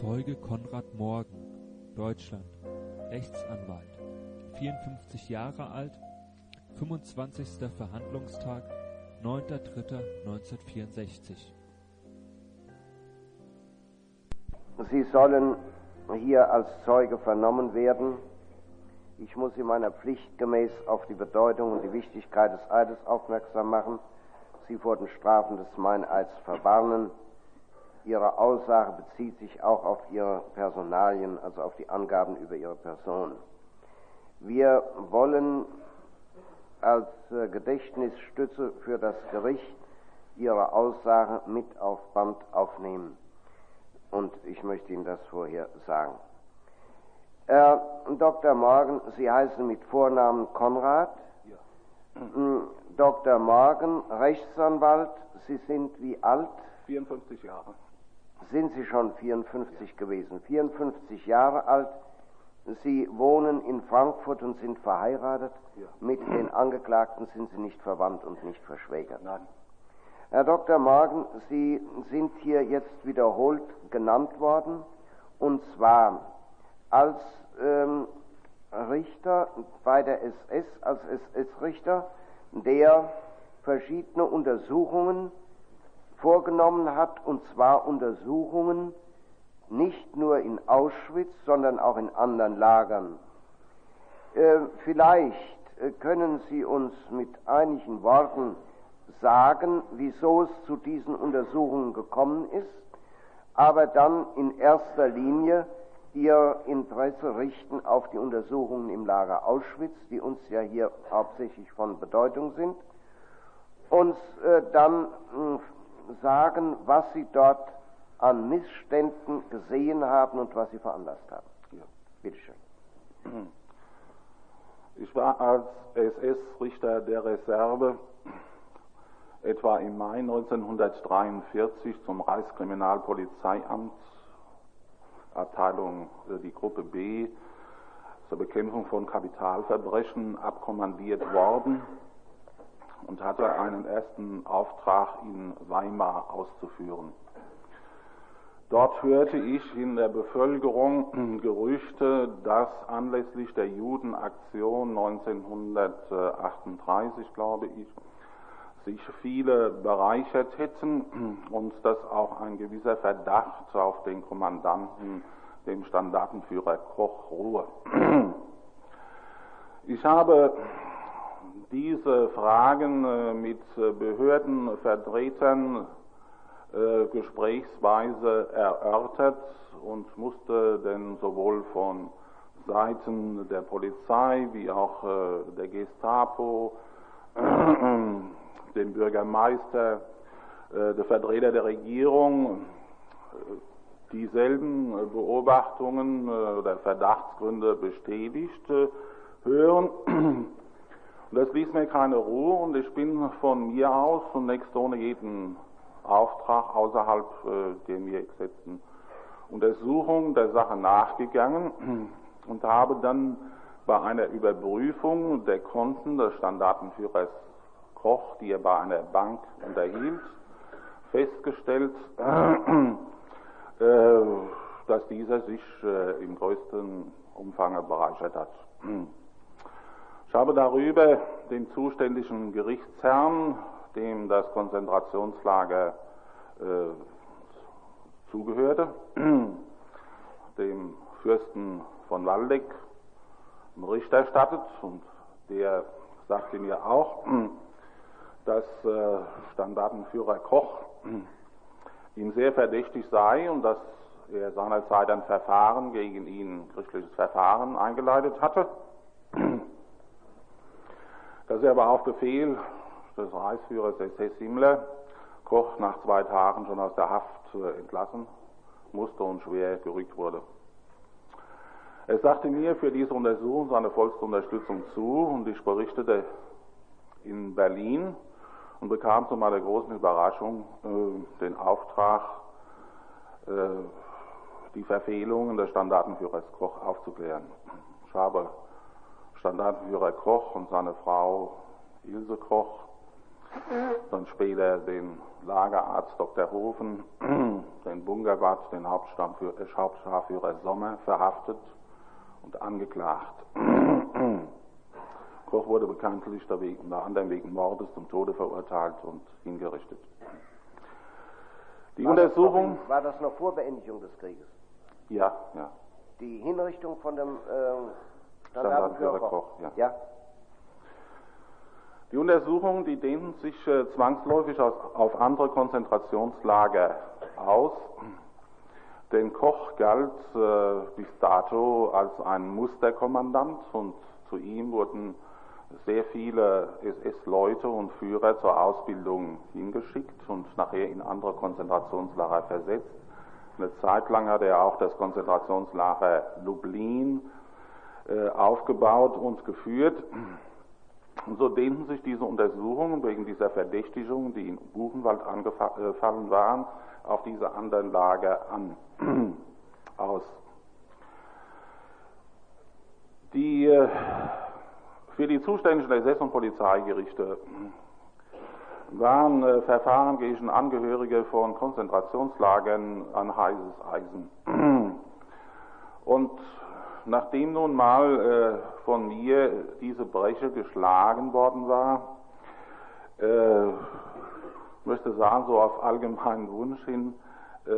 Zeuge Konrad Morgen, Deutschland, Rechtsanwalt, 54 Jahre alt, 25. Verhandlungstag, 9.3.1964 Sie sollen hier als Zeuge vernommen werden. Ich muss Sie meiner Pflicht gemäß auf die Bedeutung und die Wichtigkeit des Eides aufmerksam machen, Sie vor den Strafen des Meineids verwarnen. Ihre Aussage bezieht sich auch auf Ihre Personalien, also auf die Angaben über Ihre Person. Wir wollen als äh, Gedächtnisstütze für das Gericht Ihre Aussage mit auf Band aufnehmen. Und ich möchte Ihnen das vorher sagen. Herr Dr. Morgan, Sie heißen mit Vornamen Konrad. Ja. Hm, Dr. Morgan, Rechtsanwalt. Sie sind wie alt? 54 Jahre. Sind Sie schon 54 gewesen? 54 Jahre alt. Sie wohnen in Frankfurt und sind verheiratet. Ja. Mit den Angeklagten sind Sie nicht verwandt und nicht verschwägert. Nein. Herr Dr. Morgan, Sie sind hier jetzt wiederholt genannt worden, und zwar als ähm, Richter bei der SS, als SS-Richter, der verschiedene Untersuchungen vorgenommen hat, und zwar Untersuchungen nicht nur in Auschwitz, sondern auch in anderen Lagern. Äh, vielleicht äh, können Sie uns mit einigen Worten sagen, wieso es zu diesen Untersuchungen gekommen ist, aber dann in erster Linie Ihr Interesse richten auf die Untersuchungen im Lager Auschwitz, die uns ja hier hauptsächlich von Bedeutung sind, uns äh, dann sagen, was Sie dort an Missständen gesehen haben und was Sie veranlasst haben. Ja. Bitte schön. Ich war als SS-Richter der Reserve etwa im Mai 1943 zum Reichskriminalpolizeiamt, Abteilung die Gruppe B, zur Bekämpfung von Kapitalverbrechen abkommandiert worden und hatte einen ersten Auftrag in Weimar auszuführen. Dort hörte ich in der Bevölkerung Gerüchte, dass anlässlich der Judenaktion 1938, glaube ich, sich viele bereichert hätten und dass auch ein gewisser Verdacht auf den Kommandanten, dem Standartenführer Koch, ruhe. Ich habe diese Fragen äh, mit Behördenvertretern äh, gesprächsweise erörtert und musste denn sowohl von Seiten der Polizei wie auch äh, der Gestapo den Bürgermeister, äh, der Vertreter der Regierung, äh, dieselben äh, Beobachtungen oder Verdachtsgründe bestätigt hören. Das ließ mir keine Ruhe und ich bin von mir aus zunächst ohne jeden Auftrag außerhalb der mir gesetzten Untersuchung der Sache nachgegangen und habe dann bei einer Überprüfung der Konten des Standartenführers Koch, die er bei einer Bank unterhielt, festgestellt, äh, dass dieser sich äh, im größten Umfang bereichert hat. Ich habe darüber dem zuständigen Gerichtsherrn, dem das Konzentrationslager äh, zugehörte, dem Fürsten von Waldeck, Bericht erstattet. Und der sagte mir auch, dass äh, Standartenführer Koch ihm sehr verdächtig sei und dass er seinerzeit ein Verfahren gegen ihn, gerichtliches Verfahren, eingeleitet hatte, er aber auf Befehl des Reichsführers SS Himmler Koch nach zwei Tagen schon aus der Haft entlassen musste und schwer gerügt wurde. Er sagte mir für diese Untersuchung seine vollste Unterstützung zu und ich berichtete in Berlin und bekam zu meiner großen Überraschung äh, den Auftrag, äh, die Verfehlungen des Standartenführers Koch aufzuklären. Ich habe Standartenführer Koch und seine Frau Ilse Koch dann später den Lagerarzt Dr. Hofen, den Bungerwart, den Hauptstafführer Sommer verhaftet und angeklagt. Koch wurde bekanntlich unter anderem wegen Mordes zum Tode verurteilt und hingerichtet. Die war Untersuchung. Das in, war das noch vor Beendigung des Krieges? Ja, ja. Die Hinrichtung von dem äh, Standartenführer Koch. Ja. ja. Die Untersuchungen, die dehnten sich äh, zwangsläufig aus, auf andere Konzentrationslager aus. Denn Koch galt äh, bis dato als ein Musterkommandant und zu ihm wurden sehr viele SS-Leute und Führer zur Ausbildung hingeschickt und nachher in andere Konzentrationslager versetzt. Eine Zeit lang hat er auch das Konzentrationslager Lublin aufgebaut und geführt. Und so dehnten sich diese Untersuchungen wegen dieser Verdächtigungen, die in Buchenwald angefallen waren, auf diese anderen Lager an, aus. Die äh, für die zuständigen SS- und Polizeigerichte waren äh, Verfahren gegen Angehörige von Konzentrationslagern ein heißes Eisen. Und nachdem nun mal äh, von mir diese Breche geschlagen worden war, äh, möchte sagen, so auf allgemeinen Wunsch hin, äh,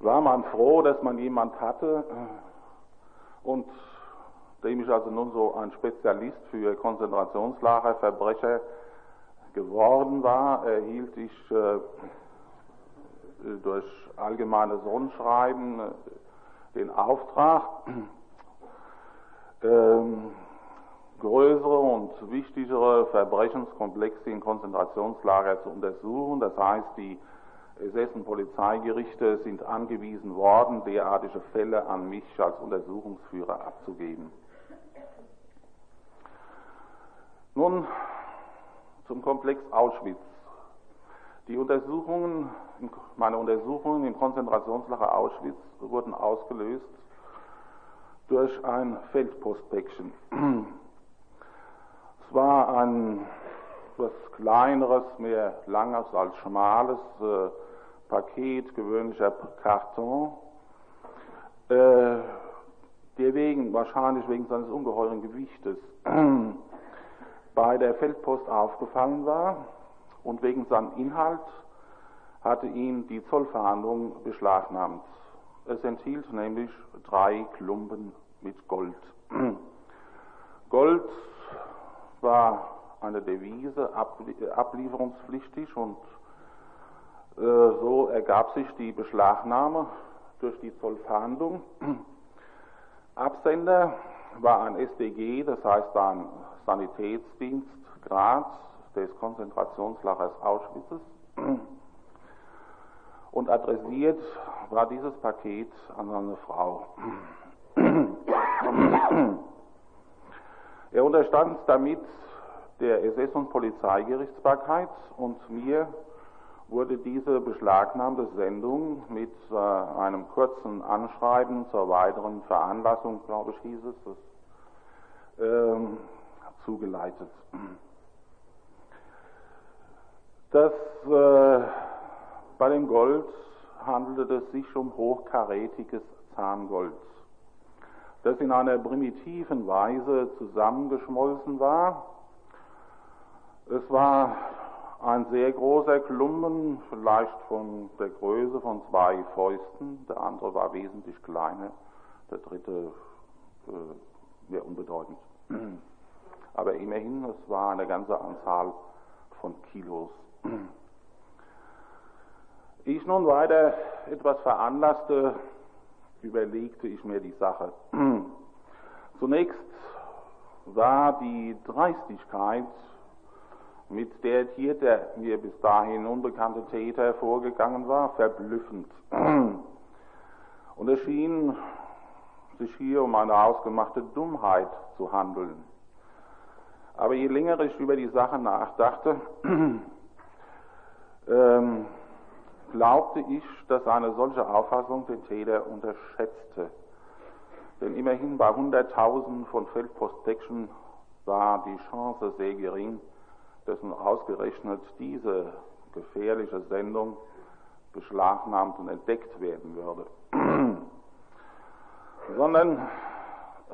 war man froh, dass man jemand hatte und dem ich also nun so ein Spezialist für Konzentrationslagerverbrecher geworden war, erhielt ich äh, durch allgemeines Rundschreiben äh, den Auftrag, ähm, größere und wichtigere Verbrechenskomplexe in Konzentrationslager zu untersuchen. Das heißt, die SS- und Polizeigerichte sind angewiesen worden, derartige Fälle an mich als Untersuchungsführer abzugeben. Nun zum Komplex Auschwitz. Die Untersuchungen, meine Untersuchungen im Konzentrationslager Auschwitz wurden ausgelöst durch ein Feldpostpäckchen. Es war ein etwas kleineres, mehr langes als schmales äh, Paket, gewöhnlicher Karton, äh, der wegen, wahrscheinlich wegen seines ungeheuren Gewichtes, bei der Feldpost aufgefallen war und wegen seinem Inhalt hatte ihn die Zollverhandlung beschlagnahmt. Es enthielt nämlich drei Klumpen mit Gold. Gold war eine Devise, ablieferungspflichtig und äh, so ergab sich die Beschlagnahme durch die Zollverhandlung. Absender war ein SDG, das heißt ein Sanitätsdienst Graz des Konzentrationslagers Auschwitz. Und adressiert war dieses Paket an seine Frau. Er unterstand damit der SS- und Polizeigerichtsbarkeit und mir wurde diese beschlagnahmte Sendung mit äh, einem kurzen Anschreiben zur weiteren Veranlassung, glaube ich, hieß es, das, ähm, zugeleitet. Das, äh, bei dem Gold handelte es sich um hochkarätiges Zahngold, das in einer primitiven Weise zusammengeschmolzen war. Es war ein sehr großer Klumpen, vielleicht von der Größe von zwei Fäusten, der andere war wesentlich kleiner, der dritte äh, sehr unbedeutend. Aber immerhin, es war eine ganze Anzahl von Kilos. Ich nun weiter etwas veranlasste, überlegte ich mir die Sache. Zunächst war die Dreistigkeit, mit der hier der mir bis dahin unbekannte Täter vorgegangen war, verblüffend. Und es schien sich hier um eine ausgemachte Dummheit zu handeln. Aber je länger ich über die Sache nachdachte, ähm, glaubte ich, dass eine solche Auffassung den Täter unterschätzte. Denn immerhin bei Hunderttausenden von Feldpostpäckchen war die Chance sehr gering, dessen ausgerechnet diese gefährliche Sendung beschlagnahmt und entdeckt werden würde, sondern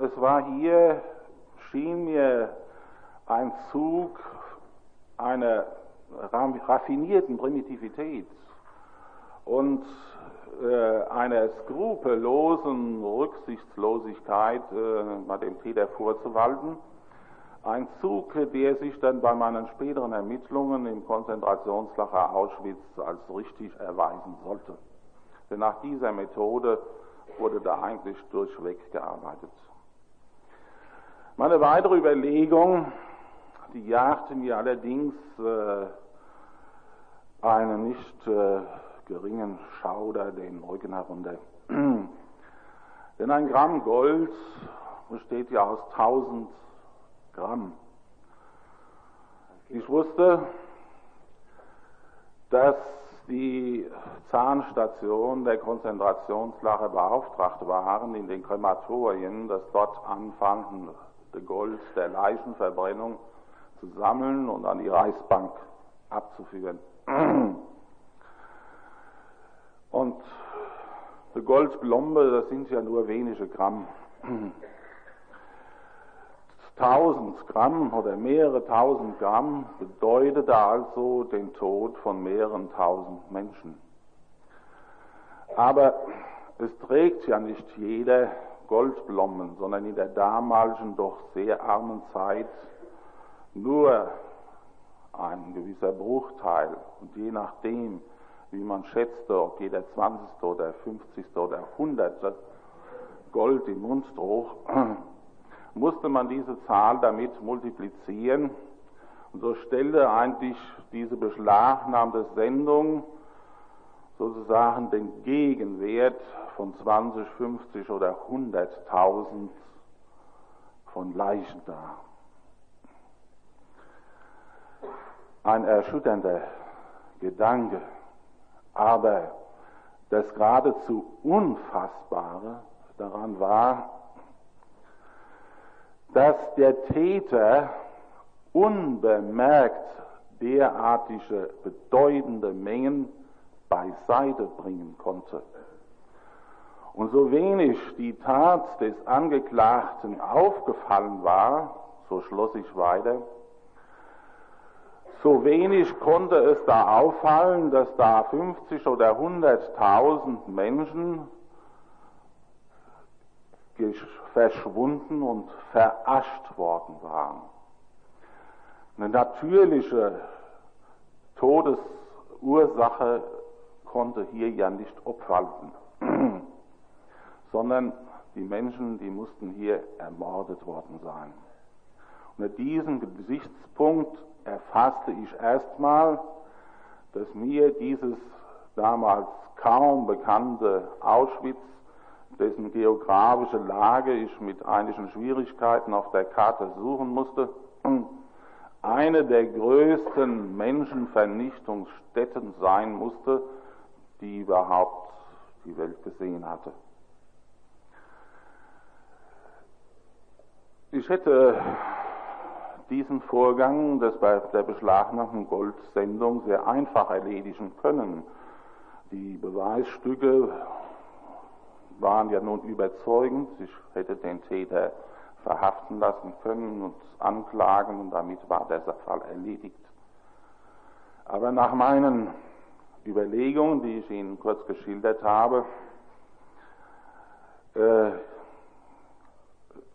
es war hier, schien mir ein Zug einer raffinierten Primitivität und äh, einer skrupellosen Rücksichtslosigkeit äh, bei dem Täter vorzuwalten. Ein Zug, der sich dann bei meinen späteren Ermittlungen im Konzentrationslager Auschwitz als richtig erweisen sollte. Denn nach dieser Methode wurde da eigentlich durchweg gearbeitet. Meine weitere Überlegung, die jagte mir allerdings äh, einen nicht äh, geringen Schauder den Rücken herunter. Denn ein Gramm Gold besteht ja aus 1000 Gramm. Ich wusste, dass die Zahnstation der Konzentrationslager beauftragt waren, in den Krematorien das dort anfallende Gold der Leichenverbrennung zu sammeln und an die Reichsbank abzuführen. Und die Goldblombe, das sind ja nur wenige Gramm. 1000 Gramm oder mehrere tausend Gramm bedeutete also den Tod von mehreren tausend Menschen. Aber es trägt ja nicht jeder Goldblommen, sondern in der damaligen doch sehr armen Zeit nur ein gewisser Bruchteil. Und je nachdem, wie man schätzte, ob jeder 20. oder 50. oder 100. Gold im Mund trug, musste man diese Zahl damit multiplizieren. Und so stellte eigentlich diese beschlagnahmte Sendung sozusagen den Gegenwert von 20, 50 oder 100.000 von Leichen dar. Ein erschütternder Gedanke, aber das geradezu Unfassbare daran war, dass der Täter unbemerkt derartige bedeutende Mengen beiseite bringen konnte. Und so wenig die Tat des Angeklagten aufgefallen war, so schloss ich weiter, so wenig konnte es da auffallen, dass da 50 oder 100.000 Menschen verschwunden und verascht worden waren. Eine natürliche Todesursache konnte hier ja nicht obwalten, sondern die Menschen, die mussten hier ermordet worden sein. Unter diesem Gesichtspunkt erfasste ich erstmal, dass mir dieses damals kaum bekannte Auschwitz, dessen geografische Lage ich mit einigen Schwierigkeiten auf der Karte suchen musste, eine der größten Menschenvernichtungsstätten sein musste, die überhaupt die Welt gesehen hatte. Ich hätte diesen Vorgang des bei der beschlagnahmten Goldsendung sehr einfach erledigen können. Die Beweisstücke waren ja nun überzeugend. Ich hätte den Täter verhaften lassen können und anklagen und damit war der Fall erledigt. Aber nach meinen Überlegungen, die ich Ihnen kurz geschildert habe, äh,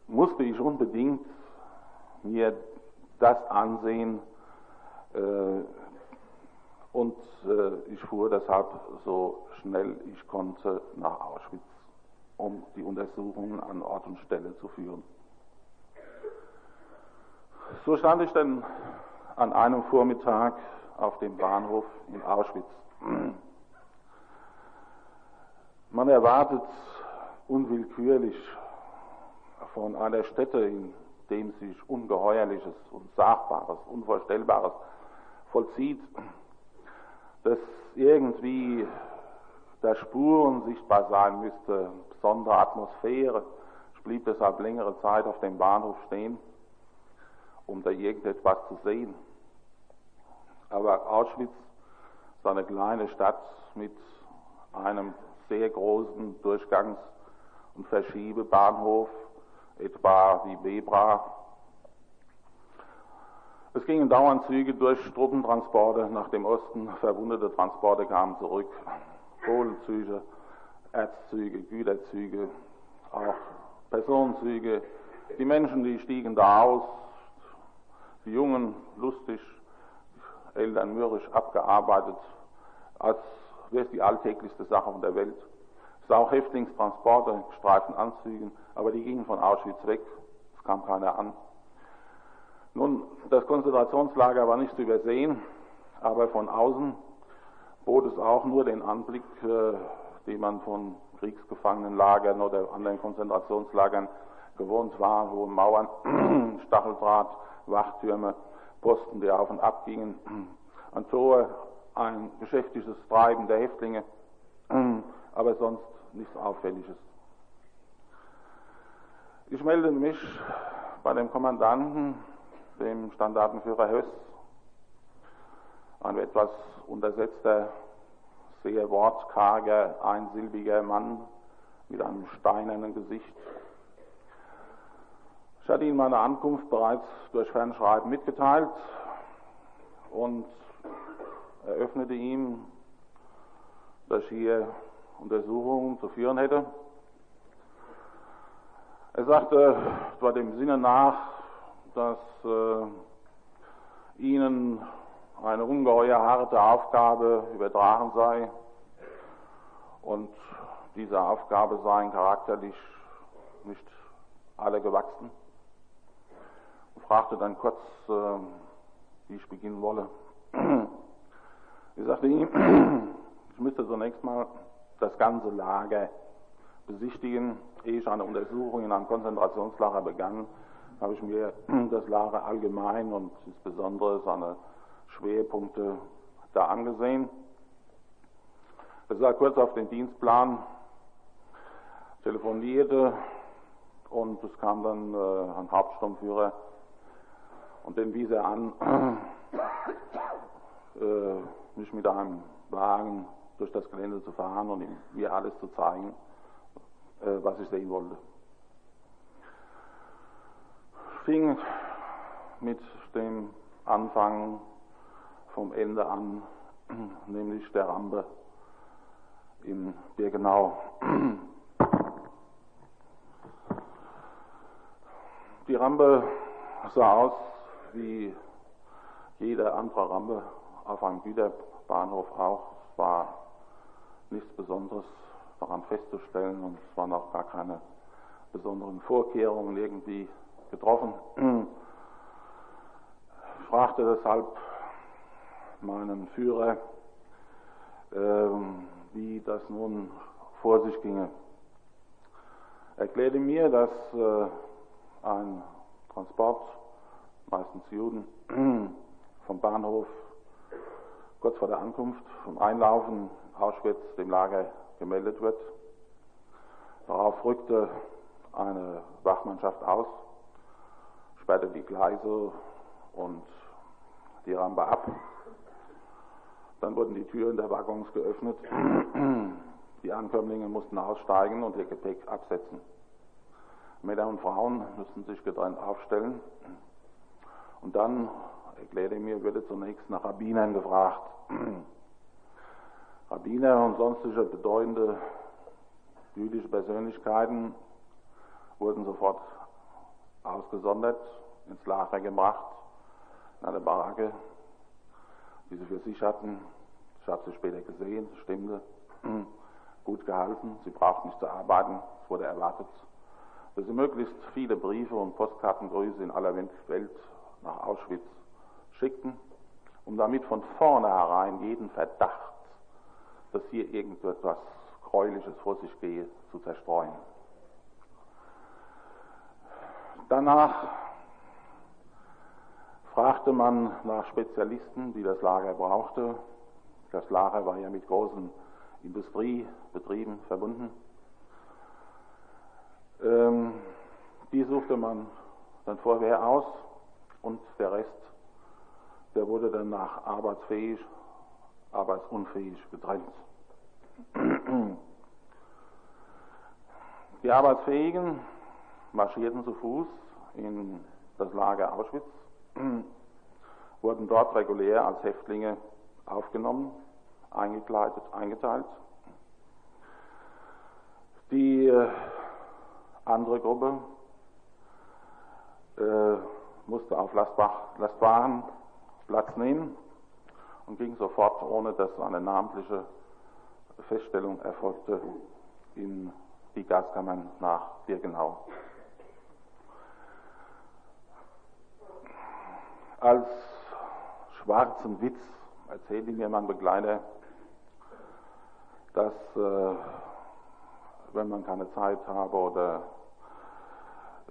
musste ich unbedingt mir das ansehen äh, und äh, ich fuhr deshalb so schnell ich konnte nach Auschwitz, um die Untersuchungen an Ort und Stelle zu führen. So stand ich dann an einem Vormittag auf dem Bahnhof in Auschwitz. Man erwartet unwillkürlich von einer Stätte, in dem sich Ungeheuerliches, Unsagbares, Unvorstellbares vollzieht, dass irgendwie der Spuren sichtbar sein müsste, besondere Atmosphäre. Ich blieb deshalb längere Zeit auf dem Bahnhof stehen, um da irgendetwas zu sehen. Aber Auschwitz ist eine kleine Stadt mit einem sehr großen Durchgangs- und Verschiebebahnhof, etwa wie Bebra. Es gingen dauernd Züge durch Truppentransporte nach dem Osten, verwundete Transporte kamen zurück, Kohlenzüge, Erzzüge, Güterzüge, auch Personenzüge. Die Menschen, die stiegen da aus, die Jungen lustig, Eltern mürrisch abgearbeitet, als wäre es die alltäglichste Sache von der Welt. Es sah auch Häftlingstransporte, gestreiften Anzügen, aber die gingen von Auschwitz weg, es kam keiner an. Nun, das Konzentrationslager war nicht zu übersehen, aber von außen bot es auch nur den Anblick, äh, den man von Kriegsgefangenenlagern oder anderen Konzentrationslagern gewohnt war, hohe Mauern, Stacheldraht, Wachtürme, Posten, die auf und ab gingen, an Tor ein geschäftliches Treiben der Häftlinge, aber sonst nichts Auffälliges. Ich melde mich bei dem Kommandanten, dem Standartenführer Höss, ein etwas untersetzter, sehr wortkarger, einsilbiger Mann mit einem steinernen Gesicht. Ich hatte ihm meine Ankunft bereits durch Fernschreiben mitgeteilt und eröffnete ihm, dass hier Untersuchungen zu führen hätte. Er sagte, es war dem Sinne nach, dass äh, ihnen eine ungeheuer harte Aufgabe übertragen sei und dieser Aufgabe seien charakterlich nicht alle gewachsen. Und fragte dann kurz, äh, wie ich beginnen wolle. Ich sagte ihm, ich müsste zunächst mal das ganze Lager besichtigen. Ehe ich eine Untersuchung in einem Konzentrationslager begann, habe ich mir das Lager allgemein und insbesondere seine Schwerpunkte da angesehen. Ich sah kurz auf den Dienstplan, telefonierte und es kam dann äh, ein Hauptsturmführer und den wies er an, äh, mich mit einem Wagen durch das Gelände zu fahren und ihm, mir alles zu zeigen, äh, was ich sehen wollte. Fing mit dem Anfang vom Ende an, nämlich der Rampe in Birkenau. Die Rampe sah aus wie jede andere Rampe auf einem Güterbahnhof auch. Es war nichts Besonderes daran festzustellen und es waren auch gar keine besonderen Vorkehrungen irgendwie getroffen. Ich fragte deshalb meinen Führer, ähm, wie das nun vor sich ginge. Er erklärte mir, dass äh, ein Transport, meistens Juden, vom Bahnhof kurz vor der Ankunft vom Einlaufen Auschwitz dem Lager gemeldet wird. Darauf rückte eine Wachmannschaft aus, sperrte die Gleise und die Rampe ab. Dann wurden die Türen der Waggons geöffnet. Die Ankömmlinge mussten aussteigen und ihr Gepäck absetzen. Männer und Frauen mussten sich getrennt aufstellen. Und dann, erklärte mir, würde zunächst nach Rabbinern gefragt. Rabbiner und sonstige bedeutende jüdische Persönlichkeiten wurden sofort ausgesondert, ins Lager gebracht, in eine Baracke, die sie für sich hatten. Ich habe sie später gesehen, es stimmte, gut gehalten, sie brauchten nicht zu arbeiten, es wurde erwartet, dass sie möglichst viele Briefe und Postkartengrüße in aller Welt nach Auschwitz schickten, um damit von vornherein jeden Verdacht, dass hier irgendetwas Gräuliches vor sich gehe, zu zerstreuen. Danach fragte man nach Spezialisten, die das Lager brauchte. Das Lager war ja mit großen Industriebetrieben verbunden. Ähm, die suchte man dann vorher aus und der Rest der wurde dann nach arbeitsfähig, arbeitsunfähig getrennt. Die Arbeitsfähigen marschierten zu Fuß in das Lager Auschwitz, wurden dort regulär als Häftlinge aufgenommen, eingekleidet, eingeteilt. Die äh, andere Gruppe äh, musste auf Lastwagen Platz nehmen und ging sofort, ohne dass eine namentliche Feststellung erfolgte, in die Gaskammern nach Birkenau. Als schwarzen Witz erzählte mir mein Begleiter, dass äh, wenn man keine Zeit habe oder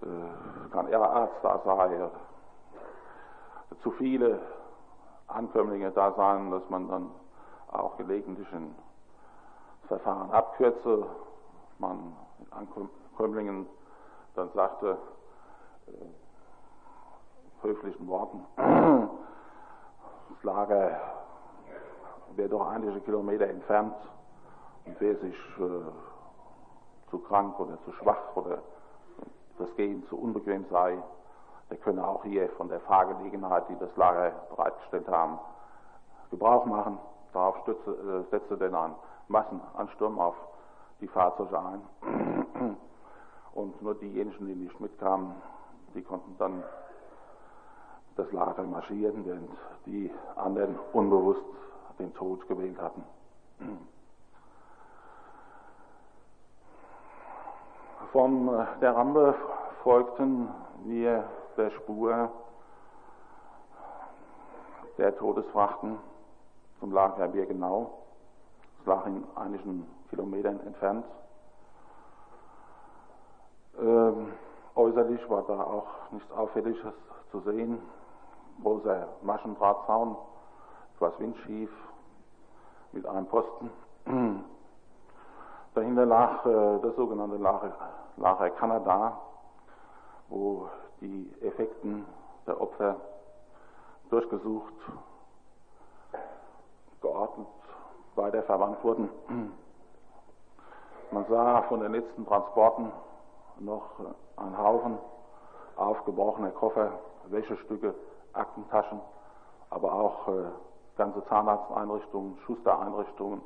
äh, kein Arzt da sei, zu viele Ankömmlinge da seien, dass man dann auch gelegentlich ein Verfahren abkürze. Man Ankömmlingen dann sagte, äh, höflichen Worten, das Lager wäre doch einige Kilometer entfernt und wer sich äh, zu krank oder zu schwach oder das Gehen zu unbequem sei, der könne auch hier von der Fahrgelegenheit, die das Lager bereitgestellt haben, Gebrauch machen. Darauf stütze, äh, setzte denn ein Massenansturm auf die Fahrzeuge ein. Und nur diejenigen, die nicht mitkamen, die konnten dann das Lager marschieren, während die anderen unbewusst den Tod gewählt hatten. Von äh, der Rampe folgten wir der Spur der Todesfrachten zum Lager Birkenau. Es lag in einigen Kilometern entfernt. Ähm, äußerlich war da auch nichts Auffälliges zu sehen. Großer Maschendrahtzaun, etwas windschief, mit einem Posten. Dahinter lag äh, das sogenannte Lager, Lager Kanada, wo die Effekten der Opfer durchgesucht, geordnet weiter verwandt wurden. Man sah von den letzten Transporten noch einen Haufen aufgebrochener Koffer, Wäschestücke, Aktentaschen, aber auch äh, ganze Zahnarzteinrichtungen, Schustereinrichtungen,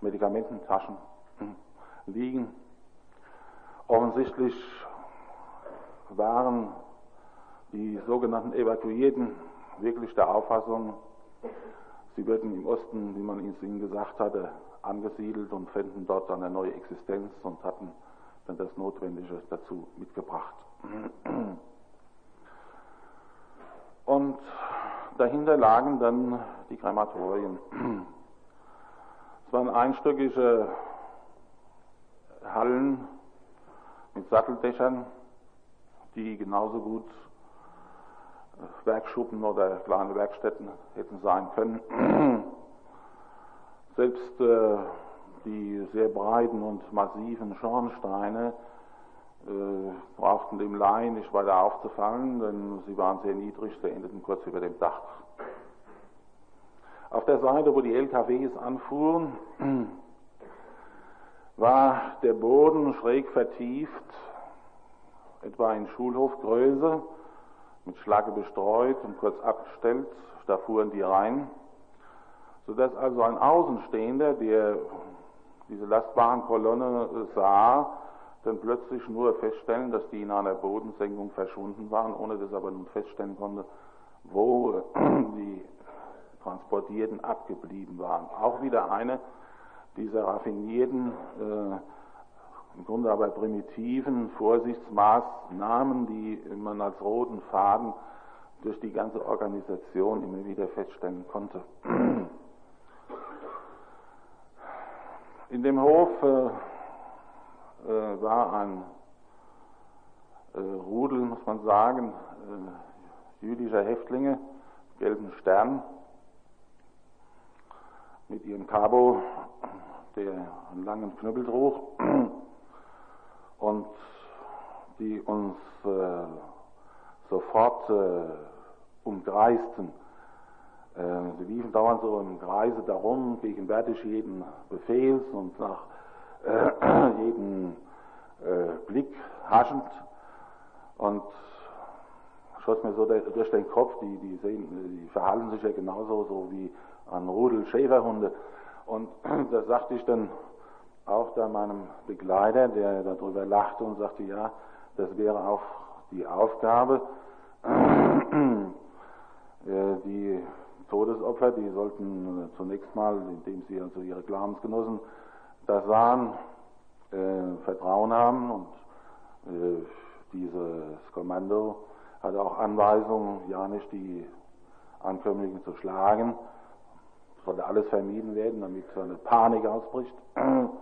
Medikamententaschen liegen. Offensichtlich waren die sogenannten Evakuierten wirklich der Auffassung, sie würden im Osten, wie man es ihnen gesagt hatte, angesiedelt und fänden dort eine neue Existenz und hatten dann das Notwendige dazu mitgebracht. Und dahinter lagen dann die Krematorien. Es waren einstöckige Hallen mit Satteldächern, die genauso gut Werkschuppen oder kleine Werkstätten hätten sein können. Selbst äh, die sehr breiten und massiven Schornsteine äh, brauchten dem Laien nicht weiter aufzufallen, denn sie waren sehr niedrig, sie endeten kurz über dem Dach. Auf der Seite, wo die LKWs anfuhren, war der Boden schräg vertieft, etwa in Schulhofgröße, mit Schlacke bestreut und kurz abgestellt. Da fuhren die rein, sodass also ein Außenstehender, der diese Lastwagenkolonne sah, dann plötzlich nur feststellen, dass die in einer Bodensenkung verschwunden waren, ohne dass er aber nun feststellen konnte, wo die Transportierten abgeblieben waren. Auch wieder eine dieser raffinierten, äh, im Grunde aber primitiven Vorsichtsmaßnahmen, die man als roten Faden durch die ganze Organisation immer wieder feststellen konnte. In dem Hof äh, äh, war ein äh, Rudel, muss man sagen, äh, jüdischer Häftlinge, gelben Stern, mit ihrem Cabo, der einen langen Knüppel trug und die uns äh, sofort äh, umkreisten Äh, sie liefen dauernd so im Kreise darum, gegenwärtig jeden Befehls und nach äh, jedem äh, Blick haschend. Und schoss mir so durch den Kopf, die, die, sehen, die verhalten sich ja genauso so wie ein Rudel Schäferhunde. Und da sagte ich dann auch da meinem Begleiter, der darüber lachte und sagte, ja, das wäre auch die Aufgabe, die Todesopfer, die sollten äh, zunächst mal, indem sie also ihre Glaubensgenossen das sahen, äh, Vertrauen haben und äh, dieses Kommando hatte auch Anweisungen, ja nicht die Ankömmlinge zu schlagen, sollte alles vermieden werden, damit so eine Panik ausbricht,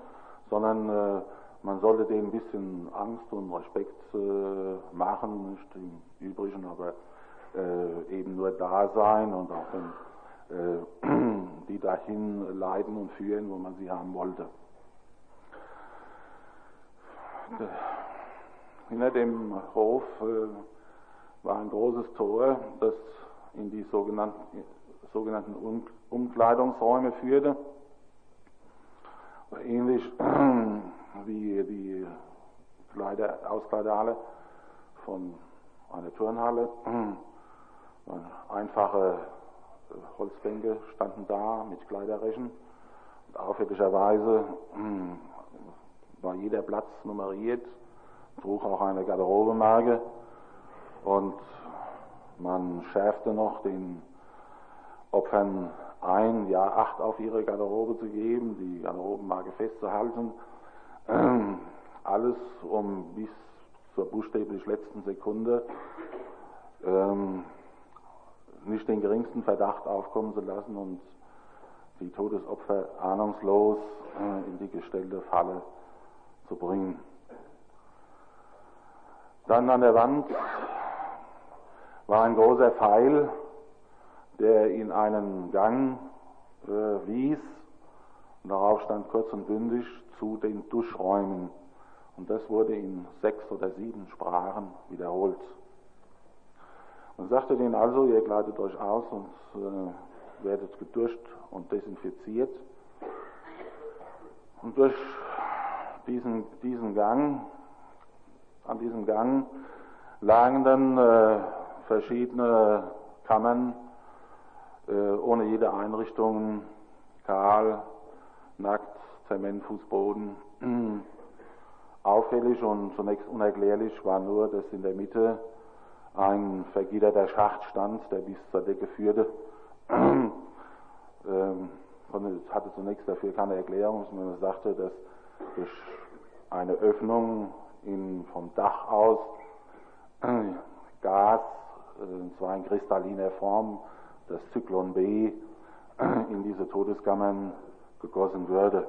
sondern äh, man sollte denen ein bisschen Angst und Respekt äh, machen, nicht im Übrigen, aber äh, eben nur da sein und auch dann, äh, die dahin leiten und führen, wo man sie haben wollte. Hinter dem Hof äh, war ein großes Tor, das in die sogenannten, sogenannten um Umkleidungsräume führte. Ähnlich wie die Kleider, Auskleiderhalle von einer Turnhalle. Einfache äh, Holzbänke standen da mit Kleiderrechen. Und auffälligerweise war jeder Platz nummeriert, trug auch eine Garderobemarke und man schärfte noch den Opfern ein, ja acht auf ihre Garderobe zu geben, die Garderobenmarke festzuhalten. Alles um bis zur buchstäblich letzten Sekunde ähm, nicht den geringsten Verdacht aufkommen zu lassen und die Todesopfer ahnungslos äh, in die gestellte Falle zu bringen. Dann an der Wand war ein großer Pfeil, der in einen Gang äh, wies. Und darauf stand kurz und bündig zu den Duschräumen. Und das wurde in sechs oder sieben Sprachen wiederholt. Man sagte denen also, ihr kleidet euch aus und äh, werdet geduscht und desinfiziert. Und durch diesen, diesen Gang, an diesem Gang lagen dann äh, verschiedene Kammern ohne jede Einrichtung, kahl, nackt, Zementfußboden. Auffällig und zunächst unerklärlich war nur, dass in der Mitte ein vergitterter Schacht stand, der bis zur Decke führte. ähm, hatte zunächst dafür keine Erklärung, sondern sagte, dass durch eine Öffnung in, vom Dach aus äh, Gas, äh, zwar in kristalliner Form, das Zyklon B, in diese Todeskammern gegossen würde.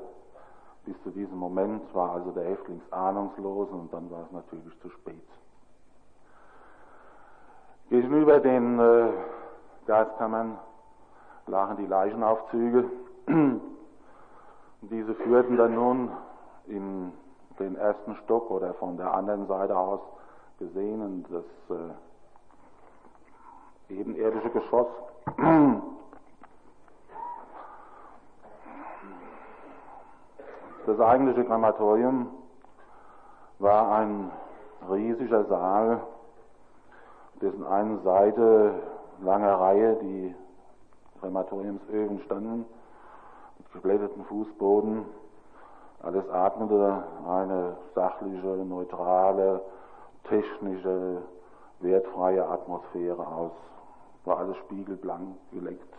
Bis zu diesem Moment war also der Häftling ahnungslos und dann war es natürlich zu spät. Gegenüber den äh, Gaskammern lagen die Leichenaufzüge. Diese führten dann nun in den ersten Stock oder von der anderen Seite aus gesehen in das äh, ebenirdische Geschoss. Das eigentliche Krematorium war ein riesiger Saal dessen einen Seite langer Reihe die Krematoriumsöfen standen, mit geblätterten Fußboden. Alles atmete eine sachliche, neutrale, technische, wertfreie Atmosphäre aus. War alles spiegelblank geleckt.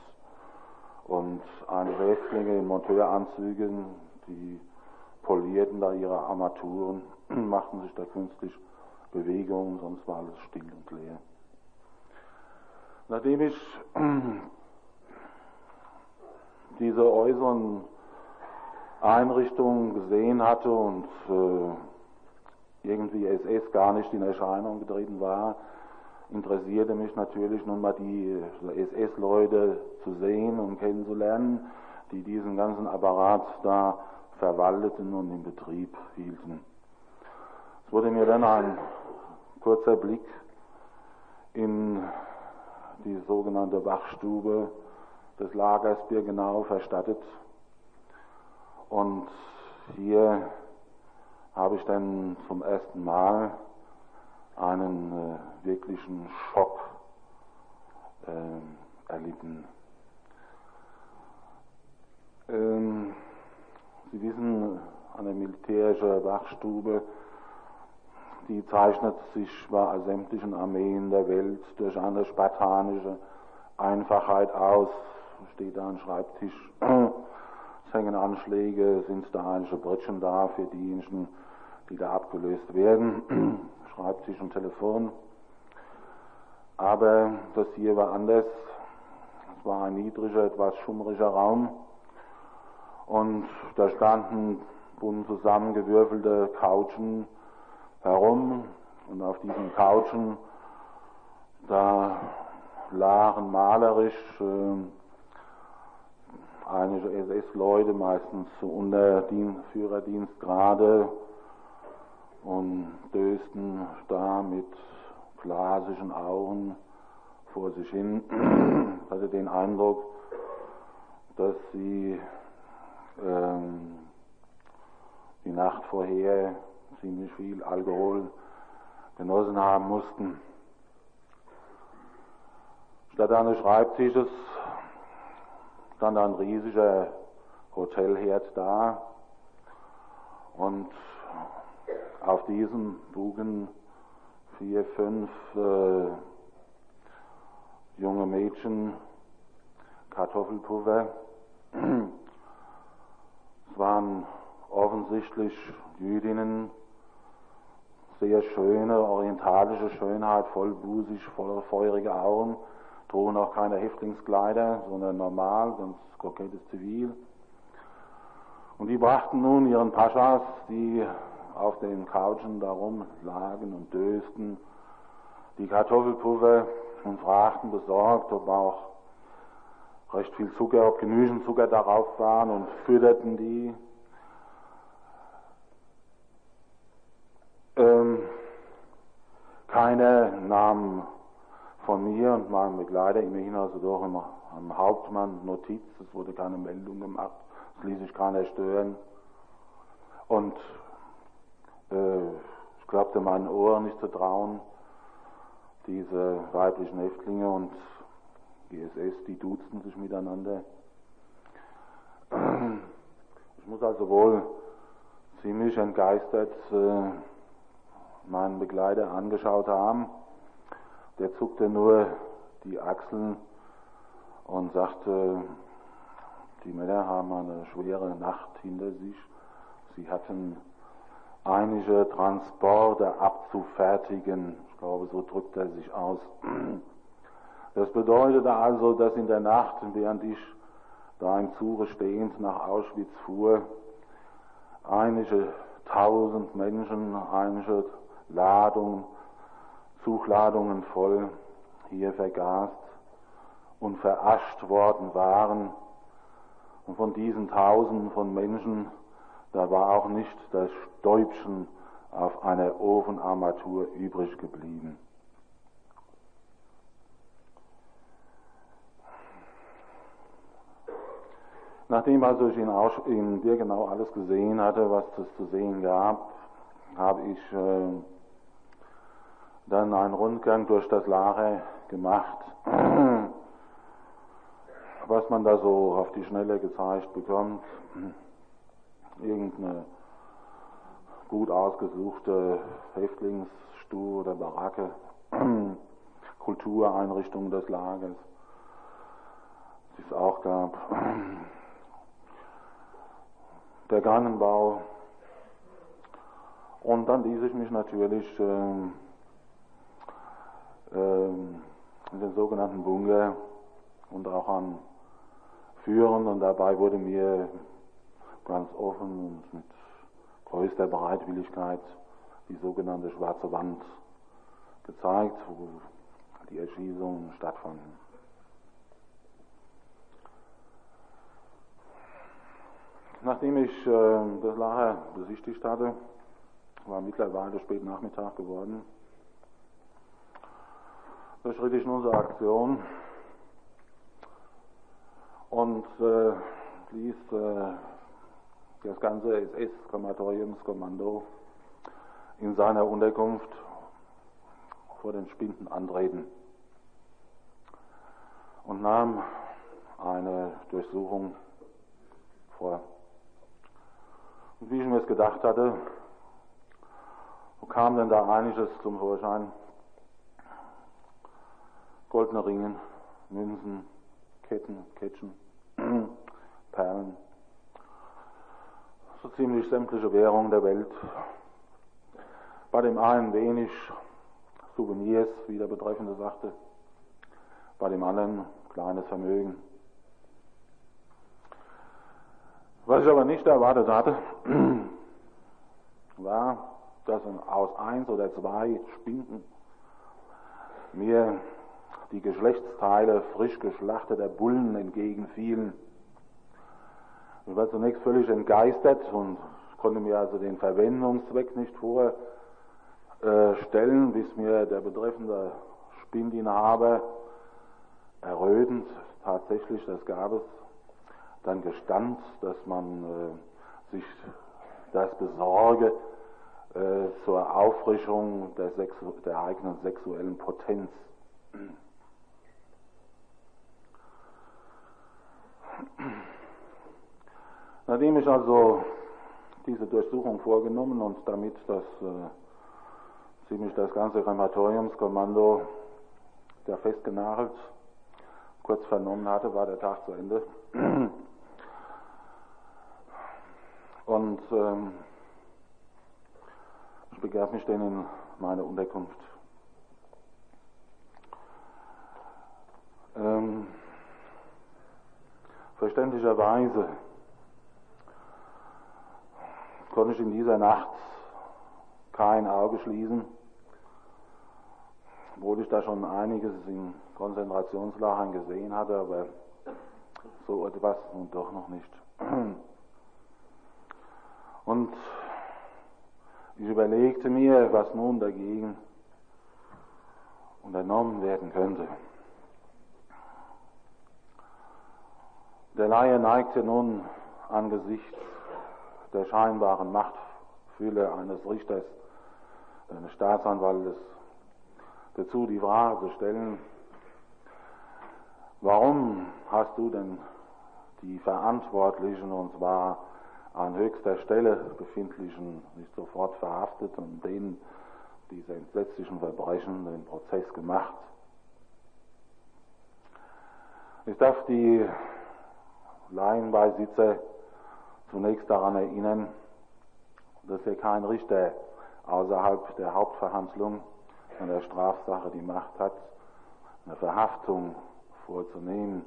Und einige Häftlinge in Monteuranzügen, die polierten da ihre Armaturen, machten sich da künstlich Bewegungen, sonst war alles still und leer. Nachdem ich diese äußeren Einrichtungen gesehen hatte und äh, irgendwie SS gar nicht in Erscheinung getreten war, interessierte mich natürlich nun mal die SS-Leute zu sehen und kennenzulernen, die diesen ganzen Apparat da verwalteten und in Betrieb hielten. Es wurde mir dann ein kurzer Blick in die sogenannte Wachstube des Lagers Birkenau verstattet. Und hier habe ich dann zum ersten Mal einen äh, wirklichen Schock äh, erlitten. Ähm, Sie wissen, eine militärische Wachstube, die zeichnet sich bei sämtlichen Armeen der Welt durch eine spartanische Einfachheit aus. Steht da ein Schreibtisch, es hängen Anschläge, sind da einige Brötchen da für diejenigen, die da abgelöst werden, Schreibtisch und Telefon. Aber das hier war anders. Es war ein niedriger, etwas schummriger Raum. Und da standen bunt zusammengewürfelte Couchen herum. Und auf diesen Couchen, da lagen malerisch äh, einige SS-Leute, meistens unter Führerdienstgrade, und dösten da mit glasischen Augen vor sich hin. Ich hatte den Eindruck, dass sie ähm, die Nacht vorher ziemlich viel Alkohol genossen haben mussten. Statt eines Schreibtisches stand ein riesiger Hotelherd da und auf diesem trugen vier, fünf äh, junge Mädchen Kartoffelpulver. Es waren offensichtlich Jüdinnen, sehr schöne, orientalische Schönheit, vollbusig, voller feurige Augen, trugen auch keine Häftlingskleider, sondern normal, ganz kokettes Zivil. Und die brachten nun ihren Paschas, die auf den Couchen darum lagen und dösten, die Kartoffelpuffer und fragten besorgt, ob auch recht viel Zucker, ob genügend Zucker darauf waren und fütterten die. Ähm, keiner nahm von mir und meinem Begleiter immerhin also doch im, am Hauptmann Notiz, es wurde keine Meldung gemacht, es ließ sich keiner stören. Und ich glaubte meinen Ohren nicht zu trauen, diese weiblichen Häftlinge und GSS, die duzten sich miteinander. Ich muss also wohl ziemlich entgeistert äh, meinen Begleiter angeschaut haben. Der zuckte nur die Achseln und sagte, die Männer haben eine schwere Nacht hinter sich. Sie hatten einige Transporte abzufertigen. Ich glaube, so drückt er sich aus. Das bedeutete also, dass in der Nacht, während ich da im Zuge stehend nach Auschwitz fuhr, einige tausend Menschen, einige Ladungen, Zugladungen voll hier vergast und verascht worden waren. Und von diesen Tausenden von Menschen da war auch nicht das Stäubchen auf einer Ofenarmatur übrig geblieben. Nachdem also ich in, Ausch in Birkenau alles gesehen hatte, was es zu sehen gab, habe ich äh, dann einen Rundgang durch das Lager gemacht. was man da so auf die Schnelle gezeigt bekommt irgendeine gut ausgesuchte Häftlingsstuhl oder Baracke, Kultureinrichtung des Lagers, die es auch gab. Der Gangenbau. Und dann ließ ich mich natürlich äh, äh, in den sogenannten Bunker und auch an führen und dabei wurde mir ganz offen und mit größter Bereitwilligkeit die sogenannte Schwarze Wand gezeigt, wo die Erschießungen stattfanden. Nachdem ich äh, das Lager besichtigt hatte, war mittlerweile spät Nachmittag geworden, da schritt ich in unsere Aktion und äh, ließ äh, das ganze SS-Krematoriumskommando in seiner Unterkunft vor den Spinden antreten und nahm eine Durchsuchung vor. Und wie ich mir es gedacht hatte, kam denn da einiges zum Vorschein? Goldene Ringen, Münzen, Ketten, Ketschen, Perlen, so ziemlich sämtliche Währungen der Welt. Bei dem einen wenig Souvenirs, wie der Betreffende sagte, bei dem anderen kleines Vermögen. Was ich aber nicht erwartet hatte, war, dass aus eins oder zwei Spinken mir die Geschlechtsteile frisch geschlachteter Bullen entgegenfielen. Ich war zunächst völlig entgeistert und konnte mir also den Verwendungszweck nicht vorstellen, bis mir der betreffende Spindinhaber errötend, tatsächlich, das gab es, dann gestand, dass man äh, sich das besorge äh, zur Auffrischung der, der eigenen sexuellen Potenz. Nachdem ich also diese Durchsuchung vorgenommen und damit das äh, ziemlich das ganze Krematoriumskommando der festgenagelt kurz vernommen hatte, war der Tag zu Ende. Und ähm, ich begab mich dann in meine Unterkunft. Ähm, verständlicherweise konnte ich in dieser Nacht kein Auge schließen, obwohl ich da schon einiges in Konzentrationslagern gesehen hatte, aber so etwas nun doch noch nicht. Und ich überlegte mir, was nun dagegen unternommen werden könnte. Der Laie neigte nun angesichts der scheinbaren Machtfülle eines Richters, eines Staatsanwaltes, dazu die Frage zu stellen, warum hast du denn die Verantwortlichen, und zwar an höchster Stelle befindlichen, nicht sofort verhaftet und denen diese entsetzlichen Verbrechen den Prozess gemacht? Ich darf die Laienbeisitzer zunächst daran erinnern, dass hier kein Richter außerhalb der Hauptverhandlung an der Strafsache die Macht hat, eine Verhaftung vorzunehmen,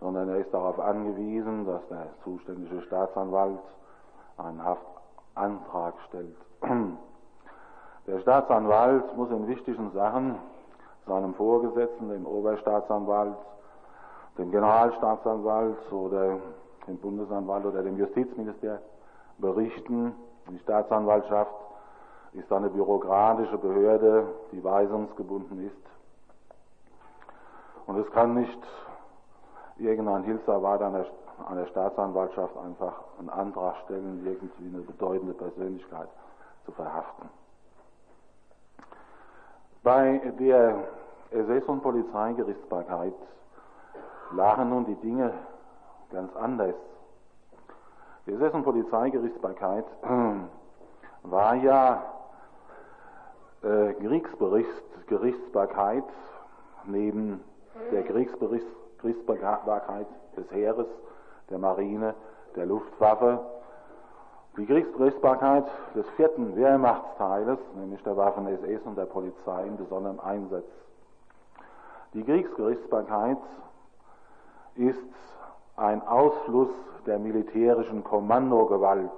sondern er ist darauf angewiesen, dass der zuständige Staatsanwalt einen Haftantrag stellt. Der Staatsanwalt muss in wichtigen Sachen seinem Vorgesetzten, dem Oberstaatsanwalt, dem Generalstaatsanwalt oder dem Bundesanwalt oder dem Justizminister berichten. Die Staatsanwaltschaft ist eine bürokratische Behörde, die weisungsgebunden ist. Und es kann nicht irgendein Hilfsarbeiter an der, an der Staatsanwaltschaft einfach einen Antrag stellen, irgendwie eine bedeutende Persönlichkeit zu verhaften. Bei der SS- und Polizeigerichtsbarkeit lagen nun die Dinge ganz anders. Die SS- und Polizeigerichtsbarkeit war ja äh, Kriegsgerichtsbarkeit neben der Kriegsgerichtsbarkeit des Heeres, der Marine, der Luftwaffe, die Kriegsgerichtsbarkeit des vierten Wehrmachtsteiles, nämlich der Waffen SS und der Polizei in besonderem Einsatz. Die Kriegsgerichtsbarkeit ist ein Ausfluss der militärischen Kommandogewalt,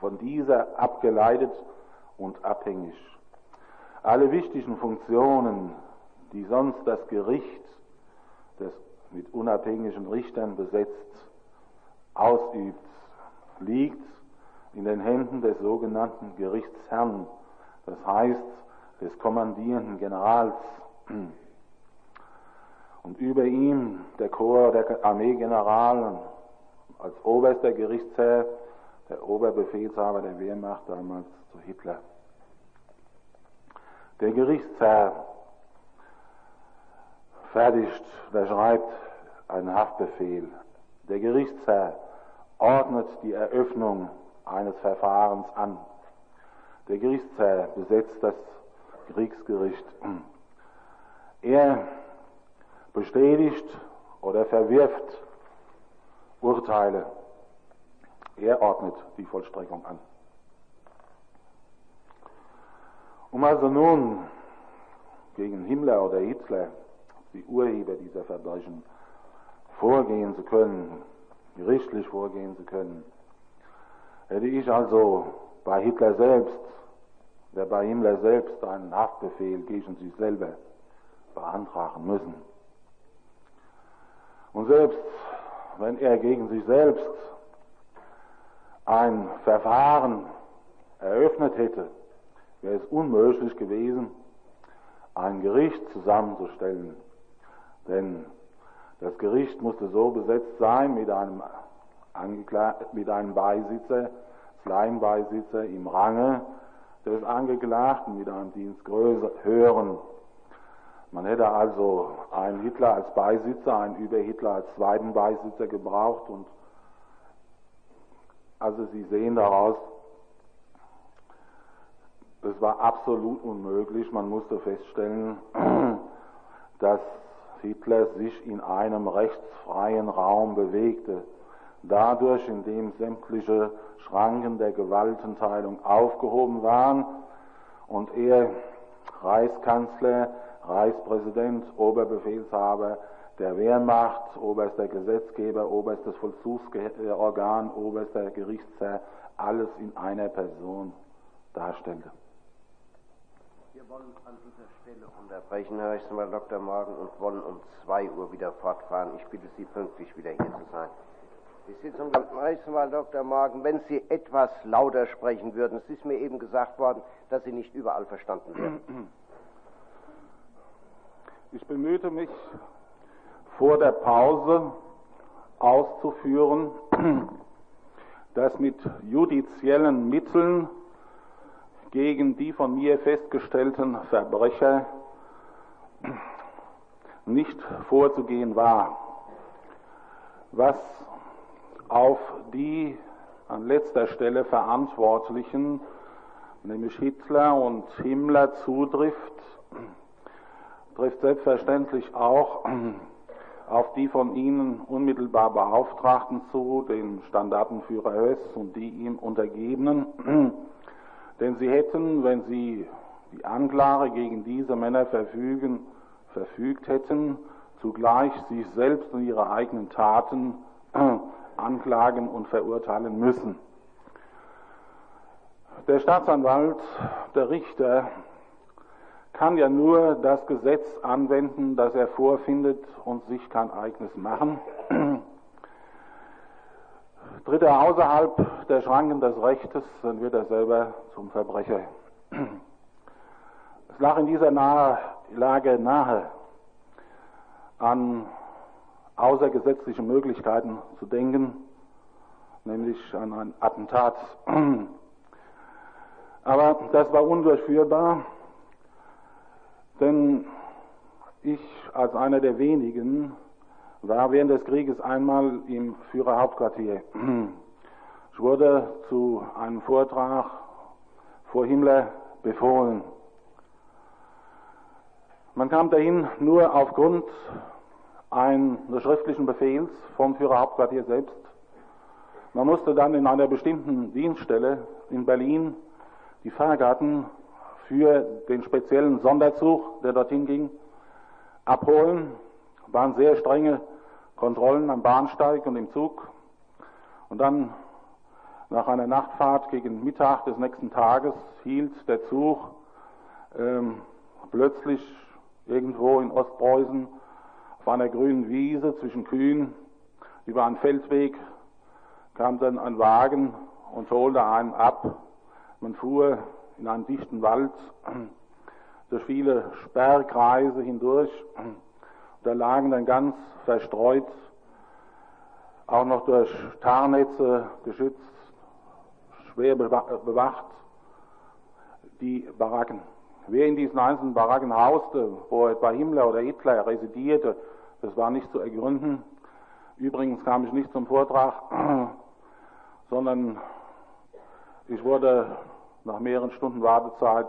von dieser abgeleitet und abhängig. Alle wichtigen Funktionen, die sonst das Gericht, das mit unabhängigen Richtern besetzt, ausübt, liegt in den Händen des sogenannten Gerichtsherrn, das heißt des kommandierenden Generals. Und über ihm der Chor der Armeegeneral als oberster Gerichtsherr, der Oberbefehlshaber der Wehrmacht damals zu Hitler. Der Gerichtsherr fertigt, der schreibt einen Haftbefehl. Der Gerichtsherr ordnet die Eröffnung eines Verfahrens an. Der Gerichtsherr besetzt das Kriegsgericht. Er bestätigt oder verwirft Urteile. Er ordnet die Vollstreckung an. Um also nun gegen Himmler oder Hitler, die Urheber dieser Verbrechen, vorgehen zu können, gerichtlich vorgehen zu können, hätte ich also bei Hitler selbst, der bei Himmler selbst einen Haftbefehl gegen sich selber beantragen müssen. Und selbst wenn er gegen sich selbst ein Verfahren eröffnet hätte, wäre es unmöglich gewesen, ein Gericht zusammenzustellen. Denn das Gericht musste so besetzt sein mit einem, mit einem Beisitzer, Sleinbeisitzer im Range des Angeklagten, mit einem Dienstgröße höheren man hätte also einen Hitler als Beisitzer, einen Über-Hitler als zweiten Beisitzer gebraucht und also Sie sehen daraus, es war absolut unmöglich. Man musste feststellen, dass Hitler sich in einem rechtsfreien Raum bewegte. Dadurch, indem sämtliche Schranken der Gewaltenteilung aufgehoben waren und er Reichskanzler Reichspräsident, Oberbefehlshaber der Wehrmacht, oberster Gesetzgeber, oberstes Vollzugsorgan, oberster Gerichtsherr, alles in einer Person darstellte. Wir wollen an dieser Stelle unterbrechen, Herr Rechtsanwalt Dr. Morgen, und wollen um 2 Uhr wieder fortfahren. Ich bitte Sie pünktlich wieder hier zu sein. Die Sitzung der Rechtsanwalt Dr. Morgen, wenn Sie etwas lauter sprechen würden, es ist mir eben gesagt worden, dass Sie nicht überall verstanden werden. Ich bemühte mich vor der Pause auszuführen, dass mit judiziellen Mitteln gegen die von mir festgestellten Verbrecher nicht vorzugehen war. Was auf die an letzter Stelle Verantwortlichen, nämlich Hitler und Himmler, zutrifft, trifft selbstverständlich auch auf die von Ihnen unmittelbar Beauftragten zu, den Standartenführer Höss und die ihm Untergebenen. Denn sie hätten, wenn sie die Anklage gegen diese Männer verfügen, verfügt hätten, zugleich sich selbst und ihre eigenen Taten anklagen und verurteilen müssen. Der Staatsanwalt, der Richter kann ja nur das Gesetz anwenden, das er vorfindet und sich kein eigenes machen. Tritt er außerhalb der Schranken des Rechtes, dann wird er selber zum Verbrecher. Es lag in dieser nahe, Lage nahe, an außergesetzliche Möglichkeiten zu denken, nämlich an ein Attentat. Aber das war undurchführbar denn ich als einer der wenigen war während des Krieges einmal im Führerhauptquartier. Ich wurde zu einem Vortrag vor Himmler befohlen. Man kam dahin nur aufgrund eines schriftlichen Befehls vom Führerhauptquartier selbst. Man musste dann in einer bestimmten Dienststelle in Berlin die Fahrgarten für den speziellen Sonderzug, der dorthin ging, abholen. Waren sehr strenge Kontrollen am Bahnsteig und im Zug. Und dann nach einer Nachtfahrt gegen Mittag des nächsten Tages hielt der Zug ähm, plötzlich irgendwo in Ostpreußen auf einer grünen Wiese zwischen Kühen über einen Feldweg kam dann ein Wagen und holte einen ab. Man fuhr in einem dichten Wald durch viele Sperrkreise hindurch. da lagen dann ganz verstreut, auch noch durch Tarnnetze geschützt, schwer bewacht, die Baracken. Wer in diesen einzelnen Baracken hauste, wo etwa Himmler oder Hitler residierte, das war nicht zu ergründen. Übrigens kam ich nicht zum Vortrag, sondern ich wurde nach mehreren Stunden Wartezeit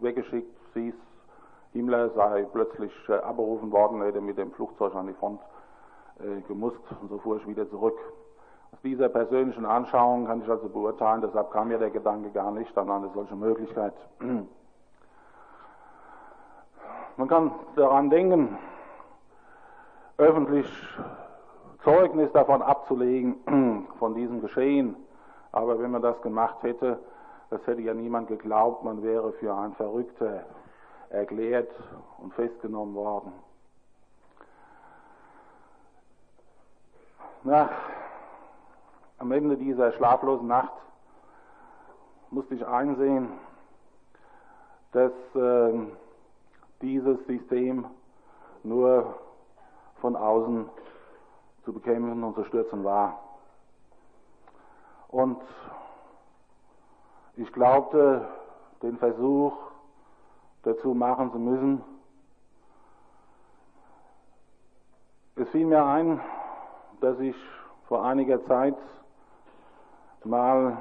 weggeschickt. Hieß, Himmler sei plötzlich äh, abberufen worden, hätte mit dem Flugzeug an die Front äh, gemusst und so fuhr ich wieder zurück. Aus dieser persönlichen Anschauung kann ich also beurteilen, deshalb kam mir der Gedanke gar nicht an eine solche Möglichkeit. Man kann daran denken, öffentlich Zeugnis davon abzulegen, von diesem Geschehen. Aber wenn man das gemacht hätte, das hätte ja niemand geglaubt, man wäre für ein Verrückter erklärt und festgenommen worden. Nach, am Ende dieser schlaflosen Nacht musste ich einsehen, dass äh, dieses System nur von außen zu bekämpfen und zu stürzen war. Und ich glaubte, den Versuch dazu machen zu müssen. Es fiel mir ein, dass ich vor einiger Zeit mal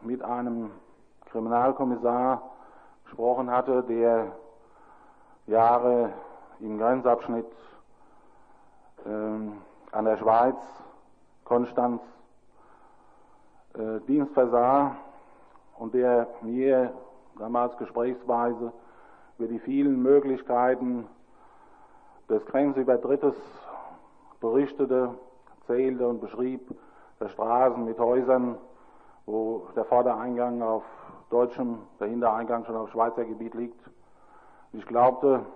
mit einem Kriminalkommissar gesprochen hatte, der Jahre im Grenzabschnitt äh, an der Schweiz, Konstanz, äh, Dienst versah und der mir damals gesprächsweise über die vielen Möglichkeiten des Grenzübertrittes berichtete, erzählte und beschrieb, der Straßen mit Häusern, wo der Vordereingang auf deutschem, der Hintereingang schon auf Schweizer Gebiet liegt. Ich glaubte,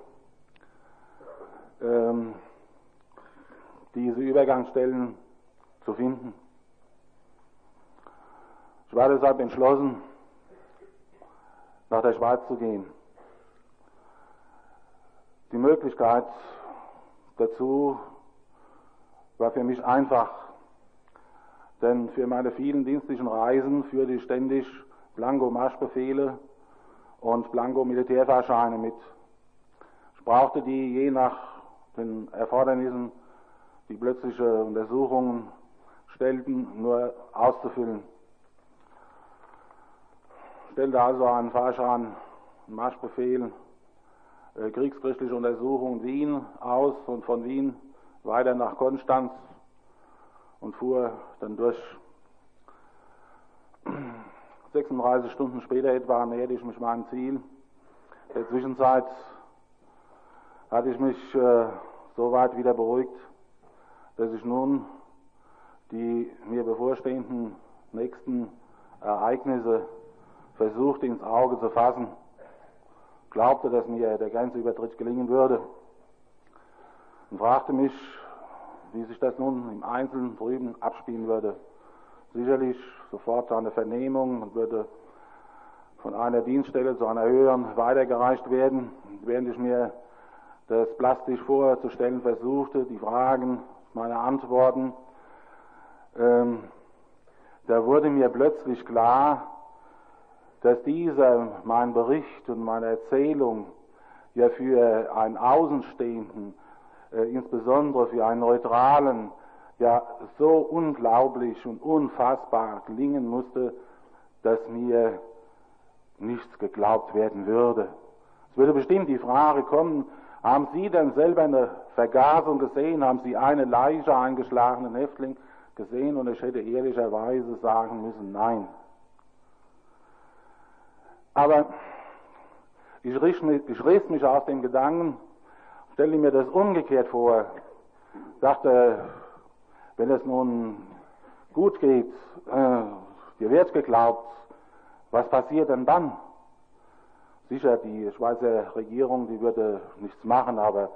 ähm, diese Übergangsstellen zu finden. Ich war deshalb entschlossen, nach der Schweiz zu gehen. Die Möglichkeit dazu war für mich einfach, denn für meine vielen dienstlichen Reisen führte ich ständig Blanko-Marschbefehle und Blanko-Militärfahrscheine mit. Ich brauchte die je nach den Erfordernissen die plötzliche Untersuchungen stellten, nur auszufüllen. Stellte also einen Fahrschein, einen Marschbefehl, äh, kriegsgerichtliche Untersuchung Wien aus und von Wien weiter nach Konstanz und fuhr dann durch. 36 Stunden später etwa näherte ich mich meinem Ziel. In der Zwischenzeit hatte ich mich äh, so weit wieder beruhigt, dass ich nun die mir bevorstehenden nächsten Ereignisse versuchte ins Auge zu fassen, glaubte, dass mir der Grenzübertritt gelingen würde? Und fragte mich, wie sich das nun im Einzelnen drüben abspielen würde. Sicherlich sofort eine Vernehmung und würde von einer Dienststelle zu einer höheren weitergereicht werden, während ich mir das plastisch vorzustellen versuchte, die Fragen meine Antworten, ähm, da wurde mir plötzlich klar, dass dieser, mein Bericht und meine Erzählung ja für einen Außenstehenden, äh, insbesondere für einen Neutralen, ja so unglaublich und unfassbar klingen musste, dass mir nichts geglaubt werden würde. Es würde bestimmt die Frage kommen, haben Sie denn selber eine Vergasung gesehen? Haben Sie eine Leiche eingeschlagenen Häftling gesehen? Und ich hätte ehrlicherweise sagen müssen, nein. Aber ich riss mich, ich riss mich aus dem Gedanken, stelle mir das umgekehrt vor, dachte, wenn es nun gut geht, äh, dir wird geglaubt, was passiert denn dann? Sicher, die Schweizer Regierung, die würde nichts machen, aber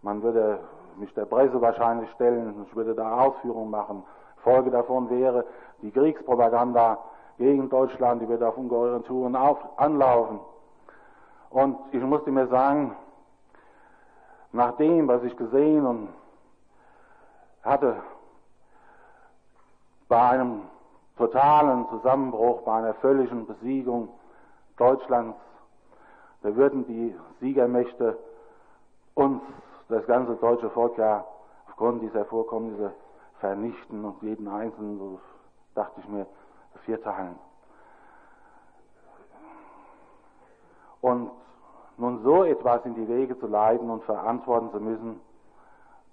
man würde mich der Presse wahrscheinlich stellen, ich würde da Ausführungen machen. Folge davon wäre die Kriegspropaganda gegen Deutschland, die würde auf ungeheuren Touren auf, anlaufen. Und ich musste mir sagen, nach dem, was ich gesehen und hatte, bei einem totalen Zusammenbruch, bei einer völligen Besiegung Deutschlands, da würden die Siegermächte uns, das ganze deutsche Volk ja aufgrund dieser Vorkommnisse vernichten und jeden Einzelnen, so dachte ich mir, vierteilen. Und nun so etwas in die Wege zu leiten und verantworten zu müssen,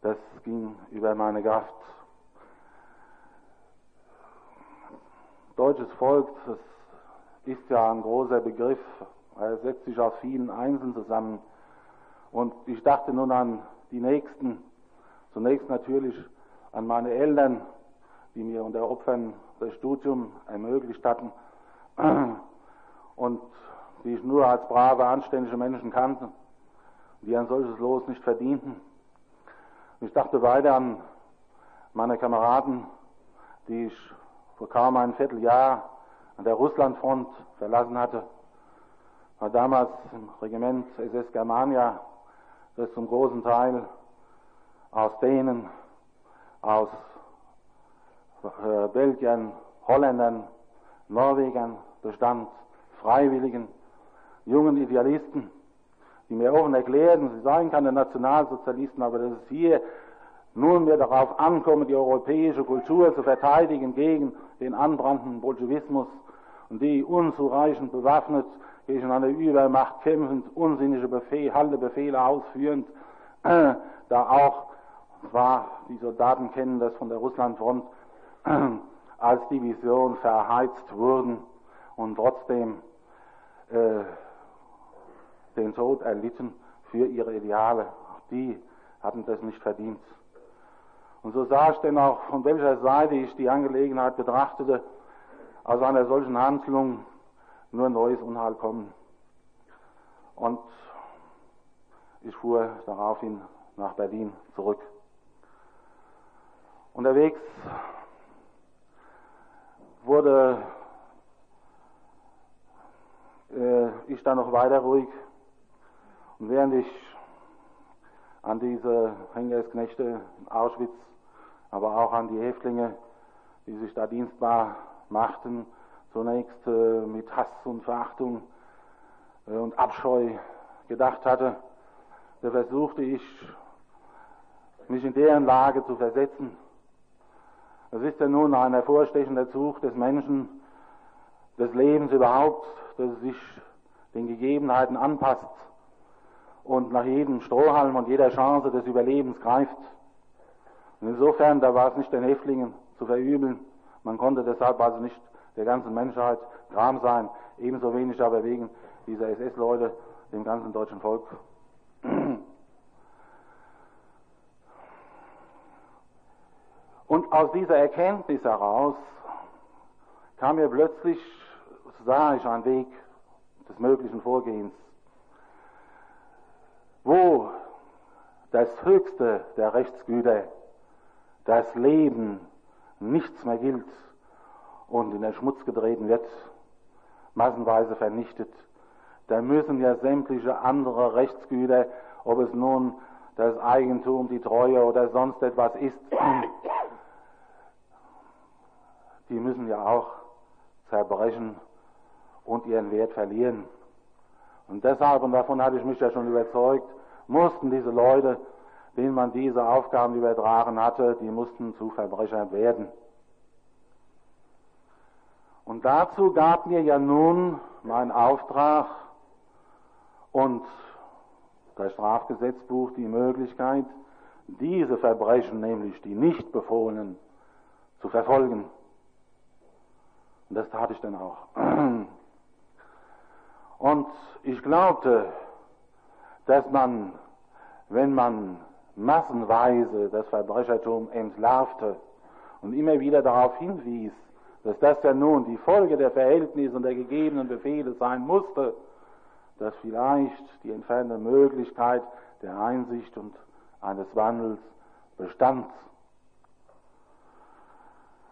das ging über meine Kraft. Deutsches Volk, das ist ja ein großer Begriff, er setzt sich aus vielen Einzelnen zusammen. Und ich dachte nun an die Nächsten, zunächst natürlich an meine Eltern, die mir unter Opfern das Studium ermöglicht hatten und die ich nur als brave, anständige Menschen kannte, die ein solches Los nicht verdienten. Ich dachte weiter an meine Kameraden, die ich vor kaum einem Vierteljahr an der Russlandfront verlassen hatte. War damals im Regiment SS Germania, das zum großen Teil aus Dänen, aus Belgiern, Holländern, Norwegern bestand, Freiwilligen, jungen Idealisten, die mir offen erklärten, sie seien keine Nationalsozialisten, aber dass es hier nunmehr darauf ankomme, die europäische Kultur zu verteidigen gegen den anbrannenden Bolschewismus und die unzureichend bewaffnet gegen eine Übermacht kämpfend, unsinnige Befehl, Haltebefehle ausführend, äh, da auch, zwar die Soldaten kennen das von der Russlandfront, als Division verheizt wurden und trotzdem äh, den Tod erlitten für ihre Ideale. Auch die hatten das nicht verdient. Und so sah ich denn auch, von welcher Seite ich die Angelegenheit betrachtete, aus einer solchen Handlung nur neues Unheil kommen. Und ich fuhr daraufhin nach Berlin zurück. Unterwegs wurde äh, ich dann noch weiter ruhig und während ich an diese Henkersknechte in Auschwitz, aber auch an die Häftlinge, die sich da dienstbar machten, zunächst äh, mit Hass und Verachtung äh, und Abscheu gedacht hatte, da versuchte ich, mich in deren Lage zu versetzen. Es ist ja nun ein hervorstechender Zug des Menschen, des Lebens überhaupt, dass es sich den Gegebenheiten anpasst und nach jedem Strohhalm und jeder Chance des Überlebens greift. Und insofern, da war es nicht den Häftlingen zu verübeln. Man konnte deshalb also nicht der ganzen Menschheit Gram sein, ebenso wenig aber wegen dieser SS-Leute, dem ganzen deutschen Volk. Und aus dieser Erkenntnis heraus kam mir plötzlich, sah ich einen Weg des möglichen Vorgehens wo das höchste der Rechtsgüter, das Leben, nichts mehr gilt und in den Schmutz getreten wird, massenweise vernichtet, da müssen ja sämtliche andere Rechtsgüter, ob es nun das Eigentum, die Treue oder sonst etwas ist, die müssen ja auch zerbrechen und ihren Wert verlieren. Und deshalb, und davon hatte ich mich ja schon überzeugt, mussten diese Leute, denen man diese Aufgaben übertragen hatte, die mussten zu Verbrechern werden. Und dazu gab mir ja nun mein Auftrag und das Strafgesetzbuch die Möglichkeit, diese Verbrechen, nämlich die nicht befohlenen, zu verfolgen. Und das tat ich dann auch. Und ich glaubte, dass man, wenn man massenweise das Verbrechertum entlarvte und immer wieder darauf hinwies, dass das ja nun die Folge der Verhältnisse und der gegebenen Befehle sein musste, dass vielleicht die entfernte Möglichkeit der Einsicht und eines Wandels bestand.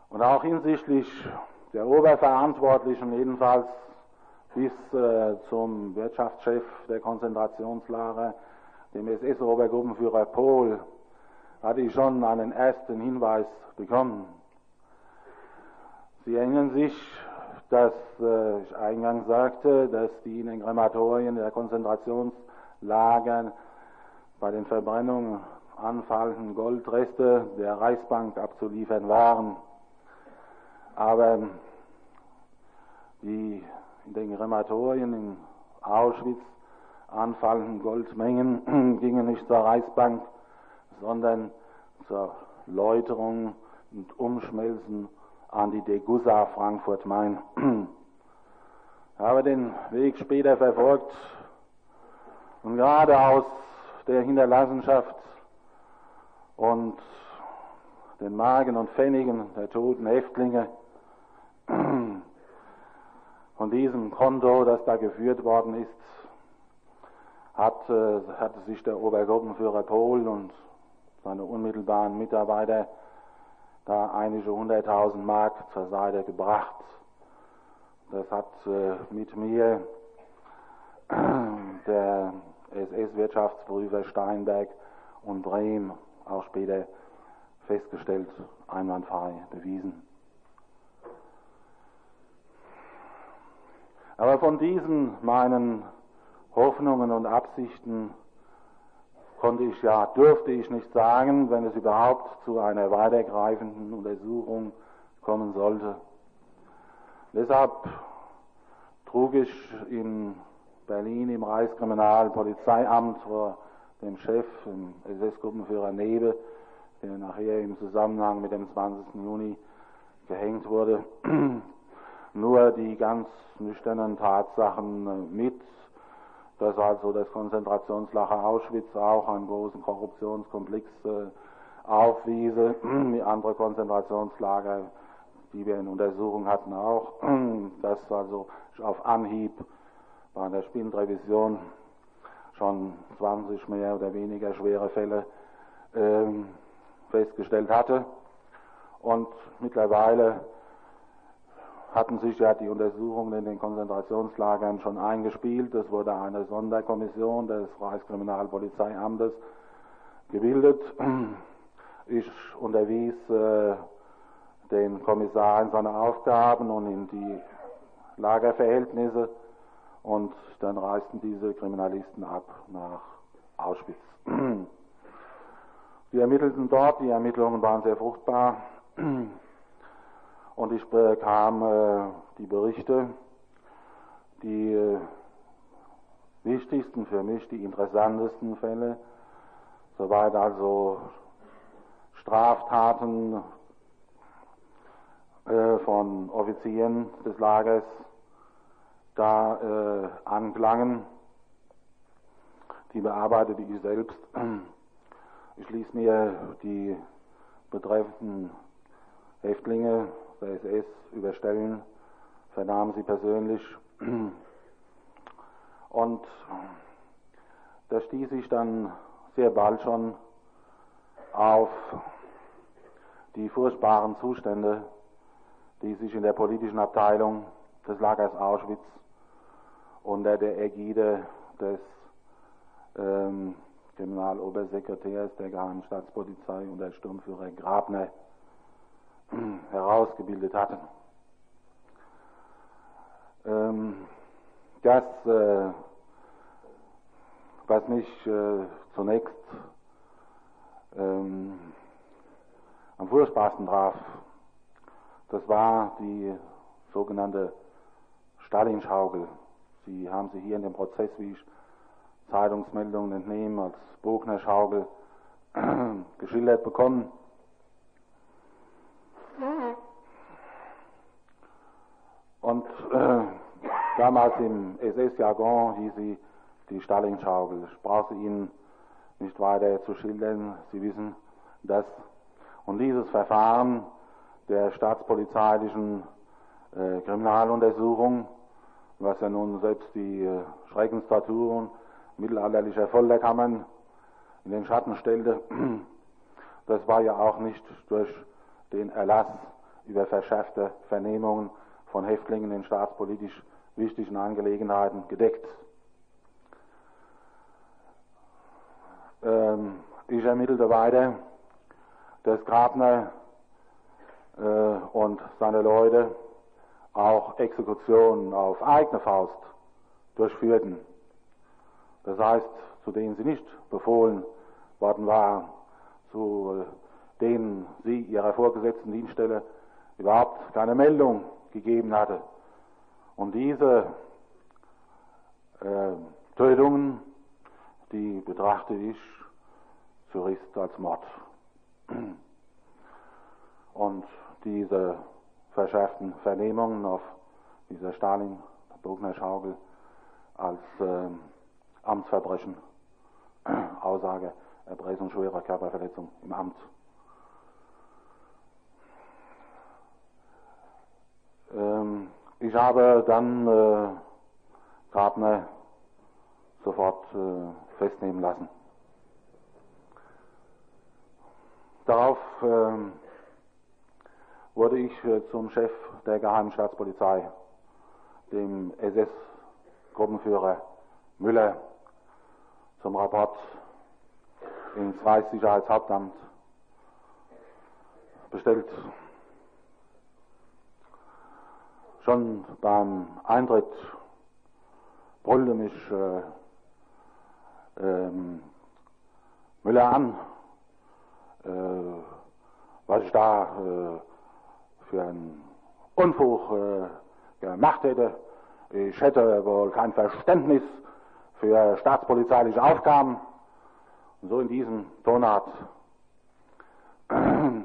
Und auch hinsichtlich der Oberverantwortlichen, jedenfalls bis äh, zum Wirtschaftschef der Konzentrationslager dem SS-Obergruppenführer Pohl, hatte ich schon einen ersten Hinweis bekommen. Sie erinnern sich, dass äh, ich eingangs sagte, dass die in den Krematorien der Konzentrationslagern bei den Verbrennungen anfallenden Goldreste der Reichsbank abzuliefern waren. Aber die in den Krematorien in Auschwitz anfallenden Goldmengen gingen nicht zur Reichsbank, sondern zur Läuterung und Umschmelzen an die Degussa Frankfurt-Main. Ich habe den Weg später verfolgt und gerade aus der Hinterlassenschaft und den Magen und Pfennigen der toten Häftlinge von diesem Konto, das da geführt worden ist, hat, äh, sich der Obergruppenführer Pohl und seine unmittelbaren Mitarbeiter da einige hunderttausend Mark zur Seite gebracht. Das hat äh, mit mir der SS-Wirtschaftsprüfer Steinberg und Brehm auch später festgestellt, einwandfrei bewiesen. Aber von diesen meinen Hoffnungen und Absichten konnte ich ja, durfte ich nicht sagen, wenn es überhaupt zu einer weitergreifenden Untersuchung kommen sollte. Deshalb trug ich in Berlin im Reichskriminalpolizeiamt vor dem Chef, dem SS-Gruppenführer Nebe, der nachher im Zusammenhang mit dem 20. Juni gehängt wurde, nur die ganz nüchternen Tatsachen mit, dass also das Konzentrationslager Auschwitz auch einen großen Korruptionskomplex äh, aufwiese, wie andere Konzentrationslager, die wir in Untersuchung hatten, auch, dass also auf Anhieb bei der Spindrevision schon 20 mehr oder weniger schwere Fälle äh, festgestellt hatte. Und mittlerweile hatten sich ja die Untersuchungen in den Konzentrationslagern schon eingespielt. Es wurde eine Sonderkommission des Reichskriminalpolizeiamtes gebildet. Ich unterwies äh, den Kommissar in seine Aufgaben und in die Lagerverhältnisse und dann reisten diese Kriminalisten ab nach Auschwitz. Die ermittelten dort, die Ermittlungen waren sehr fruchtbar. Und ich bekam äh, die Berichte, die äh, wichtigsten für mich, die interessantesten Fälle, soweit also Straftaten äh, von Offizieren des Lagers da äh, anklangen. Die bearbeitete ich selbst. Ich ließ mir die betreffenden Häftlinge der SS überstellen, vernahm sie persönlich. Und da stieß ich dann sehr bald schon auf die furchtbaren Zustände, die sich in der politischen Abteilung des Lagers Auschwitz unter der Ägide des ähm, Kriminalobersekretärs der Geheimen Staatspolizei und der Sturmführer Grabner herausgebildet hatten. Ähm, das, äh, was mich äh, zunächst ähm, am furchtbarsten traf, das war die sogenannte Stalin-Schaukel. Sie haben sie hier in dem Prozess, wie ich Zeitungsmeldungen entnehme, als Bogner-Schaukel geschildert bekommen. Und äh, damals im SS-Jargon hieß sie die Stalin-Schaukel. Ich brauche Ihnen nicht weiter zu schildern. Sie wissen das. Und dieses Verfahren der staatspolizeilichen äh, Kriminaluntersuchung, was ja nun selbst die äh, Schreckenstorturen mittelalterlicher Folterkammern in den Schatten stellte, das war ja auch nicht durch den Erlass über verschärfte Vernehmungen von Häftlingen in staatspolitisch wichtigen Angelegenheiten gedeckt. ich ermittelte weiter, dass Grabner äh, und seine Leute auch Exekutionen auf eigene Faust durchführten. Das heißt, zu denen sie nicht befohlen worden waren, zu denen sie ihrer vorgesetzten Dienststelle überhaupt keine Meldung gegeben hatte. Und diese äh, Tötungen, die betrachte ich zunächst als Mord. Und diese verschärften Vernehmungen auf dieser Stalin-Bogner-Schaukel als äh, Amtsverbrechen, Aussage, Erpressung schwerer Körperverletzung im Amt. Ähm, ich habe dann äh, Grabner sofort äh, festnehmen lassen. Darauf äh, wurde ich äh, zum Chef der Geheimen Staatspolizei, dem SS-Gruppenführer Müller, zum Rapport ins Reichssicherheitshauptamt bestellt. Schon beim Eintritt brüllte mich äh, ähm, Müller an, äh, was ich da äh, für einen Unfug äh, gemacht hätte. Ich hätte wohl kein Verständnis für staatspolizeiliche Aufgaben. Und so in diesem Tonart ähm,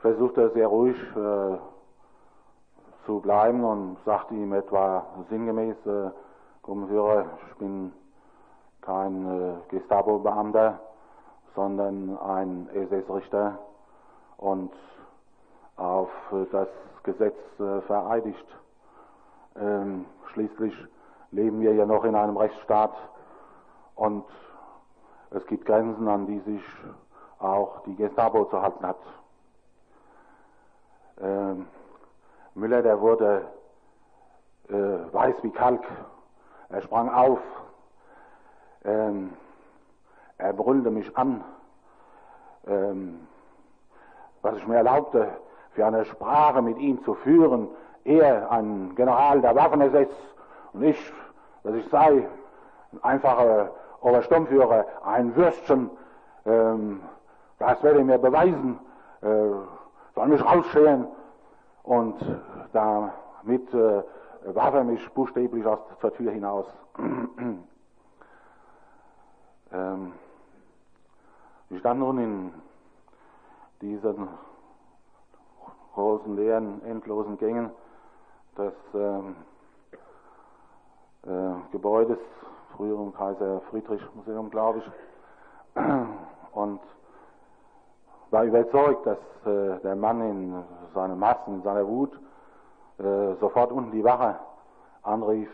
versuchte er sehr ruhig äh, zu bleiben und sagte ihm etwa sinngemäß, äh, Gruppenführer, ich bin kein äh, Gestapo-Beamter, sondern ein SS-Richter und auf das Gesetz äh, vereidigt. Ähm, schließlich leben wir ja noch in einem Rechtsstaat und es gibt Grenzen, an die sich auch die Gestapo zu halten hat. Ähm, Müller, der wurde äh, weiß wie Kalk. Er sprang auf. Ähm, er brüllte mich an. Ähm, was ich mir erlaubte, für eine Sprache mit ihm zu führen. Er, ein General der Waffen-SS und ich, dass ich sei, ein einfacher Oberstummführer, ein Würstchen, ähm, das werde ich mir beweisen, äh, soll mich rausscheren und damit äh, warf er mich buchstäblich aus zur Tür hinaus. ähm, ich stand nun in diesen großen, leeren, endlosen Gängen des ähm, äh, Gebäudes, früheren Kaiser Friedrich Museum, glaube ich, und war überzeugt, dass äh, der Mann in seinem Massen, in seiner Wut, äh, sofort unten die Wache anrief.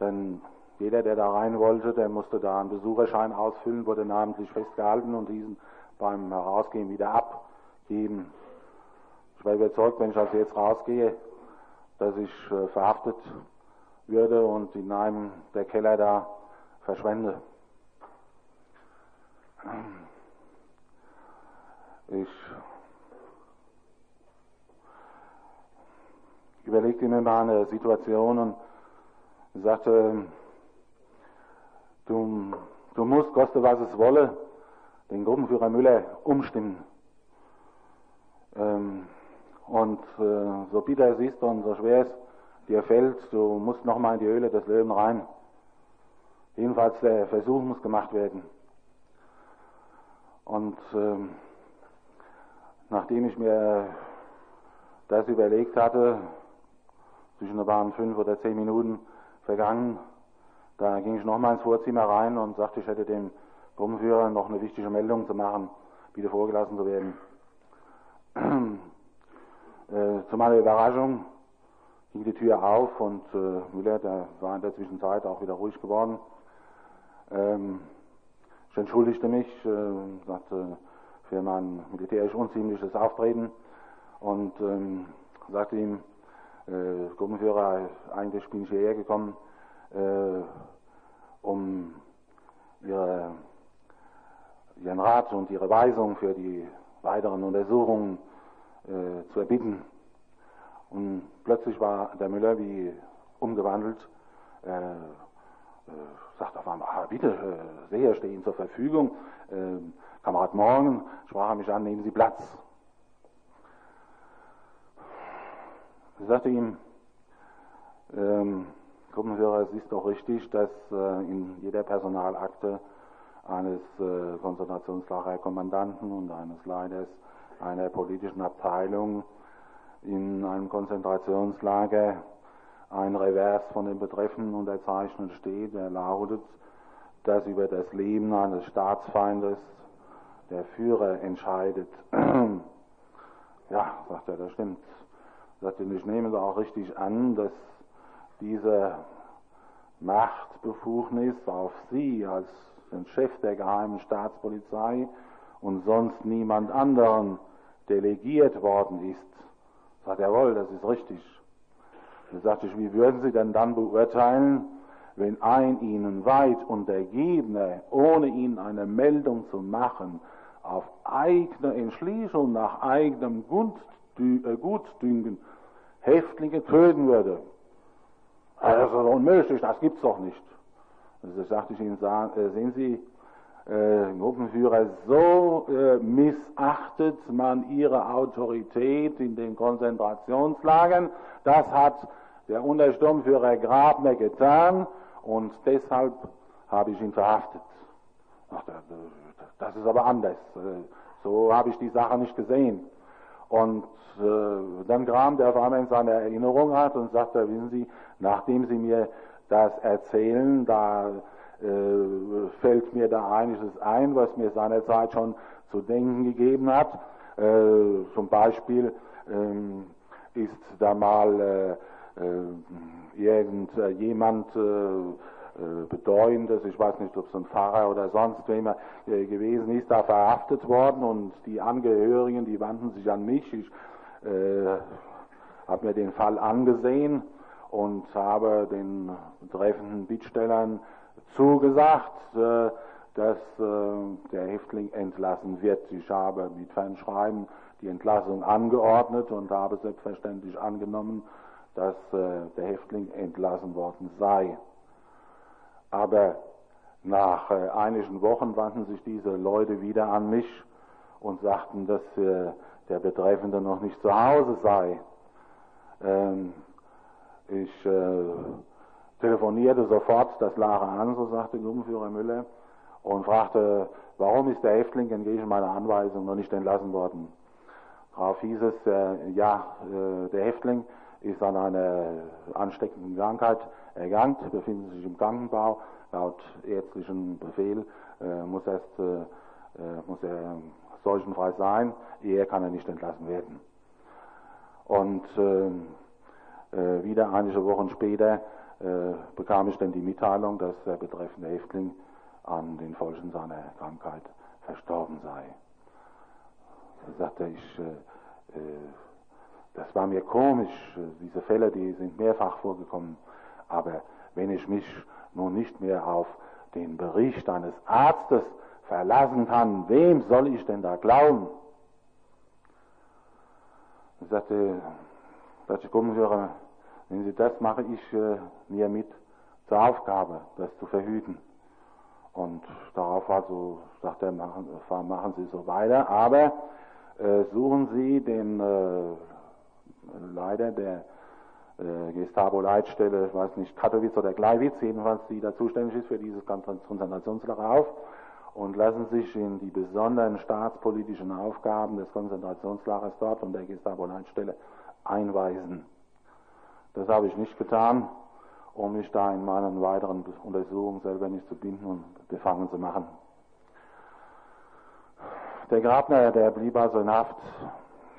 Denn jeder, der da rein wollte, der musste da einen Besucherschein ausfüllen, wurde namentlich festgehalten und diesen beim Herausgehen wieder abgeben. Ich war überzeugt, wenn ich also jetzt rausgehe, dass ich äh, verhaftet würde und in einem der Keller da verschwende. Ich überlegte mir mal eine Situation und sagte, du, du musst, koste was es wolle, den Gruppenführer Müller umstimmen. Ähm, und äh, so bitter es ist und so schwer es dir fällt, du musst nochmal in die Höhle des Löwen rein. Jedenfalls der Versuch muss gemacht werden. Und ähm, nachdem ich mir das überlegt hatte, zwischen waren fünf oder zehn Minuten vergangen, da ging ich nochmal ins Vorzimmer rein und sagte, ich hätte dem Gruppenführer noch eine wichtige Meldung zu machen, bitte vorgelassen zu werden. äh, zu meiner Überraschung ging die Tür auf und äh, Müller, der war in der Zwischenzeit auch wieder ruhig geworden. Ähm, ich entschuldigte mich, äh, sagte für mein militärisch unziemliches Auftreten und ähm, sagte ihm, äh, Gruppenführer, eigentlich bin ich hierher gekommen, äh, um ihre, ihren Rat und ihre Weisung für die weiteren Untersuchungen äh, zu erbitten. Und plötzlich war der Müller wie umgewandelt, äh, sagt auf einmal, ah, bitte, äh, sehr, stehe Ihnen zur Verfügung. Kamerad Morgen sprach er mich an, nehmen Sie Platz. Ich sagte ihm, ähm, Gruppenführer, es ist doch richtig, dass äh, in jeder Personalakte eines äh, Konzentrationslagerkommandanten und eines Leiters einer politischen Abteilung in einem Konzentrationslager ein Revers von dem Betreffenden unterzeichnet steht, der lautet, dass über das Leben eines Staatsfeindes der Führer entscheidet. ja, sagt er, das stimmt. Sagt er, ich nehme da auch richtig an, dass diese Machtbefugnis auf Sie als den Chef der geheimen Staatspolizei und sonst niemand anderen delegiert worden ist. Sagt er, jawohl, das ist richtig. Da sagte ich, wie würden Sie denn dann beurteilen, wenn ein Ihnen weit Untergebener, ohne Ihnen eine Meldung zu machen, auf eigene Entschließung nach eigenem äh, Gutdünken Häftlinge töten würde? Das ist unmöglich, das gibt's doch nicht. Also sagte ich Ihnen, äh, sehen Sie, äh, Gruppenführer, so äh, missachtet man ihre Autorität in den Konzentrationslagern. Das hat der Untersturmführer Grabner getan und deshalb habe ich ihn verhaftet. Ach, das ist aber anders. Äh, so habe ich die Sache nicht gesehen. Und äh, dann kam der auf einmal in seine Erinnerung hat und sagte, wissen Sie, nachdem Sie mir das erzählen, da äh, fällt mir da einiges ein, was mir seinerzeit schon zu denken gegeben hat. Äh, zum Beispiel ähm, ist da mal äh, äh irgendjemand äh, Bedeutendes, ich weiß nicht, ob es ein Pfarrer oder sonst wer äh, gewesen ist, da verhaftet worden und die Angehörigen, die wandten sich an mich. Ich äh, habe mir den Fall angesehen und habe den betreffenden Bittstellern zugesagt, äh, dass äh, der Häftling entlassen wird. Ich habe mit Fernschreiben die Entlassung angeordnet und habe selbstverständlich angenommen, dass äh, der Häftling entlassen worden sei. Aber nach einigen Wochen wandten sich diese Leute wieder an mich und sagten, dass der Betreffende noch nicht zu Hause sei. Ähm, ich telefonierte sofort das Lager an, so sagte Gruppenführer Müller, und fragte, warum ist der Häftling entgegen meiner Anweisung noch nicht entlassen worden. Darauf hieß es, äh, ja, äh, der Häftling ist an einer ansteckenden Krankheit erkrankt, befindet sich im Krankenbau. Laut ärztlichem Befehl äh, muss, erst, äh, äh, muss er seuchenfrei sein, eher kann er nicht entlassen werden. Und ähm, äh, wieder einige Wochen später äh, bekam ich dann die Mitteilung, dass der betreffende Häftling an den Folgen seiner Krankheit verstorben sei. Da sagte ich, äh, äh, das war mir komisch, diese Fälle, die sind mehrfach vorgekommen, aber wenn ich mich nun nicht mehr auf den Bericht eines Arztes verlassen kann, wem soll ich denn da glauben? Ich sagte, kommen würde, wenn Sie das mache ich äh, mir mit zur Aufgabe, das zu verhüten. Und darauf also sagt er, machen, machen Sie so weiter, aber äh, suchen Sie den äh, Leiter der äh, Gestapo-Leitstelle, ich weiß nicht, Katowice oder Gleiwitz, jedenfalls die da zuständig ist für dieses Konzentrationslager auf und lassen sich in die besonderen staatspolitischen Aufgaben des Konzentrationslagers dort von der Gestapo-Leitstelle einweisen. Das habe ich nicht getan, um mich da in meinen weiteren Untersuchungen selber nicht zu binden und befangen zu machen. Der Grabner, der blieb also in Haft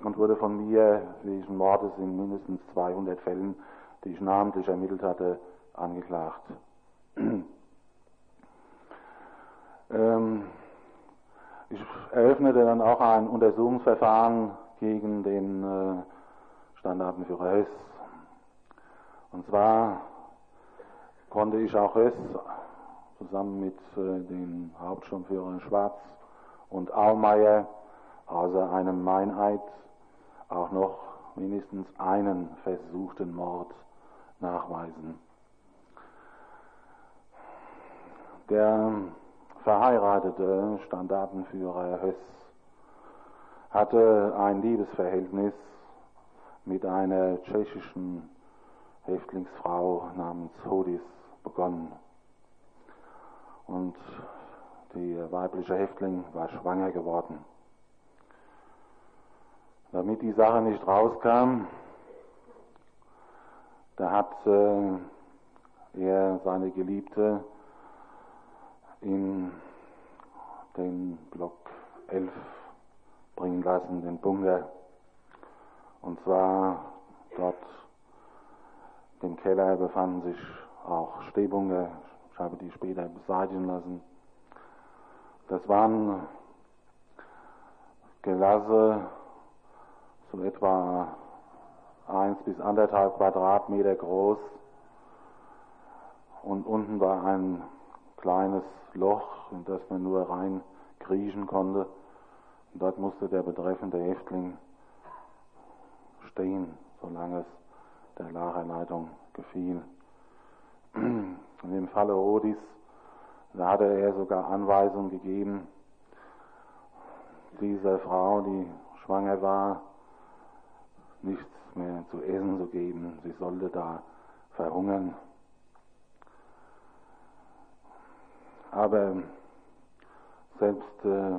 und wurde von mir wegen Mordes in mindestens 200 Fällen, die ich namentlich ermittelt hatte, angeklagt. ähm, ich eröffnete dann auch ein Untersuchungsverfahren gegen den äh, Standartenführer Hess und zwar konnte ich auch Höss zusammen mit äh, den Hauptsturmführern Schwarz und Aumeier außer einem Meineid auch noch mindestens einen versuchten Mord nachweisen. Der verheiratete Standartenführer Höss hatte ein Liebesverhältnis mit einer tschechischen Häftlingsfrau namens Hodis begonnen. Und die weibliche Häftling war schwanger geworden. Damit die Sache nicht rauskam, da hat äh, er seine Geliebte in den Block 11 bringen lassen, den Bunker. Und zwar dort im Keller befanden sich auch Stehbunker. Ich habe die später beseitigen lassen. Das waren Gelasse, so etwa eins bis anderthalb Quadratmeter groß. Und unten war ein kleines Loch, in das man nur rein kriechen konnte. Und dort musste der betreffende Häftling stehen, solange es der Lagerleitung gefiel. In dem Falle Rodis, da hatte er sogar Anweisungen gegeben, dieser Frau, die schwanger war, nichts mehr zu essen zu geben. Sie sollte da verhungern. Aber selbst äh,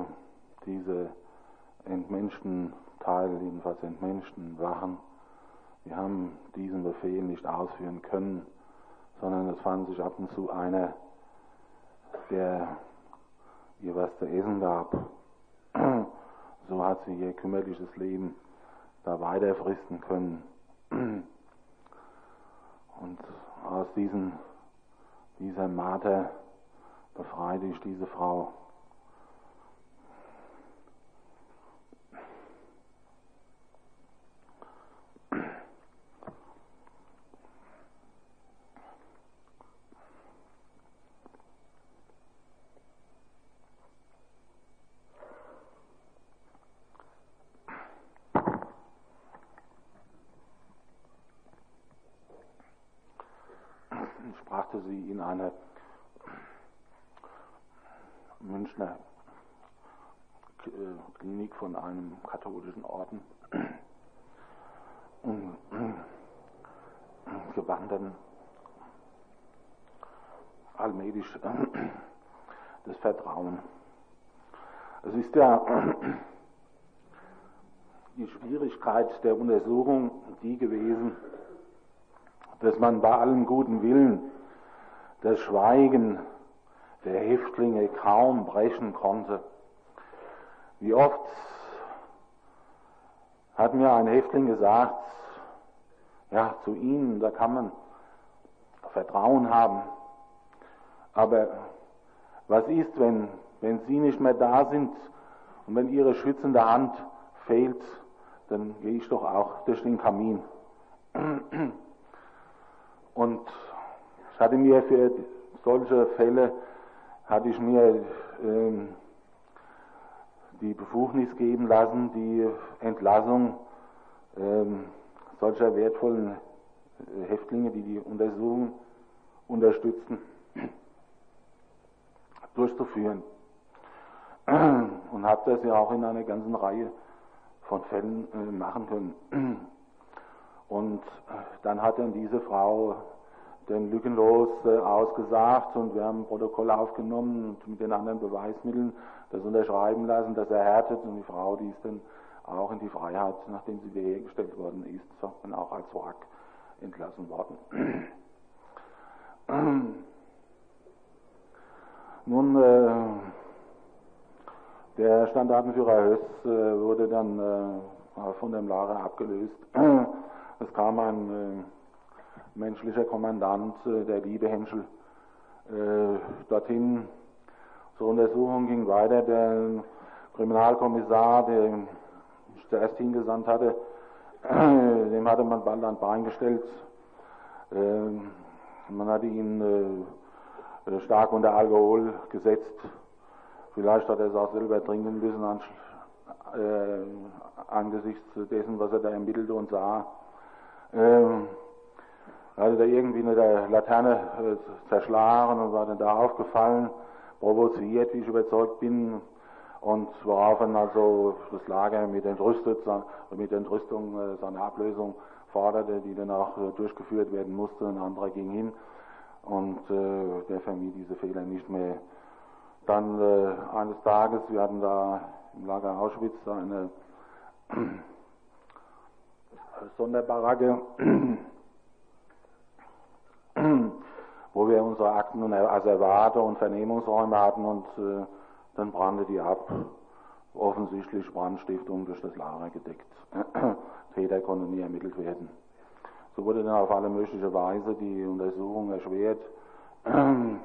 diese entmenschten Teile, jedenfalls entmenschten Wachen, die haben diesen Befehl nicht ausführen können, sondern es fand sich ab und zu einer, der ihr was zu essen gab. So hat sie ihr kümmerliches Leben da weiter können. Und aus diesen, dieser Marter befreite ich diese Frau. brachte sie in eine Münchner Klinik von einem katholischen Orden und gewann dann allmählich das Vertrauen. Es ist ja die Schwierigkeit der Untersuchung die gewesen, dass man bei allem guten Willen das Schweigen der Häftlinge kaum brechen konnte. Wie oft hat mir ein Häftling gesagt, ja, zu Ihnen, da kann man Vertrauen haben. Aber was ist, wenn, wenn Sie nicht mehr da sind und wenn Ihre schützende Hand fehlt, dann gehe ich doch auch durch den Kamin. Und ich hatte mir für solche Fälle hatte ich mir ähm, die Befugnis geben lassen, die Entlassung ähm, solcher wertvollen äh, Häftlinge, die die Untersuchung unterstützen, durchzuführen. Und habe das ja auch in einer ganzen Reihe von Fällen äh, machen können. Und dann hat dann diese Frau den lückenlos äh, ausgesagt und wir haben ein Protokoll aufgenommen und mit den anderen Beweismitteln das unterschreiben lassen, das erhärtet und die Frau, die ist dann auch in die Freiheit, nachdem sie wiederhergestellt worden ist, dann auch als Wrack entlassen worden. Nun, äh, der Standartenführer Höss äh, wurde dann äh, von dem Lager abgelöst. Es kam ein äh, menschlicher Kommandant, äh, der liebe Henschel, äh, dorthin zur Untersuchung ging weiter. Der Kriminalkommissar, der ich zuerst hingesandt hatte, dem hatte man bald ein Bein gestellt. Ähm, man hatte ihn stark unter Alkohol gesetzt. Vielleicht hat er es auch selber trinken müssen an, äh, angesichts dessen, was er da ermittelte und sah. Ähm, hatte da irgendwie eine Laterne äh, zerschlagen und war dann da aufgefallen, provoziert, wie ich überzeugt bin, und worauf dann also das Lager mit Entrüstet, mit Entrüstung äh, seine Ablösung forderte, die dann auch äh, durchgeführt werden musste. Ein anderer ging hin und äh, der vermied diese Fehler nicht mehr. Dann äh, eines Tages, wir hatten da im Lager Auschwitz eine Sonderbaracke, wo wir unsere Akten und Asservate und Vernehmungsräume hatten und äh, dann brannte die ab. Offensichtlich Brandstiftung durch das Lager gedeckt. Täter konnten nie ermittelt werden. So wurde dann auf alle mögliche Weise die Untersuchung erschwert. Kamen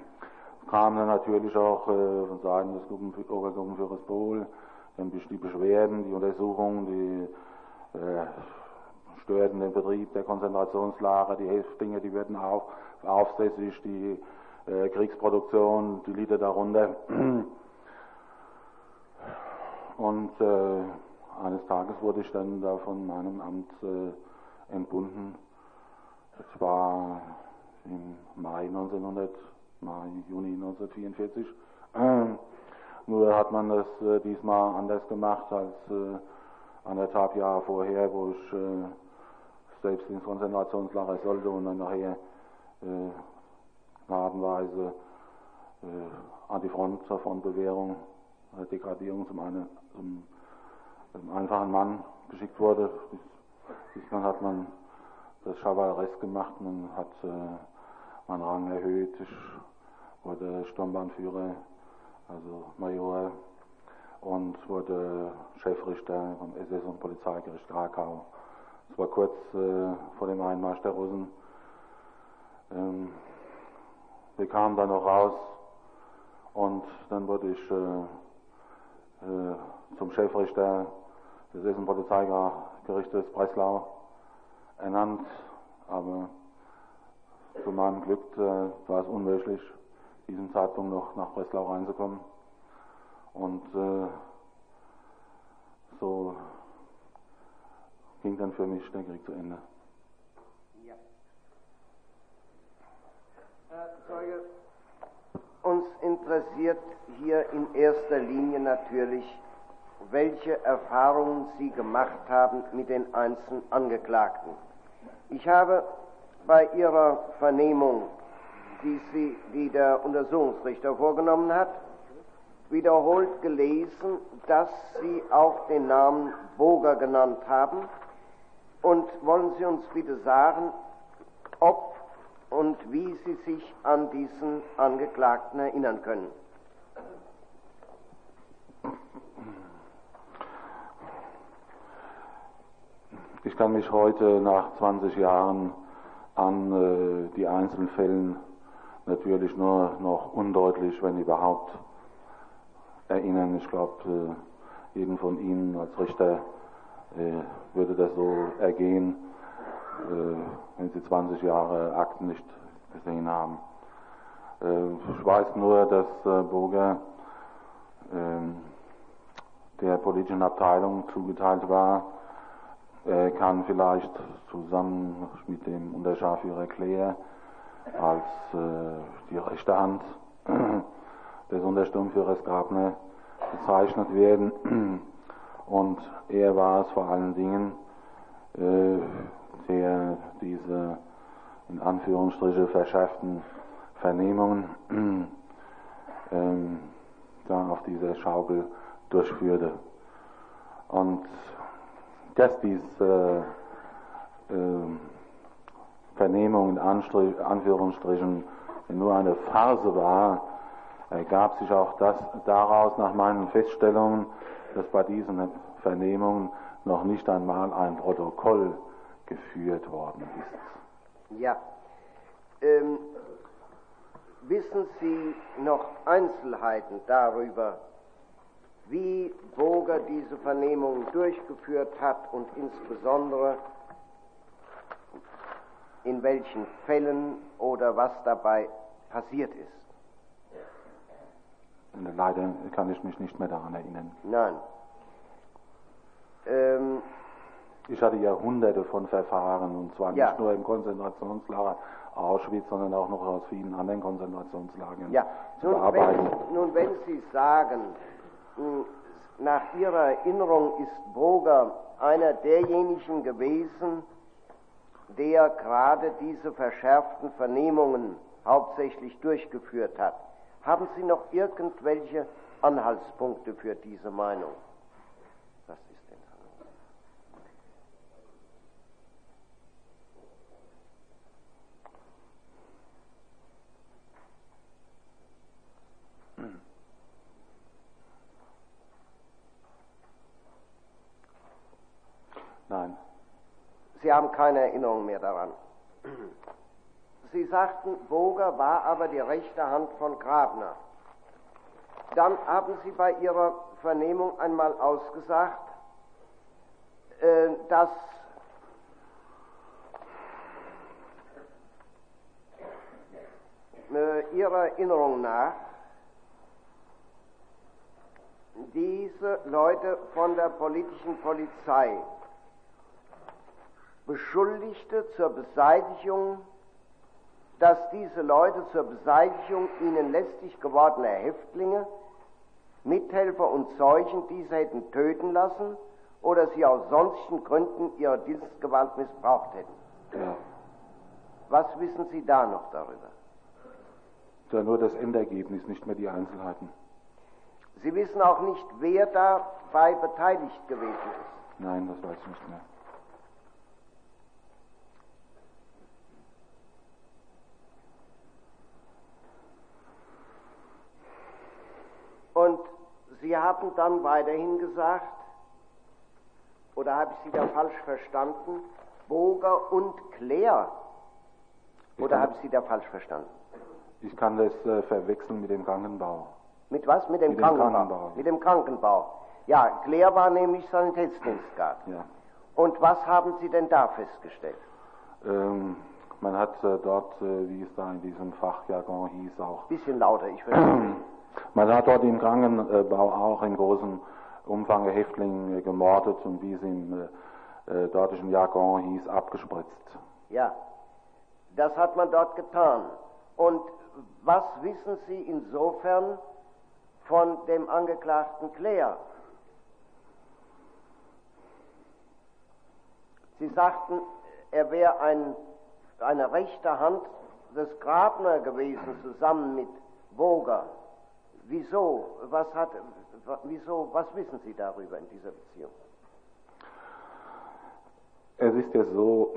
dann natürlich auch äh, von Seiten des Obergruppenführers Bohl dann die Beschwerden, die Untersuchungen, die äh, störten den Betrieb der Konzentrationslager, die Häftlinge, die werden auf, aufsässig, die äh, Kriegsproduktion, die lieder darunter. Und äh, eines Tages wurde ich dann da von meinem Amt äh, entbunden. Das war im Mai 1900, Mai, Juni 1944. Äh, nur hat man das äh, diesmal anders gemacht als äh, anderthalb Jahre vorher, wo ich äh, selbst ins Konzentrationslager sollte und dann nachher äh, äh, an die Front zur Frontbewährung, äh, Degradierung zum, eine, zum, zum einfachen Mann geschickt wurde. Diesmal hat man das Chevaleresque gemacht, man hat äh, meinen Rang erhöht, ich wurde Sturmbannführer, also Major und wurde Chefrichter vom SS- und Polizeigericht Krakau. Es war kurz äh, vor dem Einmarsch der Russen. Ähm, wir kamen dann noch raus und dann wurde ich äh, äh, zum Chefrichter des SS- und Polizeigerichtes Breslau ernannt, aber zu meinem Glück äh, war es unmöglich, diesem Zeitpunkt noch nach Breslau reinzukommen. Und äh, so ging dann für mich der Krieg zu Ende. Ja. Herr Zeuge, uns interessiert hier in erster Linie natürlich, welche Erfahrungen Sie gemacht haben mit den einzelnen Angeklagten. Ich habe bei Ihrer Vernehmung, die, Sie, die der Untersuchungsrichter vorgenommen hat, wiederholt gelesen, dass Sie auch den Namen Boger genannt haben. Und wollen Sie uns bitte sagen, ob und wie Sie sich an diesen Angeklagten erinnern können? Ich kann mich heute nach 20 Jahren an äh, die einzelnen Fällen natürlich nur noch undeutlich, wenn überhaupt, erinnern. Ich glaube, äh, jeden von Ihnen als Richter äh, würde das so ergehen, äh, wenn Sie 20 Jahre Akten nicht gesehen haben. Äh, ich weiß nur, dass äh, Burger ähm, der politischen Abteilung zugeteilt war. Er kann vielleicht zusammen mit dem Unterscharführer Claire als äh, die rechte Hand des Untersturmführers Grabner bezeichnet werden. Und er war es vor allen Dingen, äh, der diese in Anführungsstriche verschärften Vernehmungen ähm, da auf dieser Schaukel durchführte. Und dass diese äh, äh, Vernehmung in Anführungsstrichen nur eine Phase war, ergab sich auch das daraus nach meinen Feststellungen, dass bei diesen Vernehmungen noch nicht einmal ein Protokoll geführt worden ist. Ja. Ähm, wissen Sie noch Einzelheiten darüber, wie Boger diese Vernehmung durchgeführt hat und insbesondere in welchen Fällen oder was dabei passiert ist? Leider kann ich mich nicht mehr daran erinnern. Nein. Ähm, Ich hatte ja hunderte von Verfahren, und zwar Ja. nicht nur im Konzentrationslager Auschwitz, sondern auch noch aus vielen anderen Konzentrationslagern ja, zu nun bearbeiten. wenn, nun wenn Sie sagen, nach Ihrer Erinnerung ist Boger einer derjenigen gewesen, der gerade diese verschärften Vernehmungen hauptsächlich durchgeführt hat. Haben Sie noch irgendwelche Anhaltspunkte für diese Meinung? Was ist denn? Nein, Sie haben keine Erinnerung mehr daran. Sie sagten, Boger war aber die rechte Hand von Grabner. Dann haben Sie bei Ihrer Vernehmung einmal ausgesagt, äh, dass äh, Ihrer Erinnerung nach diese Leute von der politischen Polizei beschuldigte zur Beseitigung, dass diese Leute zur Beseitigung ihnen lästig gewordener Häftlinge, Mithelfer und Zeugen diese hätten töten lassen oder sie aus sonstigen Gründen ihre Dienstgewalt missbraucht hätten. ja. Was wissen Sie da noch darüber? ja nur das Endergebnis, nicht mehr die Einzelheiten. Sie wissen auch nicht, wer dabei beteiligt gewesen ist. Nein, das weiß ich nicht mehr. Und Sie haben dann weiterhin gesagt, oder habe ich Sie da falsch verstanden, Boger und Claire? Oder habe ich Sie da falsch verstanden? Ich kann das äh, verwechseln mit dem Gangenbau. Mit was? Mit dem, Mit dem Krankenbau. Krankenbau. Mit dem Krankenbau. Ja, Claire war nämlich Sanitätsdienstgrad. Ja. Und was haben Sie denn da festgestellt? Ähm, man hat äh, dort, äh, wie es da in diesem Fachjargon hieß, auch Bisschen lauter, ich verstehe. Man hat dort im Krankenbau auch in großem Umfang Häftlinge gemordet und wie es im äh, äh, dortigen Jargon hieß, abgespritzt. Ja, das hat man dort getan. Und was wissen Sie insofern von dem Angeklagten Claire? Sie sagten, er wäre ein, eine rechte Hand des Grabner gewesen, zusammen mit Boger. Wieso? Was hat, wieso? Was wissen Sie darüber in dieser Beziehung? Es ist ja so,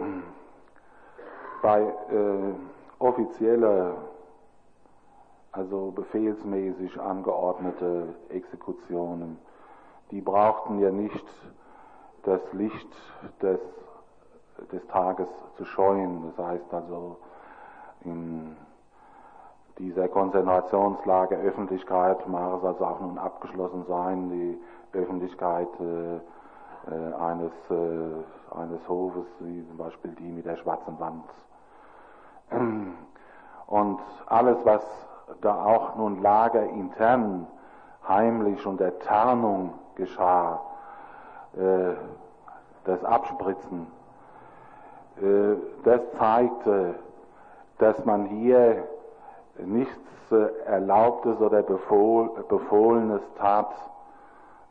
bei äh, offizieller, also befehlsmäßig angeordnete Exekutionen, die brauchten ja nicht das Licht des, des Tages zu scheuen. Das heißt also, in dieser Konzentrationslage Öffentlichkeit mag es also auch nun abgeschlossen sein, die Öffentlichkeit äh, äh, eines, äh, eines Hofes, wie zum Beispiel die mit der schwarzen Wand. Und alles, was da auch nun lagerintern heimlich unter Tarnung geschah, äh, das Abspritzen, äh, das zeigte, dass man hier nichts äh, Erlaubtes oder Befohl, Befohlenes tat,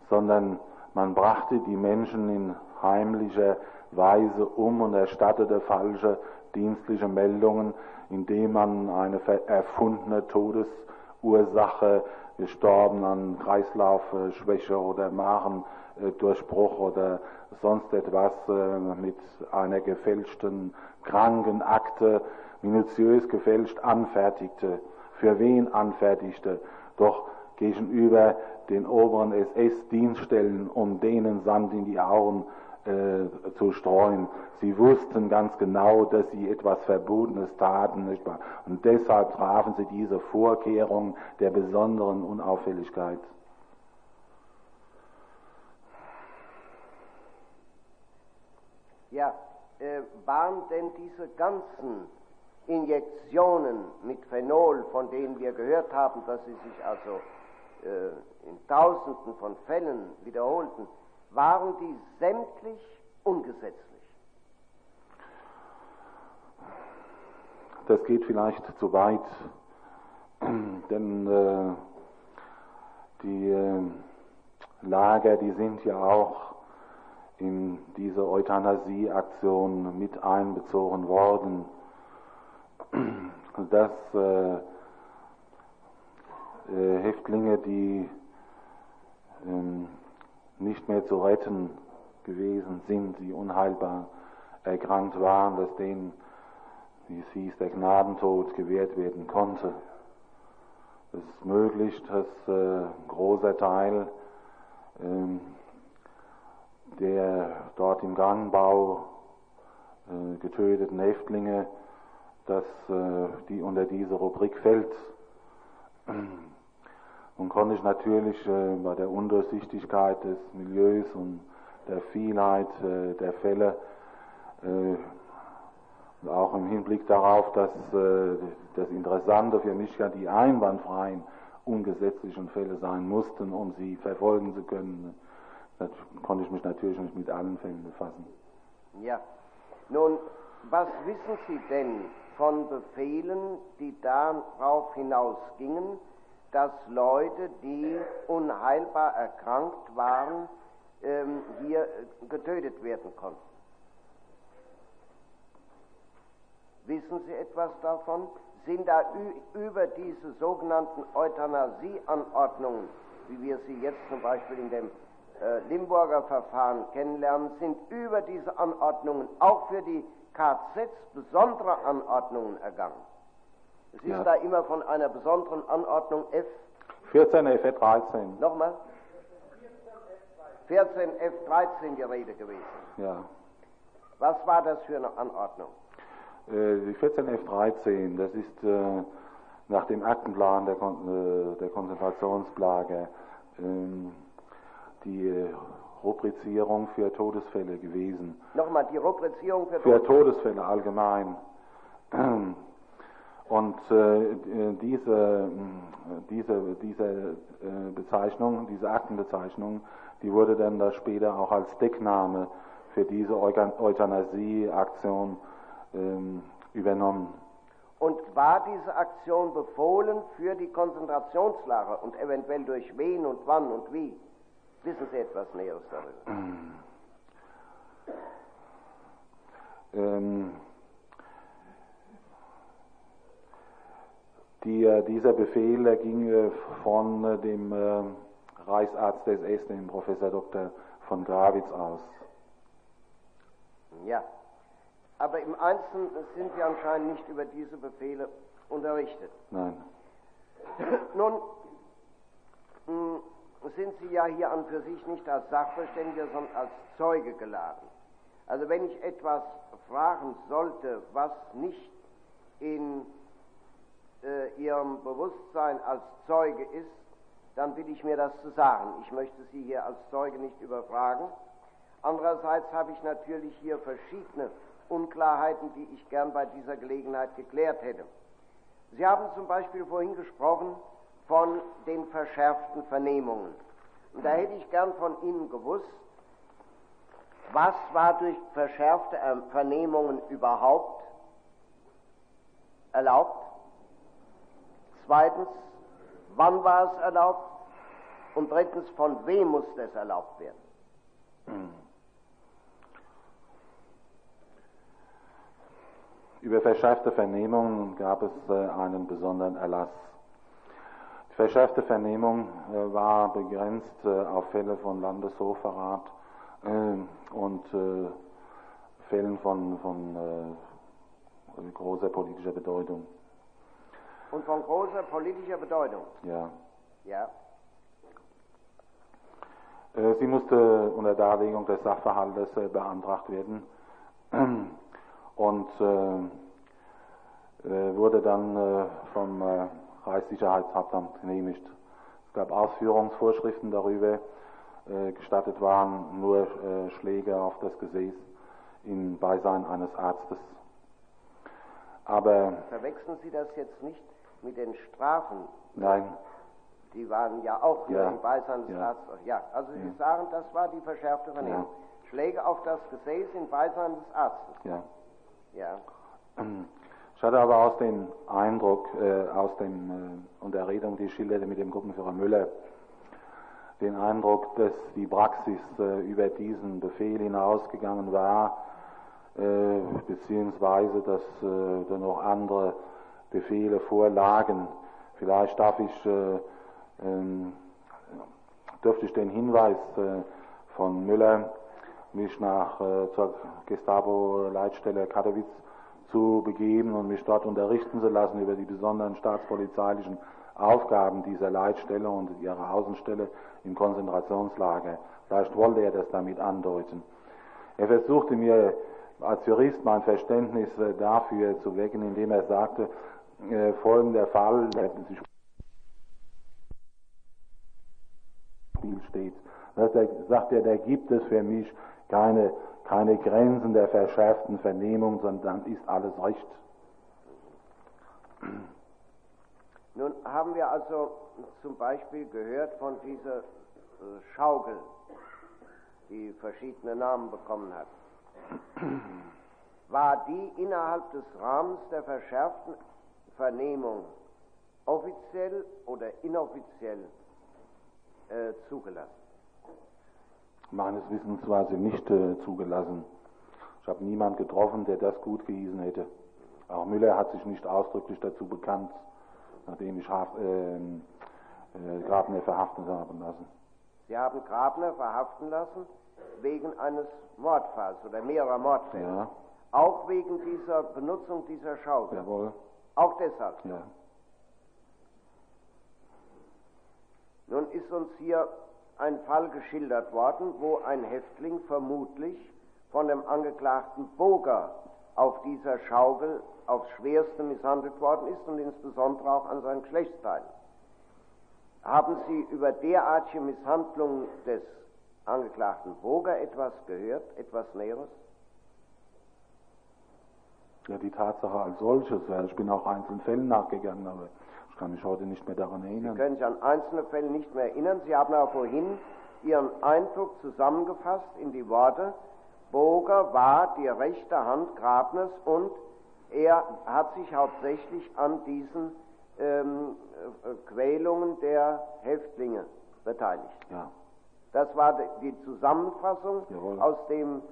sondern man brachte die Menschen in heimlicher Weise um und erstattete falsche dienstliche Meldungen, indem man eine erfundene Todesursache, gestorben an Kreislaufschwäche oder Magendurchbruch oder sonst etwas äh, mit einer gefälschten Krankenakte minutiös gefälscht anfertigte. Für wen anfertigte? Doch gegenüber den oberen SS-Dienststellen, um denen Sand in die Augen äh, zu streuen. Sie wussten ganz genau, dass sie etwas Verbotenes taten, nicht wahr? Und deshalb trafen sie diese Vorkehrung der besonderen Unauffälligkeit. Ja, äh, waren denn diese ganzen Injektionen mit Phenol, von denen wir gehört haben, dass sie sich also äh, in Tausenden von Fällen wiederholten, waren die sämtlich ungesetzlich. Das geht vielleicht zu weit, denn äh, die äh, Lager, die sind ja auch in diese Euthanasieaktion mit einbezogen worden, dass äh, äh, Häftlinge, die ähm, nicht mehr zu retten gewesen sind, die unheilbar erkrankt waren, dass denen, wie es hieß, der Gnadentod gewährt werden konnte. Es ist möglich, dass äh, ein großer Teil ähm, der dort im Gangbau äh, getöteten Häftlinge, dass äh, die unter diese Rubrik fällt. Nun konnte ich natürlich äh, bei der Undurchsichtigkeit des Milieus und der Vielheit äh, der Fälle und auch im Hinblick darauf, dass das Interessante für mich ja die einwandfreien ungesetzlichen Fälle sein mussten, um sie verfolgen zu können, da konnte ich mich natürlich nicht mit allen Fällen befassen. Ja. Nun, was wissen Sie denn von Befehlen, die darauf hinausgingen, dass Leute, die unheilbar erkrankt waren, ähm, hier getötet werden konnten? Wissen Sie etwas davon? Sind da über diese sogenannten Euthanasieanordnungen, wie wir sie jetzt zum Beispiel in dem äh, Limburger Verfahren kennenlernen, sind über diese Anordnungen auch für die KZs besondere Anordnungen ergangen. Es ist Ja. da immer von einer besonderen Anordnung F. 14 F 13. Nochmal? 14 F13 die Rede gewesen. Ja. Was war das für eine Anordnung? Äh, Die 14 F 13, das ist äh, nach dem Aktenplan der, Kon äh, der Konzentrationslager ähm, die Rubrizierung für Todesfälle gewesen. Nochmal, die Rubrizierung für, Für Todesfälle allgemein. Und äh, diese, mh, diese, diese äh, Bezeichnung, diese Aktenbezeichnung, die wurde dann da später auch als Deckname für diese Euthanasie-Aktion ähm, übernommen. Und war diese Aktion befohlen für die Konzentrationslager und eventuell durch wen und wann und wie? Wissen Sie etwas Näheres darüber? Ähm, die, äh, dieser Befehl ging äh, von äh, dem Reichsarzt des SS, dem Professor Dr. von Grawitz aus. Ja. Aber im Einzelnen sind Sie anscheinend nicht über diese Befehle unterrichtet. Nein. Nun mh, sind Sie ja hier an für sich nicht als Sachverständiger, sondern als Zeuge geladen. Also wenn ich etwas fragen sollte, was nicht in äh, Ihrem Bewusstsein als Zeuge ist, dann bitte ich mir das zu sagen. Ich möchte Sie hier als Zeuge nicht überfragen. Andererseits habe ich natürlich hier verschiedene Unklarheiten, die ich gern bei dieser Gelegenheit geklärt hätte. Sie haben zum Beispiel vorhin gesprochen von den verschärften Vernehmungen. Und da hätte ich gern von Ihnen gewusst, was war durch verschärfte ähm, Vernehmungen überhaupt erlaubt? Zweitens, wann war es erlaubt? Und drittens, von wem musste es erlaubt werden? Über verschärfte Vernehmungen gab es äh, einen besonderen Erlass. Die verschärfte Vernehmung äh, war begrenzt äh, auf Fälle von Landeshochverrat äh, und äh, Fällen von, von äh, großer politischer Bedeutung. Und von großer politischer Bedeutung. Ja. Ja. Äh, Sie musste unter Darlegung des Sachverhaltes beantragt werden und wurde dann vom Reichssicherheitshauptamt genehmigt. Es gab Ausführungsvorschriften darüber. Äh, gestattet waren nur äh, Schläge auf das Gesäß in Beisein eines Arztes. Aber Verwechseln Sie das jetzt nicht mit den Strafen, nein, Die waren ja auch Ja. im Beisein des Ja. Arztes. Ja, also Sie Ja. sagen, das war die verschärfte Vernehmung. Schläge auf das Gesäß im Beisein des Arztes. Ja. Ja. Ich hatte aber aus dem Eindruck, äh, aus dem äh, Unterredung, die ich schilderte mit dem Gruppenführer Müller, den Eindruck, dass die Praxis äh, über diesen Befehl hinausgegangen war, äh, beziehungsweise dass äh, da noch andere Befehle vorlagen. Vielleicht darf ich, äh, ähm, dürfte ich den Hinweis von Müller, mich nach zur Gestapo-Leitstelle Katowice zu begeben und mich dort unterrichten zu lassen über die besonderen staatspolizeilichen Aufgaben dieser Leitstelle und ihrer Außenstelle im Konzentrationslager. Vielleicht wollte er das damit andeuten. Er versuchte mir als Jurist mein Verständnis äh, dafür zu wecken, indem er sagte, äh, folgender Fall, der sich Spiel steht. Er, sagt er, da gibt es für mich keine, keine Grenzen der verschärften Vernehmung, sondern dann ist alles recht. Nun haben wir also zum Beispiel gehört von dieser äh, Schaukel, die verschiedene Namen bekommen hat. War die innerhalb des Rahmens der verschärften Vernehmung offiziell oder inoffiziell äh, zugelassen? Meines Wissens war sie nicht äh, zugelassen. Ich habe niemand getroffen, der das gut gehießen hätte. Auch Müller hat sich nicht ausdrücklich dazu bekannt, nachdem ich Haf, äh, äh, Grabner verhaften haben lassen. Sie haben Grabner verhaften lassen wegen eines Mordfalls oder mehrerer Mordfälle. Ja, Auch wegen dieser Benutzung dieser Schaukel. jawohl, Auch deshalb. ja. Nun ist uns hier ein Fall geschildert worden, wo ein Häftling vermutlich von dem Angeklagten Boger auf dieser Schaukel aufs Schwerste misshandelt worden ist und insbesondere auch an seinen Geschlechtsteilen. Haben Sie über derartige Misshandlungen des Angeklagten Boger etwas gehört, etwas Näheres? Ja, die Tatsache als solches, ich bin auch einzelnen Fällen nachgegangen, aber ich kann mich heute nicht mehr daran Sie erinnern. können sich an einzelne Fälle nicht mehr erinnern. Sie haben aber vorhin Ihren Eindruck zusammengefasst in die Worte, Boger war die rechte Hand Grabners und er hat sich hauptsächlich an diesen ähm, äh, Quälungen der Häftlinge beteiligt. Ja, Das war die Zusammenfassung Jawohl. aus dem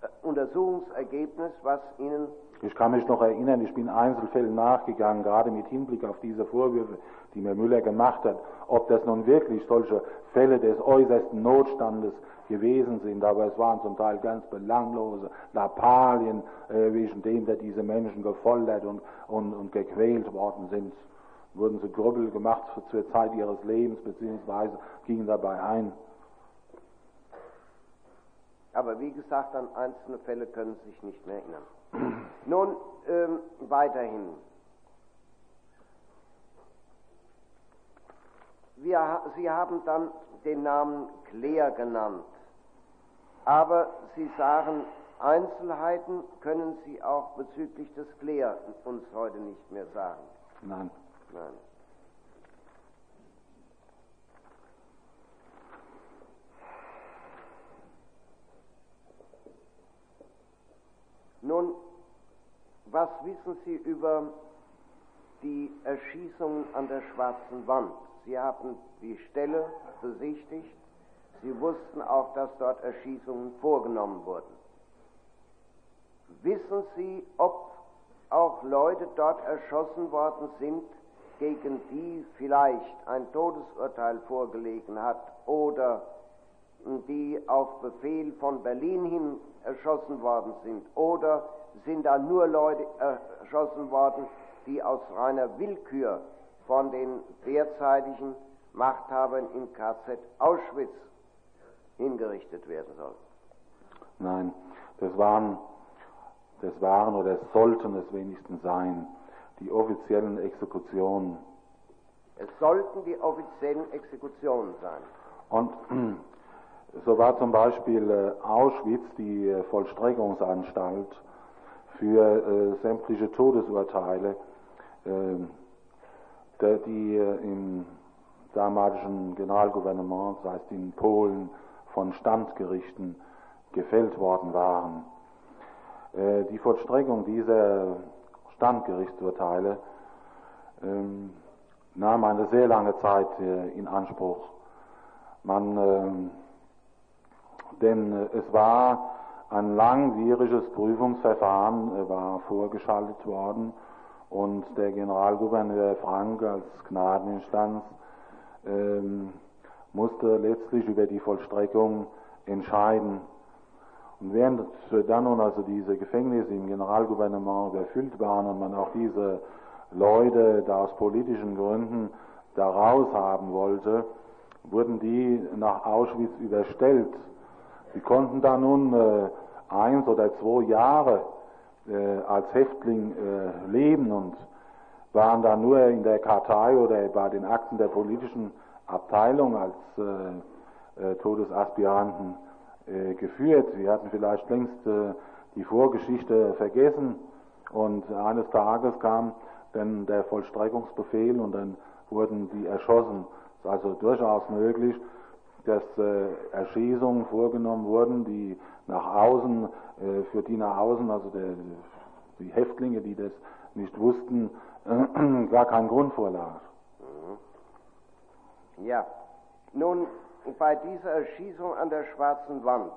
äh, Untersuchungsergebnis, was Ihnen Ich kann mich noch erinnern, ich bin Einzelfällen nachgegangen, gerade mit Hinblick auf diese Vorwürfe, die mir Müller gemacht hat, ob das nun wirklich solche Fälle des äußersten Notstandes gewesen sind, aber es waren zum Teil ganz belanglose Lappalien, äh, wegen dem da diese Menschen gefoltert und, und, und gequält worden sind. Wurden sie Grübbel gemacht zur Zeit ihres Lebens, beziehungsweise gingen dabei ein. Aber wie gesagt, an einzelne Fälle können Sie sich nicht mehr erinnern. Nun ähm, weiterhin. Wir, Sie haben dann den Namen Claire genannt. Aber Sie sagen, Einzelheiten können Sie auch bezüglich des Claire uns heute nicht mehr sagen. Nein. Nein. Nun, was wissen Sie über die Erschießungen an der Schwarzen Wand? Sie haben die Stelle besichtigt. Sie wussten auch, dass dort Erschießungen vorgenommen wurden. Wissen Sie, ob auch Leute dort erschossen worden sind, gegen die vielleicht ein Todesurteil vorgelegen hat oder die auf Befehl von Berlin hin erschossen worden sind? Oder sind da nur Leute erschossen worden, die aus reiner Willkür von den derzeitigen Machthabern im KZ Auschwitz hingerichtet werden sollen? Nein, das waren, das waren oder sollten es wenigstens sein, die offiziellen Exekutionen. Es sollten die offiziellen Exekutionen sein. Und so war zum Beispiel äh, Auschwitz die äh, Vollstreckungsanstalt für äh, sämtliche Todesurteile, äh, der, die im damaligen Generalgouvernements, das heißt in Polen, von Standgerichten gefällt worden waren. Die Vollstreckung dieser Standgerichtsurteile ähm, nahm eine sehr lange Zeit in Anspruch. Man, ähm, denn äh, es war ein langwieriges Prüfungsverfahren äh, war vorgeschaltet worden und der Generalgouverneur Frank als Gnadeninstanz ähm, musste letztlich über die Vollstreckung entscheiden. Und während dann nun also diese Gefängnisse im Generalgouvernement überfüllt waren und man auch diese Leute da aus politischen Gründen da raus haben wollte, wurden die nach Auschwitz überstellt. Sie konnten da nun äh, eins oder zwei Jahre äh, als Häftling äh, leben und waren da nur in der Kartei oder bei den Akten der politischen Abteilung als äh, äh Todesaspiranten äh, geführt. Sie hatten vielleicht längst die Vorgeschichte vergessen und eines Tages kam dann der Vollstreckungsbefehl und dann wurden die erschossen. Es ist also durchaus möglich, dass äh, Erschießungen vorgenommen wurden, die nach außen, äh, für die nach außen, also der, die Häftlinge, die das nicht wussten, äh, gar kein Grund vorlag. Mhm. Ja, nun bei dieser Erschießung an der Schwarzen Wand,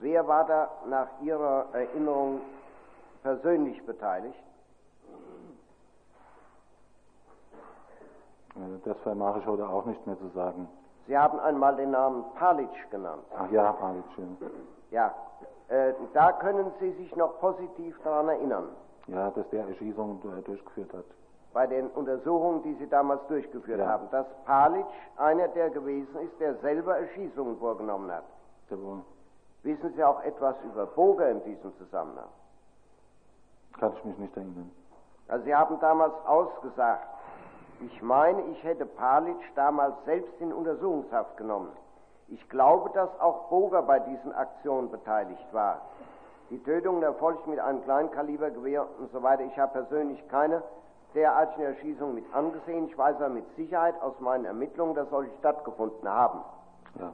wer war da nach Ihrer Erinnerung persönlich beteiligt? Äh, das vermag ich heute auch nicht mehr zu sagen. Sie haben einmal den Namen Palic genannt. Ach ja, Palic. Ja, äh, da können Sie sich noch positiv daran erinnern. Ja, dass der Erschießungen durchgeführt hat. Bei den Untersuchungen, die Sie damals durchgeführt ja. haben, dass Palic einer der gewesen ist, der selber Erschießungen vorgenommen hat. Jawohl. Wissen Sie auch etwas über Boger in diesem Zusammenhang? Kann ich mich nicht erinnern. Also Sie haben damals ausgesagt, ich meine, ich hätte Palic damals selbst in Untersuchungshaft genommen. Ich glaube, dass auch Boger bei diesen Aktionen beteiligt war. Die Tötungen erfolgten mit einem Kleinkalibergewehr und so weiter. Ich habe persönlich keine derartigen Erschießungen mit angesehen. Ich weiß aber mit Sicherheit aus meinen Ermittlungen, dass solche stattgefunden haben. Ja.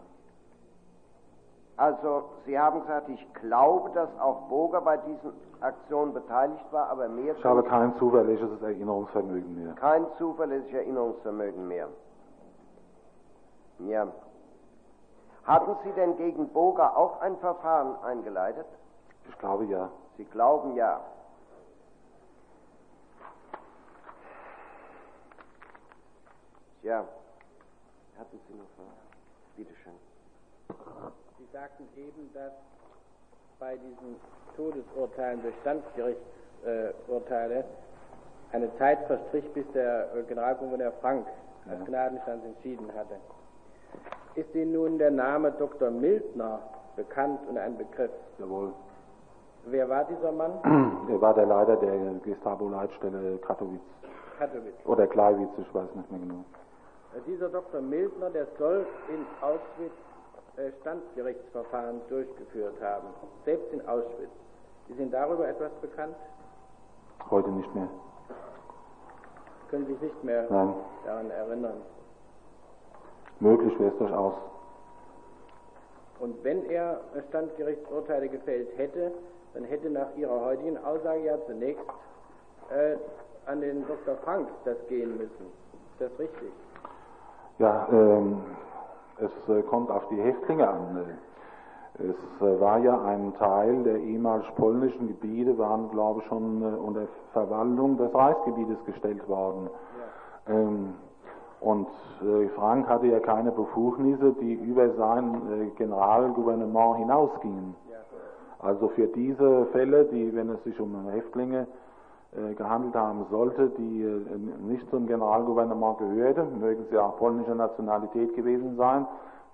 Also, Sie haben gesagt, ich glaube, dass auch Boger bei diesen Aktionen beteiligt war, aber mehr. Ich habe kein zuverlässiges Erinnerungsvermögen mehr. Kein zuverlässiges Erinnerungsvermögen mehr. Ja. Hatten Sie denn gegen Boger auch ein Verfahren eingeleitet? Ich glaube ja. Sie glauben ja. Ja. Hatten Sie noch Fragen? Bitte schön. Sie sagten eben, dass bei diesen Todesurteilen durch Standgerichtsurteile äh, eine Zeit verstrich, bis der äh, Generalgouverneur Frank als ja. Gnadenstand entschieden hatte. Ist Ihnen nun der Name Dr. Mildner bekannt und ein Begriff? Jawohl. Wer war dieser Mann? Er war der Leiter der Gestapo-Leitstelle Katowice. Katowice. Oder Kleiwitz, ich weiß nicht mehr genau. Dieser Dr. Mildner, der soll in Auschwitz Standgerichtsverfahren durchgeführt haben, selbst in Auschwitz. Ist Ihnen darüber etwas bekannt? Heute nicht mehr. Können Sie sich nicht mehr Nein. daran erinnern? Möglich wäre es durchaus. Und wenn er Standgerichtsurteile gefällt hätte, dann hätte nach Ihrer heutigen Aussage ja zunächst äh, an den Dr. Frank das gehen müssen. Ist das richtig? Ja, ähm, es äh, kommt auf die Häftlinge an. Es äh, war ja ein Teil der ehemals polnischen Gebiete, waren glaube ich schon äh, unter Verwaltung des Reichsgebietes gestellt worden. Ja. Ähm, und Frank hatte ja keine Befugnisse, die über sein Generalgouvernement hinausgingen. Also für diese Fälle, die, wenn es sich um Häftlinge äh, gehandelt haben sollte, die äh, nicht zum Generalgouvernement gehörte, mögen sie auch polnischer Nationalität gewesen sein.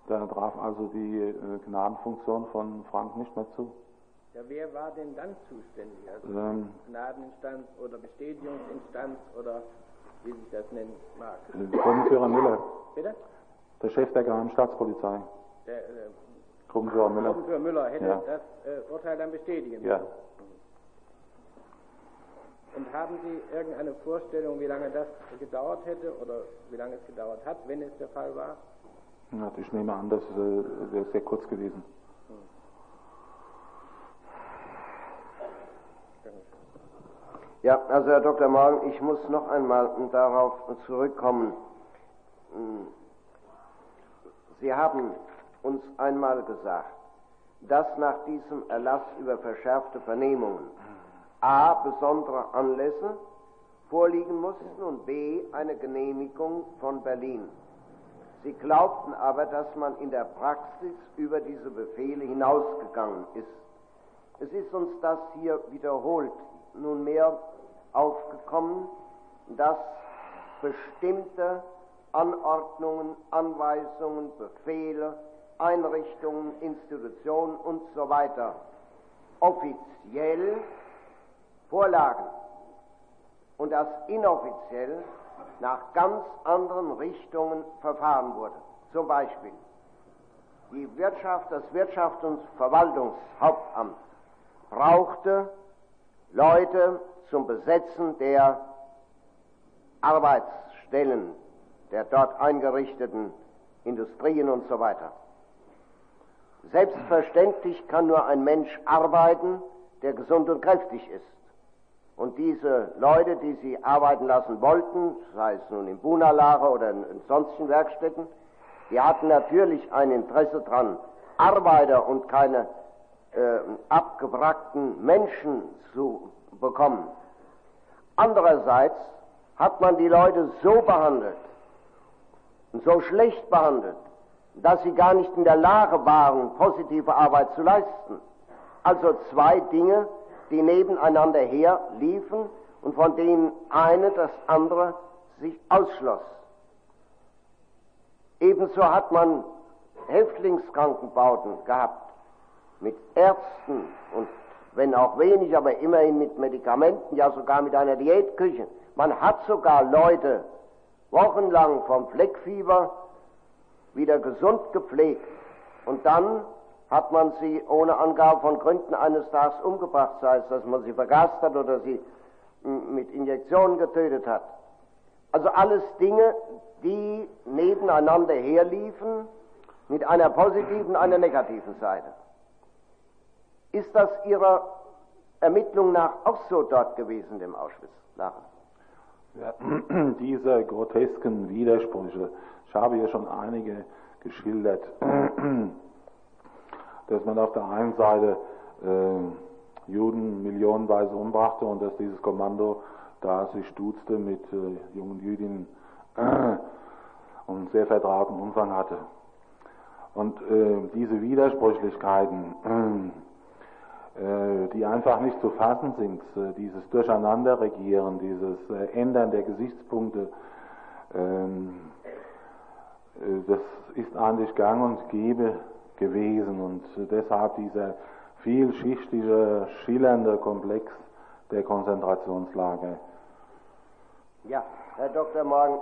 Da traf also die äh, Gnadenfunktion von Frank nicht mehr zu. Ja, wer war denn dann zuständig? Also ähm, Gnadeninstanz oder Bestätigungsinstanz oder wie sich das nennen mag? Gruppenführer Müller. Bitte? Der Chef der Geheimen Staatspolizei. Der, äh, Gruppenführer Müller. Gruppenführer Müller hätte ja. das äh, Urteil dann bestätigen Ja. Und haben Sie irgendeine Vorstellung, wie lange das gedauert hätte oder wie lange es gedauert hat, wenn es der Fall war? Ja, ich nehme an, das äh, wäre sehr kurz gewesen. Ja, also Herr Dr. Morgen, ich muss noch einmal darauf zurückkommen. Sie haben uns einmal gesagt, dass nach diesem Erlass über verschärfte Vernehmungen a. besondere Anlässe vorliegen mussten und b. eine Genehmigung von Berlin. Sie glaubten aber, dass man in der Praxis über diese Befehle hinausgegangen ist. Es ist uns das hier wiederholt nunmehr aufgekommen, dass bestimmte Anordnungen, Anweisungen, Befehle, Einrichtungen, Institutionen und so offiziell vorlagen und dass inoffiziell nach ganz anderen Richtungen verfahren wurde. Zum Beispiel die Wirtschaft, das Wirtschafts- und Verwaltungshauptamt brauchte Leute zum Besetzen der Arbeitsstellen der dort eingerichteten Industrien und so weiter. Selbstverständlich kann nur ein Mensch arbeiten, der gesund und kräftig ist. Und diese Leute, die sie arbeiten lassen wollten, sei es nun in Bunalager oder in, sonstigen Werkstätten, die hatten natürlich ein Interesse daran, Arbeiter und keine äh, abgebrachten Menschen zu bekommen. Andererseits hat man die Leute so behandelt und so schlecht behandelt, dass sie gar nicht in der Lage waren, positive Arbeit zu leisten. Also zwei Dinge, die nebeneinander her liefen und von denen eine das andere sich ausschloss. Ebenso hat man Häftlingskrankenbauten gehabt mit Ärzten und wenn auch wenig, aber immerhin mit Medikamenten, ja sogar mit einer Diätküche. Man hat sogar Leute wochenlang vom Fleckfieber wieder gesund gepflegt und dann hat man sie ohne Angabe von Gründen eines Tages umgebracht, sei es, dass man sie vergast hat oder sie mit Injektionen getötet hat. Also alles Dinge, die nebeneinander herliefen mit einer positiven, einer negativen Seite. Ist das Ihrer Ermittlung nach auch so dort gewesen, dem Auschwitz-Lager? Ja, diese grotesken Widersprüche, ich habe hier schon einige geschildert, dass man auf der einen Seite äh, Juden millionenweise umbrachte und dass dieses Kommando da sich stuzte mit äh, jungen Jüdinnen äh, und sehr vertrauten Umfang hatte. Und äh, diese Widersprüchlichkeiten, äh, die einfach nicht zu fassen sind, äh, dieses Durcheinanderregieren, dieses Ändern der Gesichtspunkte, ähm, das ist eigentlich gang und gäbe gewesen und deshalb dieser vielschichtige, schillernde Komplex der Konzentrationslager. Ja, Herr Dr. Morgen.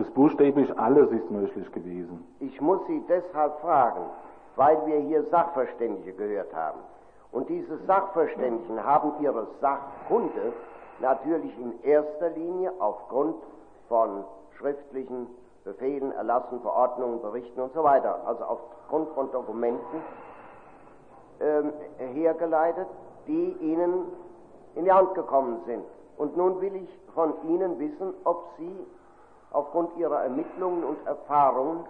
Es buchstäblich alles ist möglich gewesen. Ich muss Sie deshalb fragen, weil wir hier Sachverständige gehört haben. Und diese Sachverständigen haben ihre Sachkunde natürlich in erster Linie aufgrund von schriftlichen Befehlen, Erlassen, Verordnungen, Berichten und so weiter, also aufgrund von Dokumenten ähm, hergeleitet, die ihnen in die Hand gekommen sind. Und nun will ich von Ihnen wissen, ob Sie aufgrund Ihrer Ermittlungen und Erfahrungen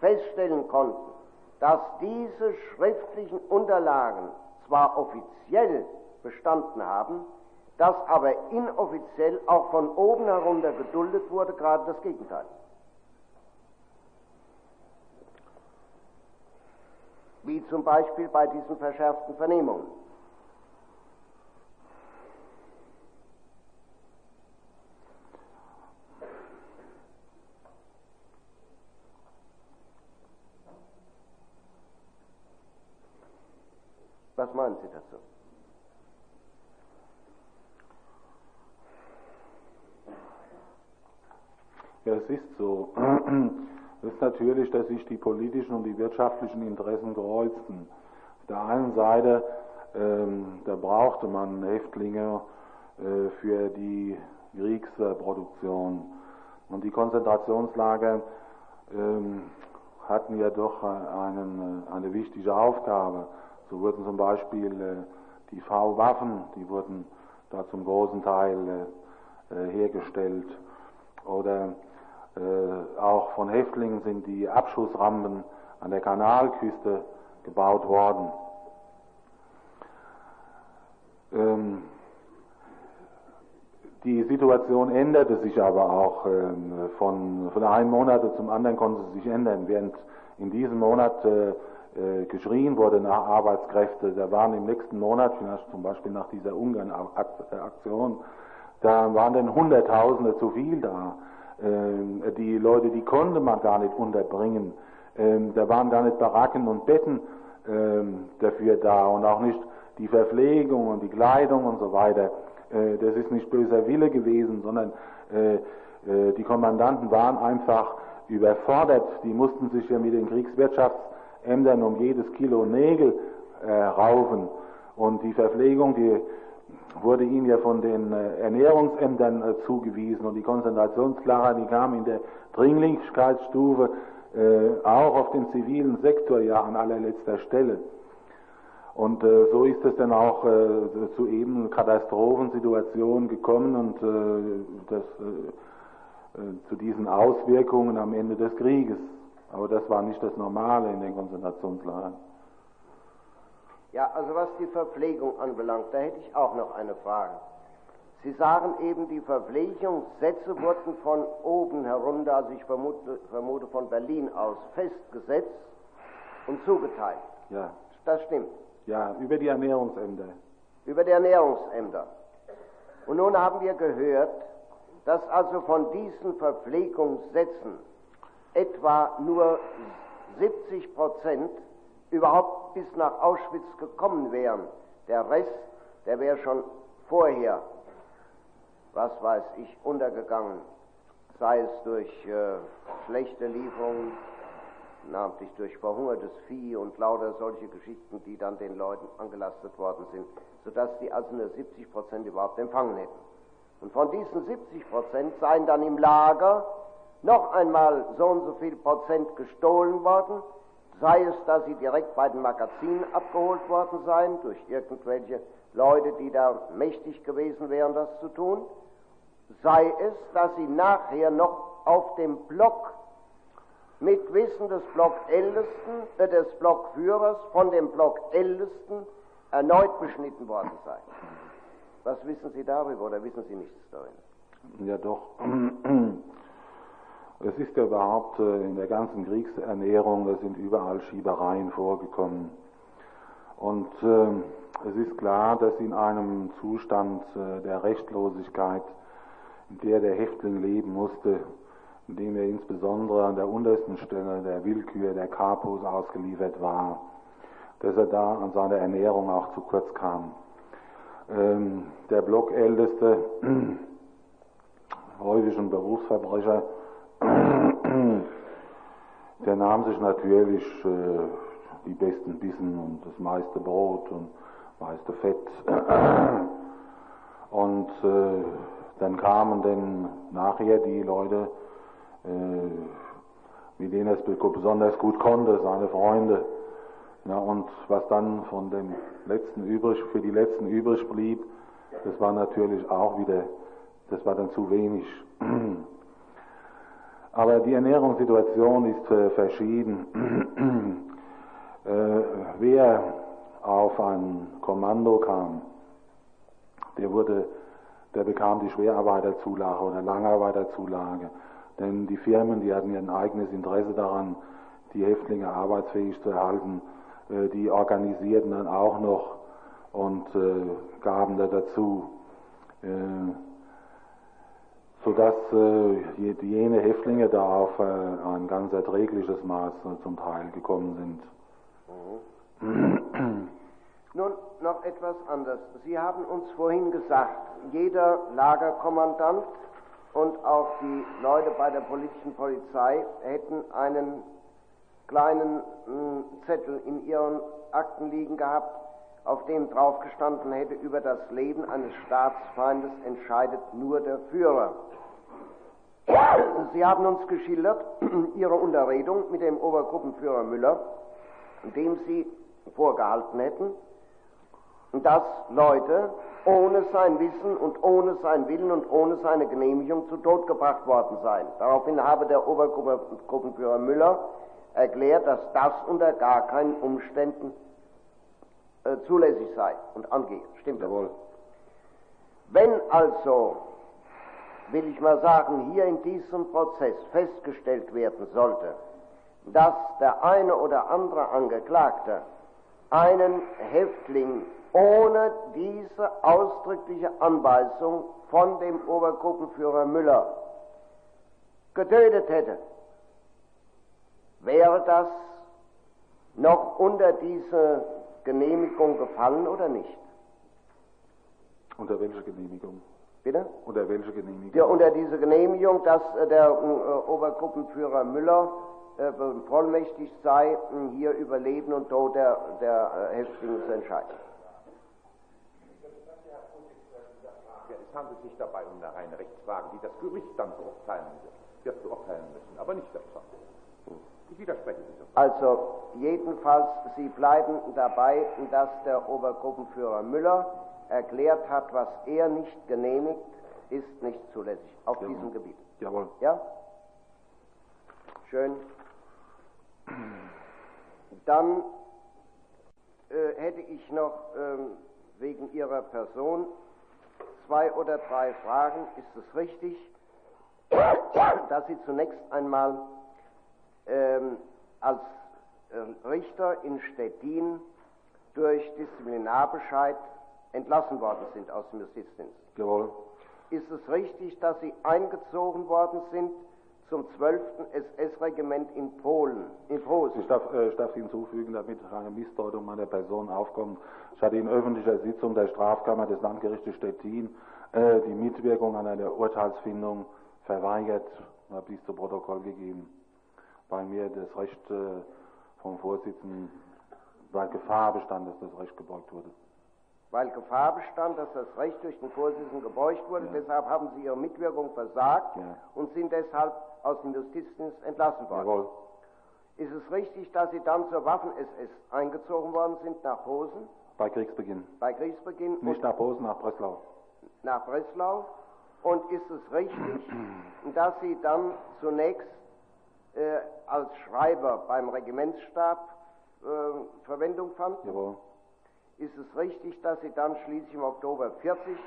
feststellen konnten, dass diese schriftlichen Unterlagen zwar offiziell bestanden haben, das aber inoffiziell auch von oben herunter geduldet wurde, gerade das Gegenteil. Wie zum Beispiel bei diesen verschärften Vernehmungen. Was meinen Sie dazu? Ja, es ist so. Ist natürlich, dass sich die politischen und die wirtschaftlichen Interessen kreuzten. Auf der einen Seite, ähm, da brauchte man Häftlinge äh, für die Kriegsproduktion. Und die Konzentrationslager ähm, hatten ja doch einen, eine wichtige Aufgabe. So wurden zum Beispiel die V-Waffen, die wurden da zum großen Teil hergestellt. Oder auch von Häftlingen sind die Abschussrampen an der Kanalküste gebaut worden. Ähm, die Situation änderte sich aber auch ähm, von, von einem Monat zum anderen konnte sie sich ändern. Während in diesem Monat äh, äh, geschrien wurde nach Arbeitskräfte, da waren im nächsten Monat, zum Beispiel nach dieser Ungarn-Aktion, da waren dann Hunderttausende zu viel da. Ähm, die Leute, die konnte man gar nicht unterbringen. Ähm, da waren gar nicht Baracken und Betten ähm, dafür da und auch nicht die Verpflegung und die Kleidung und so weiter. Äh, das ist nicht böser Wille gewesen, sondern äh, äh, die Kommandanten waren einfach überfordert. Die mussten sich ja mit den Kriegswirtschaftsämtern um jedes Kilo Nägel raufen. Und die Verpflegung, die wurde ihnen ja von den Ernährungsämtern zugewiesen und die Konzentrationslager, die kamen in der Dringlichkeitsstufe auch auf den zivilen Sektor ja an allerletzter Stelle. Und äh, so ist es dann auch äh, zu eben Katastrophensituationen gekommen und äh, das, äh, äh, zu diesen Auswirkungen am Ende des Krieges. Aber das war nicht das Normale in den Konzentrationslagern. Ja, also was die Verpflegung anbelangt, da hätte ich auch noch eine Frage. Sie sagen eben, die Verpflegungssätze wurden von oben herunter, also ich vermute, vermute von Berlin aus, festgesetzt und zugeteilt. Ja. Das stimmt. Ja, über die Ernährungsämter. Über die Ernährungsämter. Und nun haben wir gehört, dass also von diesen Verpflegungssätzen etwa nur 70 Prozent überhaupt bis nach Auschwitz gekommen wären. Der Rest, der wäre schon vorher, was weiß ich, untergegangen, sei es durch äh, schlechte Lieferungen namentlich durch verhungertes Vieh und lauter solche Geschichten, die dann den Leuten angelastet worden sind, sodass die also nur 70 Prozent überhaupt empfangen hätten. Und von diesen 70 Prozent seien dann im Lager noch einmal so und so viel Prozent gestohlen worden, sei es, dass sie direkt bei den Magazinen abgeholt worden seien, durch irgendwelche Leute, die da mächtig gewesen wären, das zu tun, sei es, dass sie nachher noch auf dem Block mit Wissen des Blockältesten, äh, des Blockführers von dem Blockältesten erneut beschnitten worden sei. Was wissen Sie darüber oder wissen Sie nichts darüber? Ja doch. Es ist ja überhaupt äh, in der ganzen Kriegsernährung, da sind überall Schiebereien vorgekommen. Und äh, es ist klar, dass in einem Zustand äh, der Rechtlosigkeit, in der der Häftling leben musste, indem er insbesondere an der untersten Stelle der Willkür der Kapos ausgeliefert war, dass er da an seiner Ernährung auch zu kurz kam. Ähm, der Blockälteste, häufig ein Berufsverbrecher, der nahm sich natürlich äh, die besten Bissen und das meiste Brot und meiste Fett. Und äh, dann kamen dann nachher die Leute, äh, mit denen er es besonders gut konnte, seine Freunde. Ja, und was dann von dem letzten übrig, für die letzten übrig blieb, das war natürlich auch wieder, das war dann zu wenig. Aber die Ernährungssituation ist äh, verschieden. äh, wer auf ein Kommando kam, der wurde, der bekam die Schwerarbeiterzulage oder Langarbeiterzulage. Denn die Firmen, die hatten ein eigenes Interesse daran, die Häftlinge arbeitsfähig zu erhalten. Äh, die organisierten dann auch noch und äh, gaben da dazu, äh, sodass jene Häftlinge da auf ein ganz erträgliches Maß zum Teil gekommen sind. Mhm. Nun noch etwas anderes. Sie haben uns vorhin gesagt, jeder Lagerkommandant und auch die Leute bei der politischen Polizei hätten einen kleinen mh, hm, Zettel in ihren Akten liegen gehabt, auf dem draufgestanden hätte, über das Leben eines Staatsfeindes entscheidet nur der Führer. Sie haben uns geschildert Ihre Unterredung mit dem Obergruppenführer Müller, dem Sie vorgehalten hätten, dass Leute ohne sein Wissen und ohne sein Willen und ohne seine Genehmigung zu Tod gebracht worden seien. Daraufhin habe der Obergruppenführer Müller erklärt, dass das unter gar keinen Umständen äh, zulässig sei und angehe. Stimmt das? Jawohl. Wenn also, will ich mal sagen, hier in diesem Prozess festgestellt werden sollte, dass der eine oder andere Angeklagte einen Häftling ohne diese ausdrückliche Anweisung von dem Obergruppenführer Müller getötet hätte, wäre das noch unter diese Genehmigung gefallen oder nicht? Unter welcher Genehmigung? Bitte? Unter welcher Genehmigung? Ja, unter diese Genehmigung, dass äh, der äh, Obergruppenführer Müller äh, vollmächtig sei, äh, hier über Leben und Tod der, der äh, Häftlinge zu entscheiden. Ja, es handelt sich dabei um eine reine Rechtsfrage, die das Gericht dann beurteilen wird, wird beurteilen müssen, aber nicht der Pfarrer. Ich widerspreche dieser. Also jedenfalls, Sie bleiben dabei, dass der Obergruppenführer Müller erklärt hat, was er nicht genehmigt, ist nicht zulässig auf Jawohl. diesem Gebiet. Jawohl. Ja? Schön. Dann äh, hätte ich noch ähm, wegen Ihrer Person zwei oder drei Fragen. Ist es richtig, dass Sie zunächst einmal ähm, als äh, Richter in Stettin durch Disziplinarbescheid entlassen worden sind aus dem Justizdienst? Jawohl. Ist es richtig, dass Sie eingezogen worden sind zum 12. SS-Regiment in Polen, in Posen? Ich darf, äh, ich darf hinzufügen, damit eine Missdeutung meiner Person aufkommt. Ich hatte in öffentlicher Sitzung der Strafkammer des Landgerichtes Stettin äh, die Mitwirkung an einer Urteilsfindung verweigert und habe dies zu Protokoll gegeben. Weil mir das Recht äh, vom Vorsitzenden, weil Gefahr bestand, dass das Recht gebeugt wurde. Weil Gefahr bestand, dass das Recht durch den Vorsitzenden gebeugt wurde. Ja. Deshalb haben Sie Ihre Mitwirkung versagt Ja. und sind deshalb aus dem Justizdienst entlassen worden. Jawohl. Ist es richtig, dass Sie dann zur Waffen-SS eingezogen worden sind nach Posen Bei Kriegsbeginn. bei Kriegsbeginn Nicht nach Posen, nach Breslau. nach Breslau? Und ist es richtig, dass Sie dann zunächst äh, als Schreiber beim Regimentsstab äh, Verwendung fanden? Jawohl. Ist es richtig, dass Sie dann schließlich im Oktober 40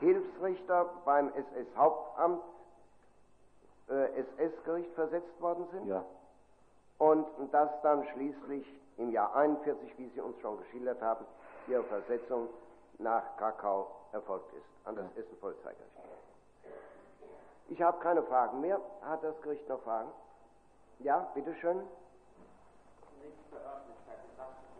Hilfsrichter beim SS-Hauptamt, äh, SS-Gericht versetzt worden sind Ja. und dass dann schließlich im Jahr 41, wie Sie uns schon geschildert haben, Ihre Versetzung nach Krakau erfolgt ist, an das Essen-Polizeigericht. Ich habe keine Fragen mehr. Hat das Gericht noch Fragen? Ja, bitteschön. nicht zur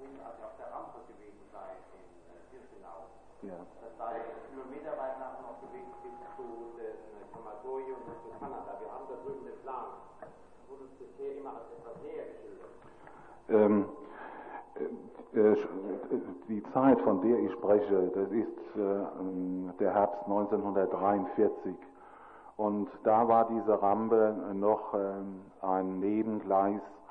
Gesagt, wohin also auf der Rampe gewesen sei in äh, Birkenau. Ja. Das sei kilometerweit nachher noch gewesen bis zu dem äh, Krematorium und zu Kanada. Wir haben da drüben den Plan. Das wurde uns bisher immer als etwas näher geschildert. Ähm, äh, äh, die Zeit, von der ich spreche, das ist äh, der Herbst 1943. Und da war diese Rampe noch ähm, ein Nebengleis äh,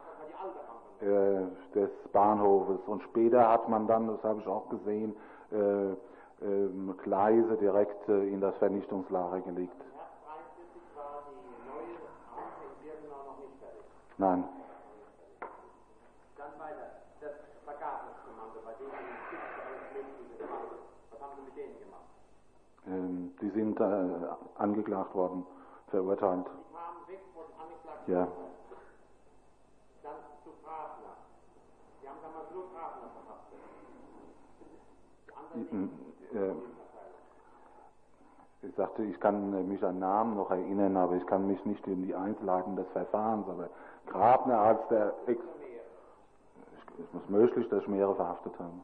des Bahnhofes. Und später hat man dann, das habe ich auch gesehen, äh, ähm, Gleise direkt äh, in das Vernichtungslager gelegt. Herbst 43 war die neue Rampe in Birkenau noch nicht fertig. Nein, Dann weiter. Das Vergabeskommando, bei Sie Tipps alles Mögliche gemacht. Was haben Sie mit denen gemacht? ähm, die sind äh, angeklagt worden, verurteilt. Die kamen weg, wurden angeklagt. Ja. Grafner. Die haben damals nur Grafner verhaftet. Die anderen nicht. Äh, Ich sagte, ich kann mich an Namen noch erinnern, aber ich kann mich nicht in die Einzelheiten des Verfahrens. Aber Grabner als der Ex. Es ist möglich, dass ich mehrere verhaftet habe.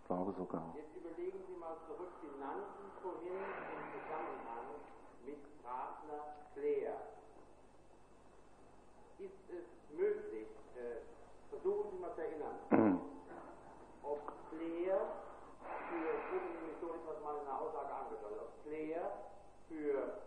Ich glaube sogar. Jetzt überlegen Sie mal zurück, Sie nannten vorhin im Zusammenhang mit Grafner Flair. Ist es möglich, versuchen Sie mal zu erinnern, ob Flair wurde nämlich so etwas mal in der Aussage angedeutet. Ob Claire für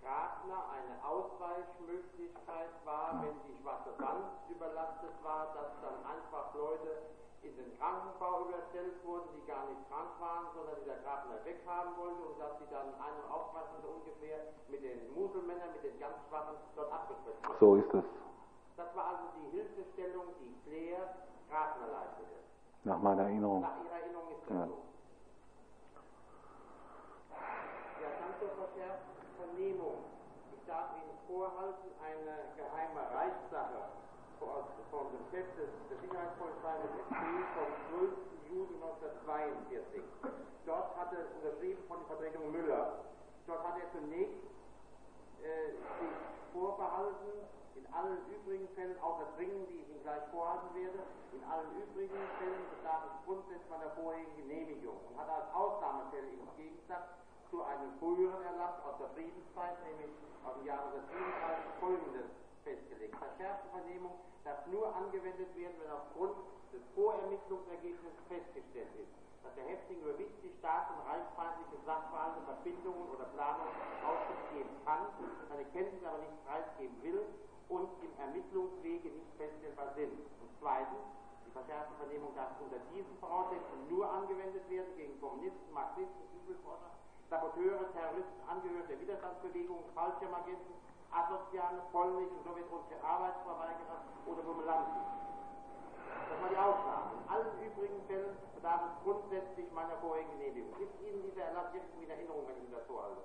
Grafner eine Ausweichmöglichkeit war, wenn die schwarze Wand überlastet war, dass dann einfach Leute in den Krankenbau überstellt wurden, die gar nicht krank waren, sondern die der Grafner weghaben wollte und dass sie dann einen aufpassen so ungefähr mit den Muselmännern, mit den ganz Schwachen dort abgetreten wurden. So ist es. Das war also die Hilfestellung, die Claire Grafner leistete. Nach meiner Erinnerung. Nach Ihrer Erinnerung ist das Ja. so. Zur verschärften Vernehmung. Ich darf Ihnen vorhalten, eine geheime Reichssache von von dem Chef des, der Sicherheitspolizei des SP vom 12. Juli 1942. Dort hatte es unterschrieben von der Vertretung Müller. Dort hat er zunächst äh, sich vorbehalten, in allen übrigen Fällen, außer Dringen, die ich Ihnen gleich vorhalten werde, in allen übrigen Fällen bedarf es grundsätzlich meiner vorherigen Genehmigung und hat als Ausnahmefälle im Gegensatz zu einem früheren Erlass aus der Friedenszeit, nämlich aus dem Jahre 1937, folgendes festgelegt. Verschärfte Vernehmung darf nur angewendet werden, wenn aufgrund des Vorermittlungsergebnisses festgestellt ist, dass der Häftling über wichtig staats- und reichsfeindliche Sachverhalte, Verbindungen oder Planungen Auskunft geben kann, seine Kenntnis aber nicht preisgeben will und im Ermittlungswege nicht feststellbar sind. Und zweitens, die verschärfte Vernehmung darf unter diesen Voraussetzungen nur angewendet werden gegen Kommunisten, Marxisten, Übelforscher, Saboteure, Terroristen, Angehörige der Widerstandsbewegung, Fallschirmagenten, Asoziale, polnische und sowjetrussische Arbeitsverweigerer oder Bumulanten. Das war die Ausnahme. In allen übrigen Fällen bedarf es grundsätzlich meiner vorherigen Genehmigung. Ist Ihnen dieser Erlass jetzt in Erinnerung, wenn ich das vorhalte?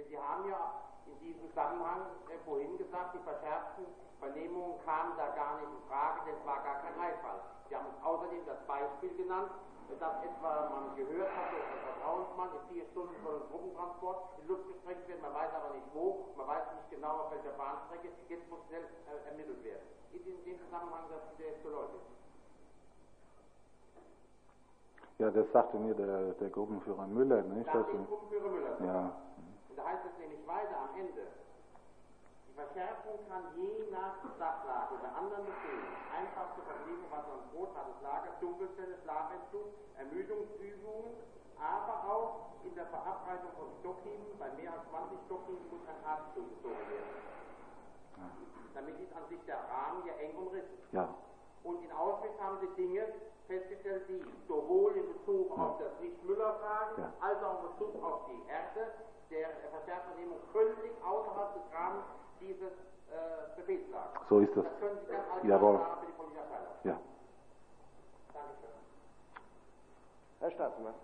Denn Sie haben ja in diesem Zusammenhang äh, vorhin gesagt, die verschärften Vernehmungen kamen da gar nicht in Frage, denn es war gar kein Einfall. Sie haben außerdem das Beispiel genannt, dass etwa man gehört hat, dass der Vertrauensmann in vier Stunden soll ein Truppentransport in Luft gesprengt werden, man weiß aber nicht wo, man weiß nicht genau auf welcher Bahnstrecke, jetzt muss schnell äh, ermittelt werden. Ist in dem Zusammenhang das jetzt geläufig? Ja, das sagte mir der, der Gruppenführer Müller, nicht? Da Also, steht Gruppenführer Müller. ja, Und da heißt es nämlich weiter am Ende, die Verschärfung kann je nach Sachlage oder anderen Befehlen einfach zur Verpflegung Wasser und Brot, hartes Lager, Dunkelzelle, Schlafentzug, Ermüdungsübungen, aber auch in der Verabreitung von Stockhieben, bei mehr als 20 Stockhieben muss ein Arzt zugezogen werden. Damit ist an sich der Rahmen ja eng umrissen. ja, Und in Auschwitz haben sie Dinge festgestellt, die sowohl in Bezug auf das Nicht-Müller-Fragen Ja. als auch in Bezug auf die Härte der Verstärkvernehmung völlig außerhalb des Rahmens dieses äh, Befehls lagen. so ist es. Das können Sie ganz allgemein Jawohl. für die Polizeiabteilung. Ja. Dankeschön. Herr Staatsmann.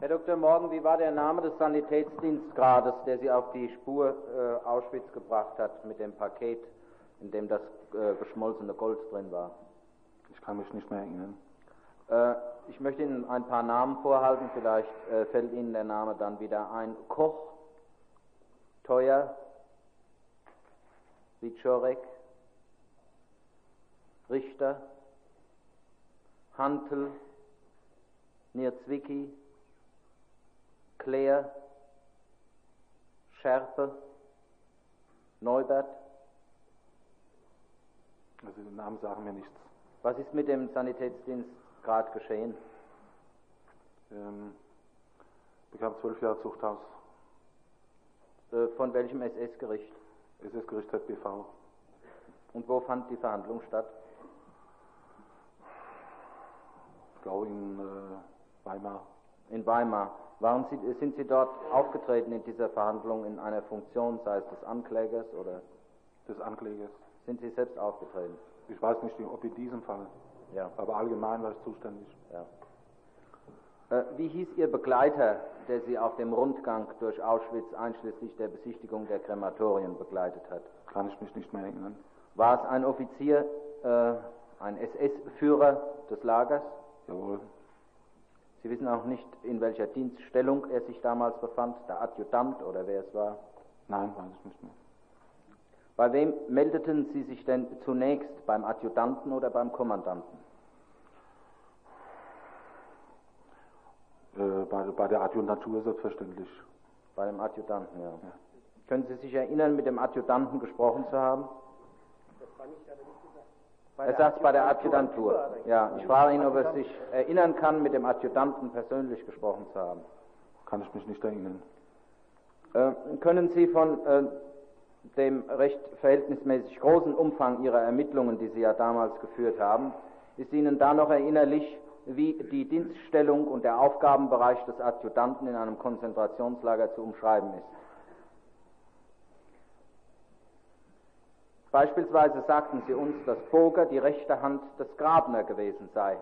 Herr Dr. Morgen, wie war der Name des Sanitätsdienstgrades, der Sie auf die Spur äh, Auschwitz gebracht hat mit dem Paket, in dem das äh, geschmolzene Gold drin war? Ich kann mich nicht mehr erinnern. Äh, ich möchte Ihnen ein paar Namen vorhalten, vielleicht äh, fällt Ihnen der Name dann wieder ein. Koch, Teuer, Wiczorek, Richter, Hantel, Nierzwicki, Claire, Schärpe, Neubert. Also die Namen sagen mir nichts. Was ist mit dem Sanitätsdienstgrad geschehen? Ähm, bekam zwölf Jahre Zuchthaus. Äh, von welchem SS-Gericht? SS-Gericht ZBV. Und wo fand die Verhandlung statt? Ich glaube in äh, Weimar. In Weimar. Waren Sie, sind Sie dort aufgetreten in dieser Verhandlung in einer Funktion, sei es des Anklägers oder des Anklägers. sind Sie selbst aufgetreten? Ich weiß nicht, ob in diesem Fall, Ja. aber allgemein war ich zuständig. ja. Äh, wie hieß Ihr Begleiter, der Sie auf dem Rundgang durch Auschwitz einschließlich der Besichtigung der Krematorien begleitet hat? Kann ich mich nicht mehr erinnern. War es ein Offizier, äh, ein SS-Führer des Lagers? Jawohl. Sie wissen auch nicht, in welcher Dienststellung er sich damals befand, der Adjutant oder wer es war. Nein, weiß ich nicht mehr. Bei wem meldeten Sie sich denn zunächst? Beim Adjutanten oder beim Kommandanten? Äh, bei, bei der Adjutantur selbstverständlich. Bei dem Adjutanten, ja. Können Sie sich erinnern, mit dem Adjutanten gesprochen zu haben? Das war nicht, aber nicht gesagt. Er sagt bei der Adjutantur. Ja, ich frage ihn, ob er sich erinnern kann, mit dem Adjutanten persönlich gesprochen zu haben. Kann ich mich nicht erinnern. Äh, können Sie von äh, dem recht verhältnismäßig großen Umfang Ihrer Ermittlungen, die Sie ja damals geführt haben, ist Ihnen da noch erinnerlich, wie die Dienststellung und der Aufgabenbereich des Adjutanten in einem Konzentrationslager zu umschreiben ist? Beispielsweise sagten Sie uns, dass Boger die rechte Hand des Grabner gewesen sei.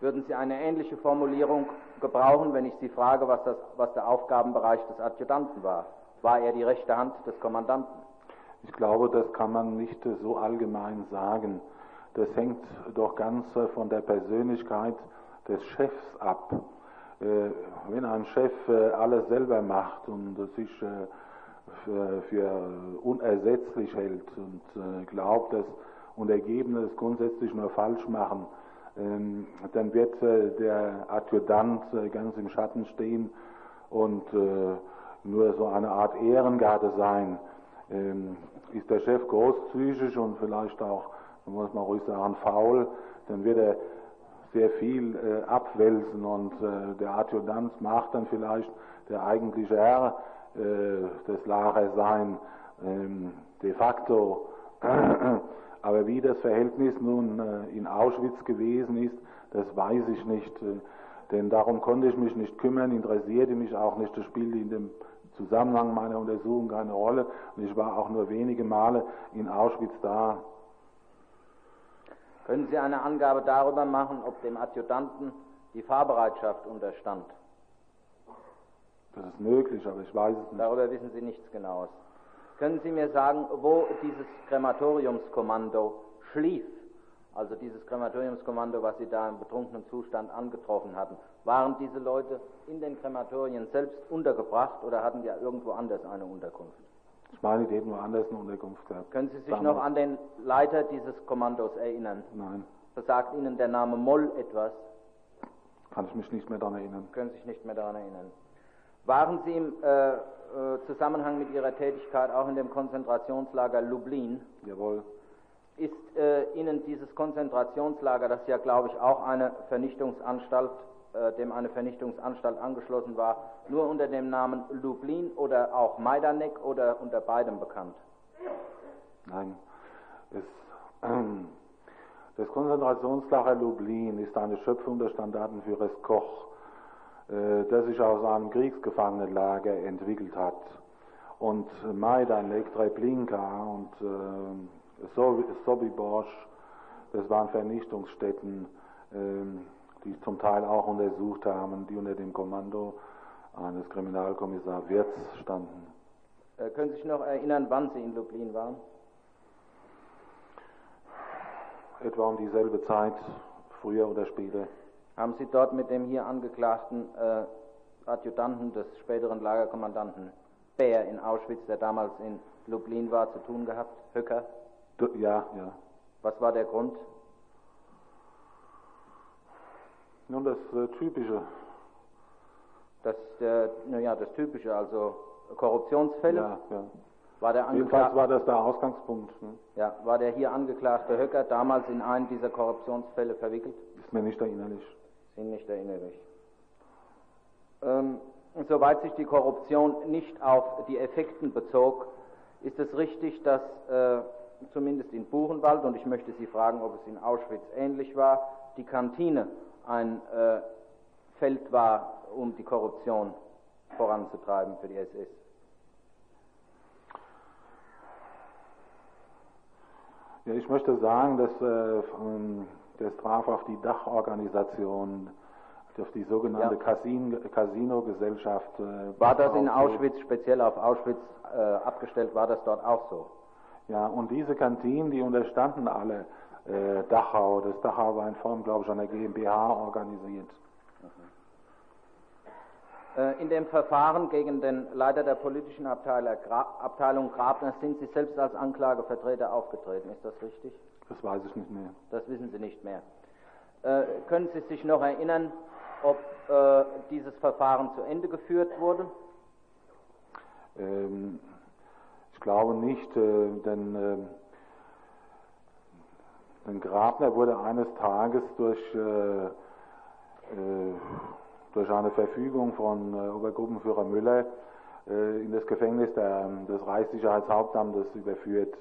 Würden Sie eine ähnliche Formulierung gebrauchen, wenn ich Sie frage, was, das, was der Aufgabenbereich des Adjutanten war? War er die rechte Hand des Kommandanten? Ich glaube, das kann man nicht so allgemein sagen. Das hängt doch ganz von der Persönlichkeit des Chefs ab. Äh, wenn ein Chef äh, alles selber macht und sich äh, für, unersetzlich hält und glaubt, dass Untergebene es grundsätzlich nur falsch machen, ähm, dann wird der Adjutant ganz im Schatten stehen und nur so eine Art Ehrengarde sein. Ähm, ist der Chef großzügig und vielleicht auch, muss man ruhig sagen, faul, dann wird er sehr viel äh, abwälzen und äh, der Adjutant macht dann vielleicht der eigentliche Herr äh, des Lagers sein, ähm, de facto. Aber wie das Verhältnis nun äh, in Auschwitz gewesen ist, das weiß ich nicht. Äh, denn darum konnte ich mich nicht kümmern, interessierte mich auch nicht. Das spielte in dem Zusammenhang meiner Untersuchung keine Rolle. Und ich war auch nur wenige Male in Auschwitz da. Können Sie eine Angabe darüber machen, ob dem Adjutanten die Fahrbereitschaft unterstand? Das ist möglich, aber ich weiß es nicht. Darüber wissen Sie nichts Genaues. Können Sie mir sagen, wo dieses Krematoriumskommando schlief? Also dieses Krematoriumskommando, was Sie da im betrunkenen Zustand angetroffen hatten. Waren diese Leute in den Krematorien selbst untergebracht oder hatten die ja irgendwo anders eine Unterkunft? Ich meine, die hätten woanders eine Unterkunft gehabt. Können Sie sich Damals. noch an den Leiter dieses Kommandos erinnern? Nein. Sagt Ihnen der Name Moll etwas? Kann ich mich nicht mehr daran erinnern. Können Sie sich nicht mehr daran erinnern. Waren Sie im äh, äh, Zusammenhang mit Ihrer Tätigkeit auch in dem Konzentrationslager Lublin? Jawohl. Ist äh, Ihnen dieses Konzentrationslager, das ja, glaube ich, auch eine Vernichtungsanstalt äh, dem eine Vernichtungsanstalt angeschlossen war, nur unter dem Namen Lublin oder auch Majdanek oder unter beidem bekannt? Nein. Es, äh, das Konzentrationslager Lublin ist eine Schöpfung des Standartenführers Koch, äh, der sich aus einem Kriegsgefangenenlager entwickelt hat. Und Majdanek, Treblinka und äh, Sobibor, das waren Vernichtungsstätten, äh, die zum Teil auch untersucht haben, die unter dem Kommando eines Kriminalkommissar Wirz standen. Äh, können Sie sich noch erinnern, wann Sie in Lublin waren? Etwa um dieselbe Zeit, früher oder später. Haben Sie dort mit dem hier angeklagten äh, Adjutanten des späteren Lagerkommandanten Bär in Auschwitz, der damals in Lublin war, zu tun gehabt? Höcker? Ja, ja. Was war der Grund? Nun, das äh, Typische. Das, äh, naja, das Typische, also Korruptionsfälle. Ja, ja. War der Jedenfalls war das der Ausgangspunkt. Ne? Ja, war der hier angeklagte Höcker damals in einen dieser Korruptionsfälle verwickelt? Ist mir nicht erinnerlich. Ist Ihnen nicht erinnerlich. Ähm, soweit sich die Korruption nicht auf die Effekten bezog, ist es richtig, dass äh, zumindest in Buchenwald, und ich möchte Sie fragen, ob es in Auschwitz ähnlich war, die Kantine ein äh, Feld war, um die Korruption voranzutreiben für die SS. Ja, ich möchte sagen, dass äh, das traf auf die Dachorganisation, auf die sogenannte ja. Casino-Gesellschaft. Äh, war das in Auschwitz, speziell auf Auschwitz äh, abgestellt, war das dort auch so? Ja, und diese Kantinen, die unterstanden alle äh, Dachau. Das Dachau war in Form, glaube ich, einer GmbH organisiert. Äh, in dem Verfahren gegen den Leiter der politischen Abteilung Grabner sind Sie selbst als Anklagevertreter aufgetreten. Ist das richtig? Das weiß ich nicht mehr. Das wissen Sie nicht mehr. Äh, können Sie sich noch erinnern, ob äh, dieses Verfahren zu Ende geführt wurde? Ähm, ich glaube nicht, äh, denn Denn Grabner wurde eines Tages durch, äh, äh, durch eine Verfügung von äh, Obergruppenführer Müller äh, in das Gefängnis der, des Reichssicherheitshauptamtes überführt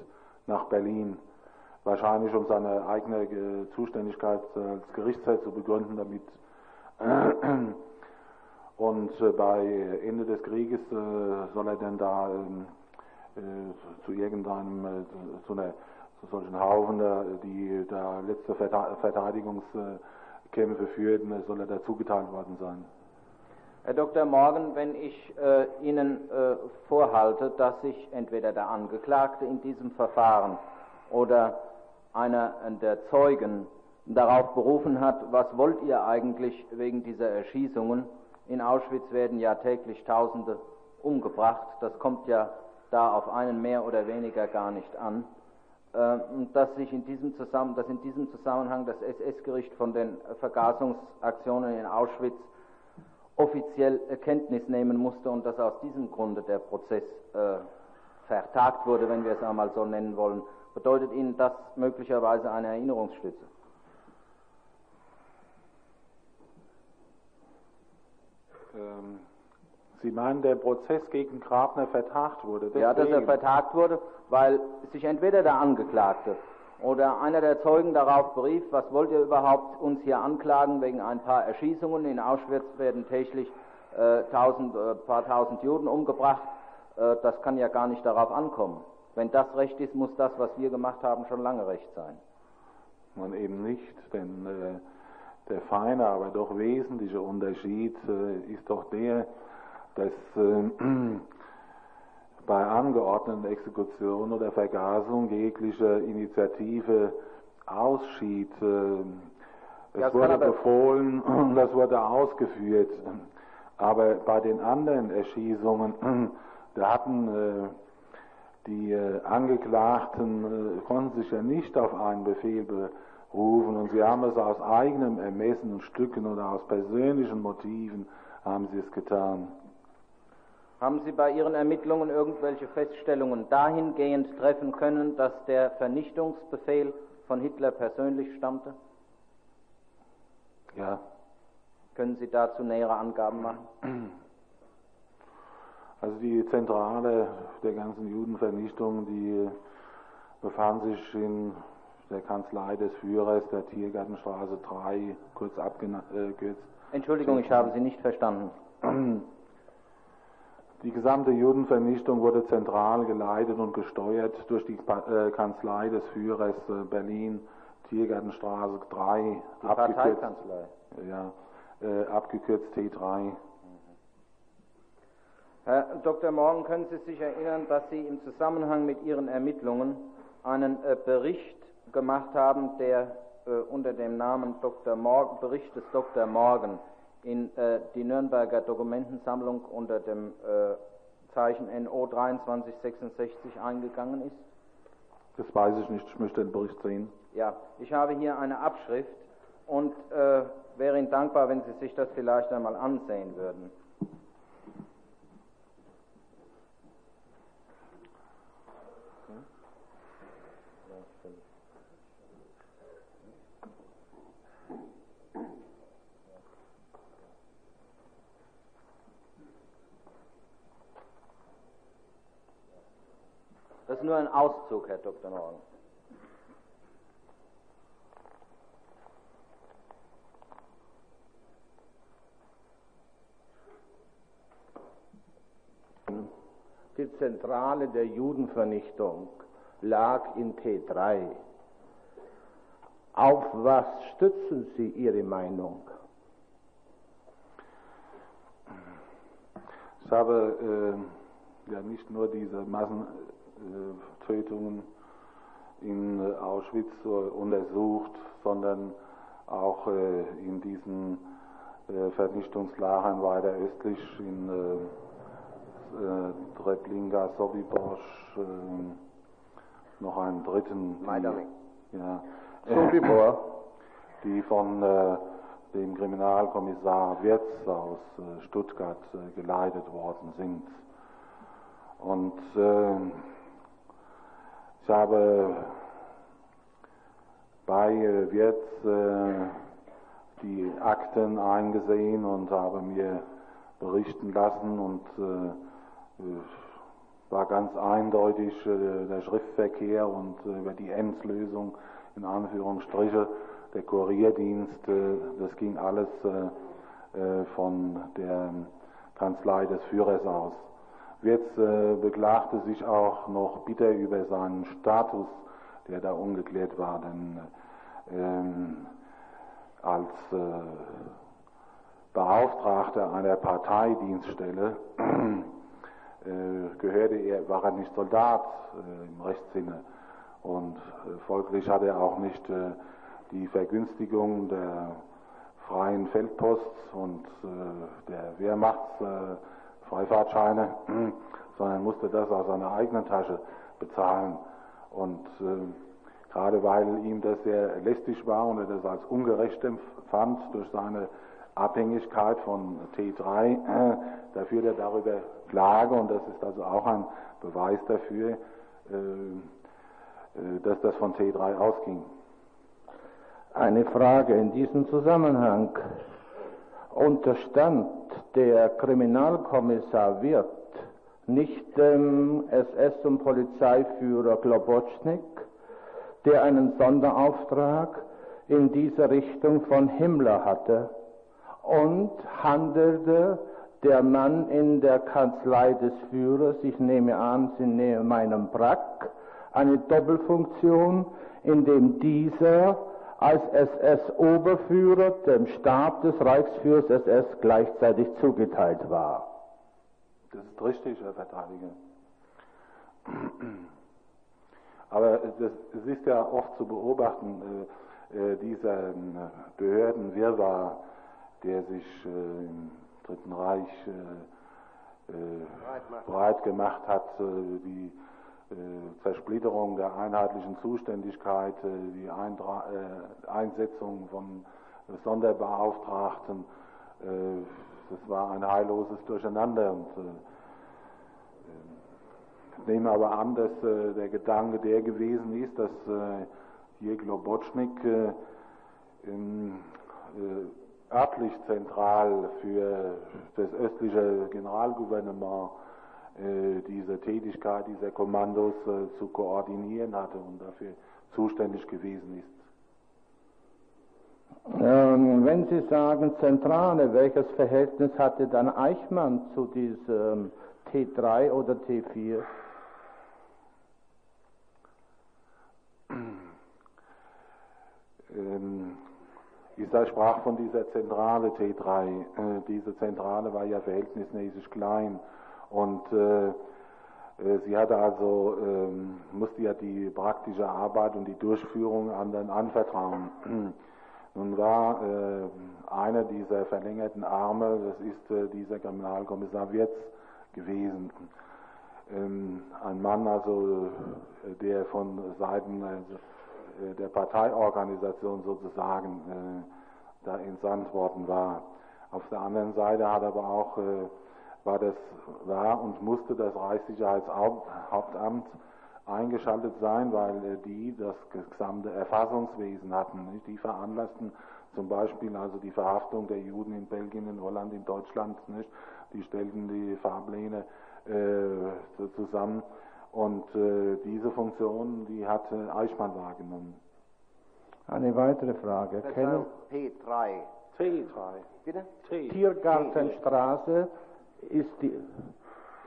nach Berlin. Wahrscheinlich um seine eigene äh, Zuständigkeit als Gerichtsherr zu begründen, damit und bei Ende des Krieges soll er dann da ähm, zu irgendeinem, zu einer zu solchen Haufen, die da letzte Verteidigungskämpfe führten, soll er dazu geteilt worden sein. Herr Dr. Morgan, wenn ich äh, Ihnen äh, vorhalte, dass sich entweder der Angeklagte in diesem Verfahren oder einer der Zeugen darauf berufen hat, was wollt ihr eigentlich wegen dieser Erschießungen? In Auschwitz werden ja täglich Tausende umgebracht. Das kommt ja da auf einen mehr oder weniger gar nicht an. Äh, dass sich in diesem Zusammenhang, dass in diesem Zusammenhang das SS-Gericht von den Vergasungsaktionen in Auschwitz offiziell Kenntnis nehmen musste und dass aus diesem Grunde der Prozess äh, vertagt wurde, wenn wir es einmal so nennen wollen. Bedeutet Ihnen das möglicherweise eine Erinnerungsstütze? Ähm, Sie meinen, der Prozess gegen Grabner vertagt wurde? Deswegen. Ja, dass er vertagt wurde, weil sich entweder der Angeklagte oder einer der Zeugen darauf berief, was wollt ihr überhaupt uns hier anklagen wegen ein paar Erschießungen. In Auschwitz werden täglich äh, tausend, äh, paar tausend Juden umgebracht. Äh, das kann ja gar nicht darauf ankommen. Wenn das Recht ist, muss das, was wir gemacht haben, schon lange Recht sein. Man eben nicht, denn äh, der feine, aber doch wesentliche Unterschied äh, ist doch der, dass äh, bei angeordneten Exekution oder Vergasung jegliche Initiative ausschied. Äh, es das wurde befohlen und das wurde ausgeführt. Aber bei den anderen Erschießungen, da hatten äh, die äh, Angeklagten, konnten sich ja nicht auf einen Befehl berufen und sie haben es aus eigenem Ermessen und Stücken oder aus persönlichen Motiven haben sie es getan. Haben Sie bei Ihren Ermittlungen irgendwelche Feststellungen dahingehend treffen können, dass der Vernichtungsbefehl von Hitler persönlich stammte? Ja. Können Sie dazu nähere Angaben machen? Also die Zentrale der ganzen Judenvernichtung, die befand sich in der Kanzlei des Führers der Tiergartenstraße 3, kurz abgekürzt. Entschuldigung, ich habe Sie nicht verstanden. Die gesamte Judenvernichtung wurde zentral geleitet und gesteuert durch die äh, Kanzlei des Führers äh, Berlin, Tiergartenstraße 3, die abgekürzt, ja, äh, abgekürzt T3. Herr Dr. Morgen, können Sie sich erinnern, dass Sie im Zusammenhang mit Ihren Ermittlungen einen äh, Bericht gemacht haben, der äh, unter dem Namen Dr. Morgan, Bericht des Dr. Morgan in äh, die Nürnberger Dokumentensammlung unter dem äh, Zeichen NO 2366 eingegangen ist? Das weiß ich nicht, ich möchte den Bericht sehen. Ja, ich habe hier eine Abschrift und äh, wäre Ihnen dankbar, wenn Sie sich das vielleicht einmal ansehen würden. Ist nur ein Auszug, Herr Dr. Norgen. Die Zentrale der Judenvernichtung lag in T3. Auf was stützen Sie Ihre Meinung? Ich habe äh, ja nicht nur diese Massen Tötungen in äh, Auschwitz untersucht, sondern auch äh, in diesen Vernichtungslagern weiter östlich in Treblinka, Sobibosch, noch einen dritten. Ja. Sobibor. Die von dem Kriminalkommissar Wirz aus Stuttgart geleitet worden sind. Und äh, habe bei äh, Wirtz äh, die Akten eingesehen und habe mir berichten lassen und äh, war ganz eindeutig der Schriftverkehr und über die Endslösung in Anführungsstriche der Kurierdienst, das ging alles von der Kanzlei des Führers aus. Wirtz äh, beklagte sich auch noch bitter über seinen Status, der da ungeklärt war, denn ähm, als äh, Beauftragter einer Parteidienststelle äh, gehörte er, war er nicht Soldat äh, im Rechtssinne. Und äh, folglich hat er auch nicht äh, die Vergünstigung der freien Feldpost und der Wehrmachtsfreifahrtscheine, sondern musste das aus seiner eigenen Tasche bezahlen. Und äh, gerade weil ihm das sehr lästig war und er das als ungerecht empfand durch seine Abhängigkeit von T3, äh, da führt er darüber Klage und das ist also auch ein Beweis dafür, äh, äh, dass das von T3 ausging. Eine Frage in diesem Zusammenhang. Unterstand der Kriminalkommissar Wirth nicht dem SS- und Polizeiführer Globotschnik, der einen Sonderauftrag in dieser Richtung von Himmler hatte und handelte der Mann in der Kanzlei des Führers, ich nehme an, Sie nehmen meinen Brack, eine Doppelfunktion, indem dieser als SS-Oberführer dem Stab des Reichsführers SS gleichzeitig zugeteilt war. Das ist richtig, Herr Verteidiger. Aber das, es ist ja oft zu beobachten, äh, äh, dieser äh, Behördenwirrwarr, der sich äh, im Dritten Reich äh, breit gemacht hat, die Zersplitterung der einheitlichen Zuständigkeit, äh, die Eindra äh, Einsetzung von Sonderbeauftragten, äh, das war ein heilloses Durcheinander. Und, äh, ich nehme aber an, dass äh, der Gedanke der gewesen ist, dass äh, äh, in, äh, örtlich zentral für das östliche Generalgouvernement äh, diese Tätigkeit dieser Kommandos äh, zu koordinieren hatte und dafür zuständig gewesen ist. Ähm, wenn Sie sagen Zentrale, welches Verhältnis hatte dann Eichmann zu diesem T3 oder T4? Ähm, ich sprach von dieser Zentrale T3. Äh, diese Zentrale war ja verhältnismäßig klein und äh, äh, sie hatte also, ähm, musste ja die praktische Arbeit und die Durchführung anderen anvertrauen. Nun war äh, einer dieser verlängerten Arme, das ist dieser Kriminalkommissar Wirz gewesen. Ähm, ein Mann also, der von Seiten der Parteiorganisation sozusagen da entsandt worden war. Auf der anderen Seite hat aber auch war das war und musste das Reichssicherheitshauptamt eingeschaltet sein, weil äh, die das gesamte Erfassungswesen hatten. Die veranlassten zum Beispiel also die Verhaftung der Juden in Belgien, in Holland, in Deutschland. Nicht? Die stellten die Fahrpläne äh, zusammen und äh, diese Funktion, die hat äh, Eichmann wahrgenommen. Eine weitere Frage. Kennen P3. T3. Bitte? T. Tiergartenstraße ist die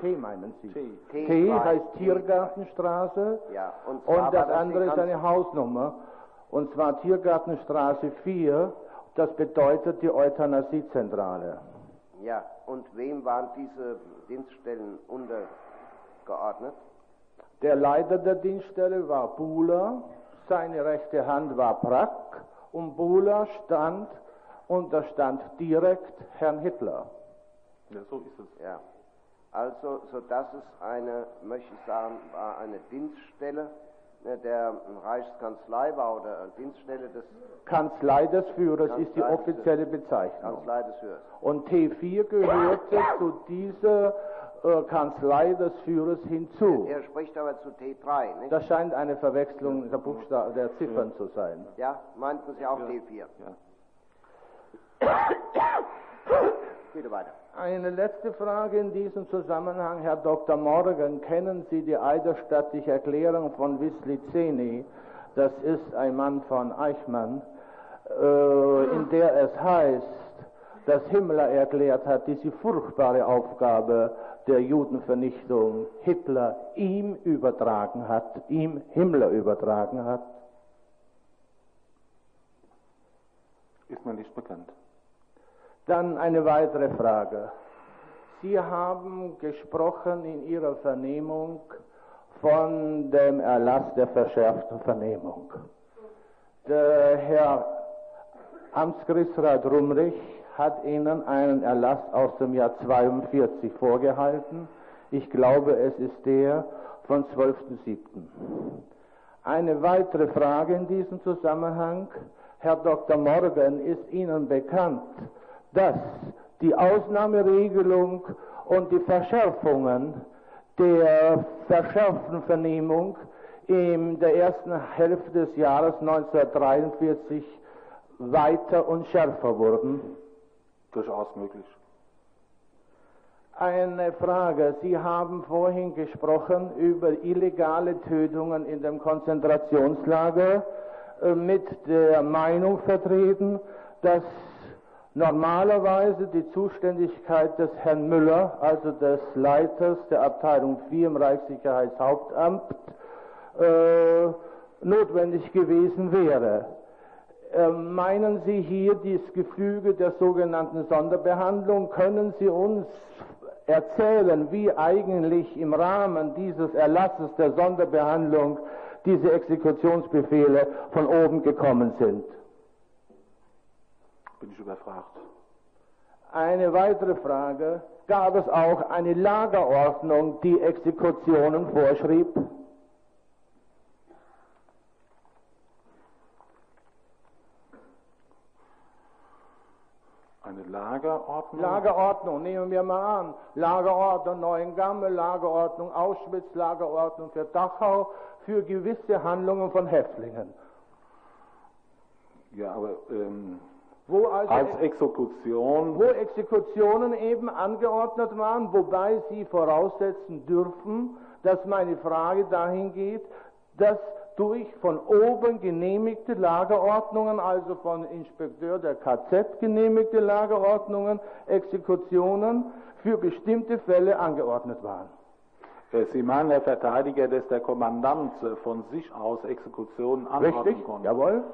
T meinen Sie? T. T, T3. heißt Tiergartenstraße Ja, und, und das andere ist eine Hausnummer und zwar Tiergartenstraße 4. Das bedeutet die Euthanasiezentrale. Ja, und wem waren diese Dienststellen untergeordnet? Der Leiter der Dienststelle war Buhler, seine rechte Hand war Brack und Buhler stand unterstand direkt Herrn Hitler. Ja, so ist es. Ja. Also, so dass es eine, möchte ich sagen, war eine Dienststelle äh, der Reichskanzlei war oder Dienststelle des Kanzlei des Führers ist die Kanzlei offizielle Bezeichnung. Kanzlei des Führers. Und T4 gehörte zu dieser äh, Kanzlei des Führers hinzu. Er spricht aber zu T3, nicht? Das scheint eine Verwechslung der, Buchsta der Ziffern zu sein. ja, meinten Sie auch T4? Bitte weiter. Eine letzte Frage in diesem Zusammenhang, Herr Dr. Morgan. Kennen Sie die eidesstattliche Erklärung von Wisliceni? Das ist ein Mann von Eichmann, äh, in der es heißt, dass Himmler erklärt hat, diese furchtbare Aufgabe der Judenvernichtung Hitler ihm übertragen hat, ihm Himmler übertragen hat. Ist mir nicht bekannt. Dann eine weitere Frage. Sie haben gesprochen in Ihrer Vernehmung von dem Erlass der verschärften Vernehmung. Der Herr Amtsgerichtsrat Rumrich hat Ihnen einen Erlass aus dem Jahr 42 vorgehalten. Ich glaube, es ist der von 12.07. Eine weitere Frage in diesem Zusammenhang. Herr Dr. Morgan, ist Ihnen bekannt, dass die Ausnahmeregelung und die Verschärfungen der verschärften Vernehmung in der ersten Hälfte des Jahres 1943 weiter und schärfer wurden? Durchaus möglich. Eine Frage. Sie haben vorhin gesprochen über illegale Tötungen in dem Konzentrationslager äh, mit der Meinung vertreten, dass normalerweise die Zuständigkeit des Herrn Müller, also des Leiters der Abteilung 4 im Reichssicherheitshauptamt, äh, notwendig gewesen wäre. Äh, meinen Sie hier das Gefüge der sogenannten Sonderbehandlung? Können Sie uns erzählen, wie eigentlich im Rahmen dieses Erlasses der Sonderbehandlung diese Exekutionsbefehle von oben gekommen sind? Bin ich überfragt. Eine weitere Frage. Gab es auch eine Lagerordnung, die Exekutionen vorschrieb? Eine Lagerordnung? Lagerordnung, nehmen wir mal an. Lagerordnung Neuengamme, Lagerordnung Auschwitz, Lagerordnung für Dachau, für gewisse Handlungen von Häftlingen. Ja, aber ähm, Wo also als Exekution wo Exekutionen eben angeordnet waren, wobei Sie voraussetzen dürfen, dass meine Frage dahin geht, dass durch von oben genehmigte Lagerordnungen, also von Inspekteur der KZ genehmigte Lagerordnungen, Exekutionen für bestimmte Fälle angeordnet waren. Äh, Sie meinen, Herr Verteidiger, dass der Kommandant äh, von sich aus Exekutionen anordnen Richtig? konnte? Jawohl.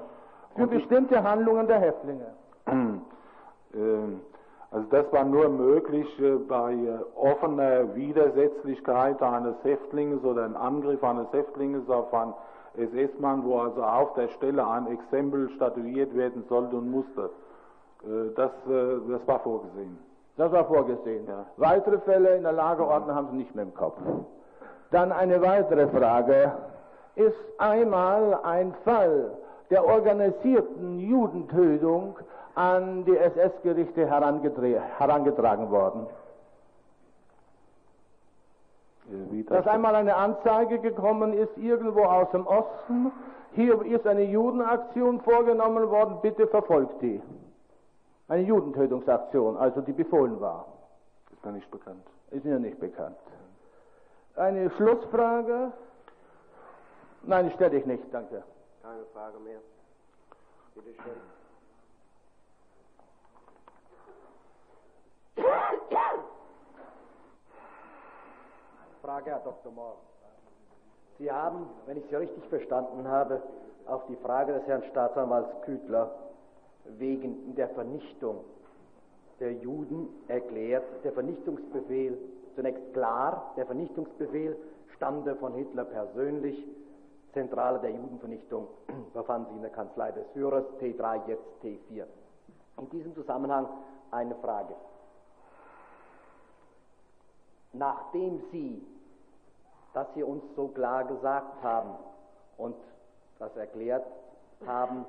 Für Und bestimmte Handlungen der Häftlinge. Ähm, Also das war nur möglich äh, bei äh, offener Widersetzlichkeit eines Häftlings oder ein Angriff eines Häftlings auf einen SS-Mann, wo also auf der Stelle ein Exempel statuiert werden sollte und musste. Äh, Das, das war vorgesehen. Das war vorgesehen. Ja. Weitere Fälle in der Lagerordnung haben Sie nicht mehr im Kopf. Dann eine weitere Frage. Ist einmal ein Fall der organisierten Judentötung an die SS-Gerichte herangetragen worden? Dass einmal eine Anzeige gekommen ist, irgendwo aus dem Osten, hier ist eine Judenaktion vorgenommen worden, bitte verfolgt die. Eine Judentötungsaktion, also die befohlen war. ist mir nicht bekannt. Ist mir nicht bekannt. Eine Schlussfrage? Nein, stelle ich nicht, danke. Keine Frage mehr. Bitte schön. Frage, Herr Dr. Mohr. Sie haben, wenn ich Sie richtig verstanden habe, auf die Frage des Herrn Staatsanwalts Kütler wegen der Vernichtung der Juden erklärt, der Vernichtungsbefehl, zunächst klar, der Vernichtungsbefehl stammte von Hitler persönlich, Zentrale der Judenvernichtung befand sich in der Kanzlei des Führers, T3, jetzt T4. In diesem Zusammenhang eine Frage. Nachdem Sie das Sie uns so klar gesagt haben und das erklärt haben,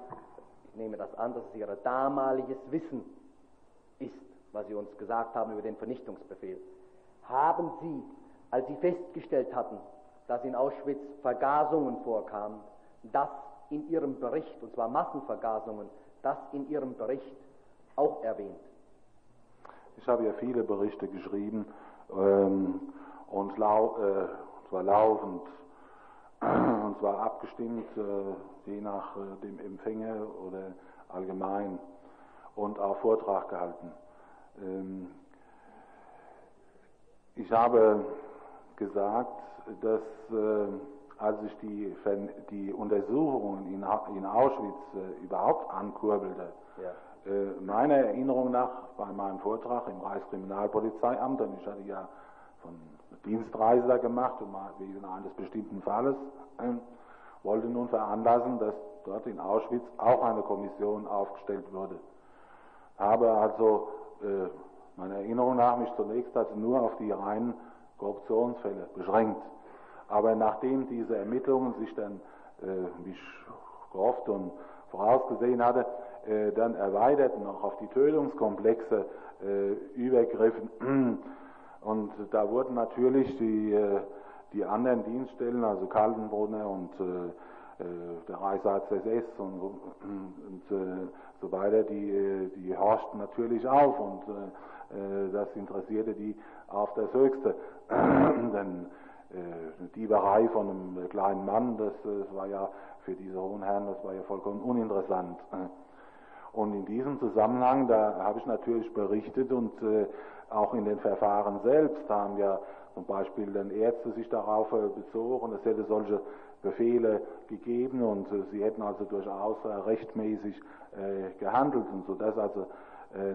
ich nehme das an, dass es Ihr damaliges Wissen ist, was Sie uns gesagt haben über den Vernichtungsbefehl. haben Sie, als Sie festgestellt hatten, dass in Auschwitz Vergasungen vorkamen, das in Ihrem Bericht, und zwar Massenvergasungen, das in Ihrem Bericht auch erwähnt? Ich habe ja viele Berichte geschrieben ähm, und lau äh, zwar laufend und zwar abgestimmt, äh, je nach äh, dem Empfänger oder allgemein und auch Vortrag gehalten. Ähm, ich habe gesagt, dass äh, als ich die, die Untersuchungen in, in Auschwitz äh, überhaupt ankurbelte, ja. äh, meiner Erinnerung nach bei meinem Vortrag im Reichskriminalpolizeiamt, und ich hatte ja von Dienstreise gemacht und mal wegen eines bestimmten Falles, äh, wollte nun veranlassen, dass dort in Auschwitz auch eine Kommission aufgestellt wurde. Habe also äh, meiner Erinnerung nach mich zunächst also nur auf die reinen Korruptionsfälle beschränkt. Aber nachdem diese Ermittlungen sich dann, äh, wie ich gehofft und vorausgesehen hatte, äh, dann erweiterten auch auf die Tötungskomplexe äh, übergriffen. Und da wurden natürlich die, äh, die anderen Dienststellen, also Kaltenbrunner und äh, äh, der Reichsarzt SS und, und, und so weiter, die, die horchten natürlich auf und das interessierte die auf das Höchste. Denn eine Dieberei von einem kleinen Mann, das, das war ja für diese hohen Herren, das war ja vollkommen uninteressant. Und in diesem Zusammenhang, da habe ich natürlich berichtet und äh, auch in den Verfahren selbst haben ja zum Beispiel dann Ärzte sich darauf äh, bezogen, es hätte solche Befehle gegeben und äh, sie hätten also durchaus äh, rechtmäßig äh, gehandelt und so dass also äh,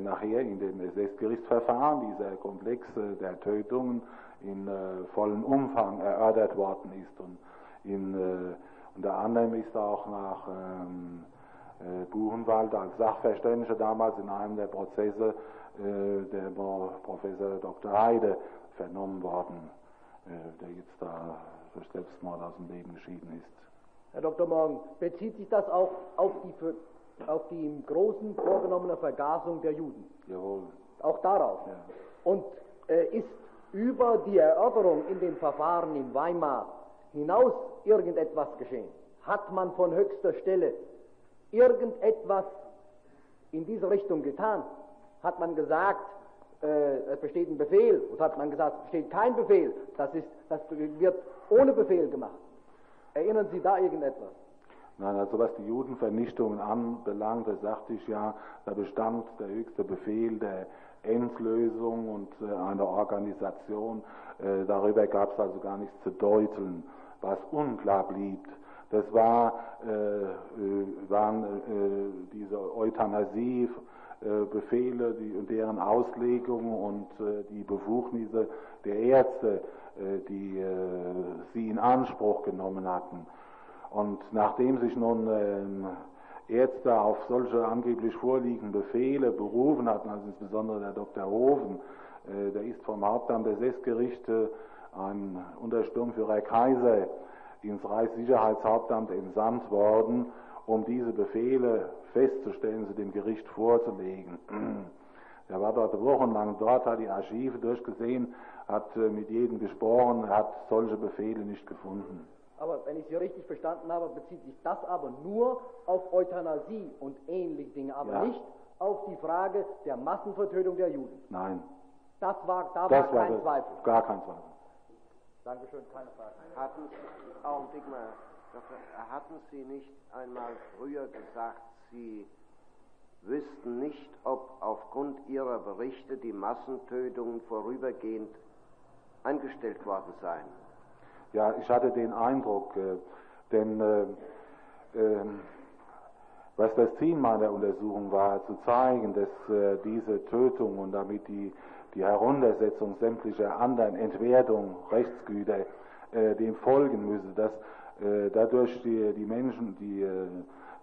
nachher in dem SS-Gerichtsverfahren dieser Komplex der Tötungen in vollem Umfang erörtert worden ist. Und in, unter anderem ist auch nach ähm, Buchenwald als Sachverständiger damals in einem der Prozesse der Professor Dr. Heide vernommen worden, der jetzt da durch Selbstmord aus dem Leben geschieden ist. Herr Dr. Morgen, bezieht sich das auch auf die, auf die im Großen vorgenommene Vergasung der Juden? Jawohl. Auch darauf? Ja. Und äh, ist über die Erörterung in den Verfahren in Weimar hinaus irgendetwas geschehen? Hat man von höchster Stelle irgendetwas in diese Richtung getan? Hat man gesagt, äh, es besteht ein Befehl, und hat man gesagt, es besteht kein Befehl, das, ist, das wird ohne Befehl gemacht. Erinnern Sie da irgendetwas? Nein, also was die Judenvernichtungen anbelangt, da sagte ich ja, da bestand der höchste Befehl der Endlösung und äh, einer Organisation. Äh, darüber gab es also gar nichts zu deuteln. Was unklar blieb, das war, äh, äh waren äh, diese Euthanasie, äh, die, und deren Auslegung und die Befugnisse der Ärzte, die sie in Anspruch genommen hatten. Und nachdem sich nun ähm, Ärzte auf solche angeblich vorliegenden Befehle berufen hatten, also insbesondere der Dr. Hofen, der ist vom Hauptamt des SS-Gerichts ein Untersturmführer Kaiser ins Reichssicherheitshauptamt entsandt worden, um diese Befehle festzustellen, sie dem Gericht vorzulegen. Er war dort wochenlang dort, hat die Archive durchgesehen, hat äh, mit jedem gesprochen, hat solche Befehle nicht gefunden. Aber wenn ich Sie richtig verstanden habe, bezieht sich das aber nur auf Euthanasie und ähnliche Dinge, aber ja. nicht auf die Frage der Massenvertötung der Juden. Nein. Das war, da das war kein war Zweifel. Gar kein Zweifel. Dankeschön, keine Frage. Hatten, Augenblick mal, hatten Sie nicht einmal früher gesagt, Sie wüssten nicht, ob aufgrund Ihrer Berichte die Massentötungen vorübergehend eingestellt worden seien? Ja, ich hatte den Eindruck, äh, denn äh, äh, was das Ziel meiner Untersuchung war, zu zeigen, dass äh, diese Tötung und damit die, die Heruntersetzung sämtlicher anderen Entwertung Rechtsgüter dem folgen müsse, dass dadurch die, die Menschen, die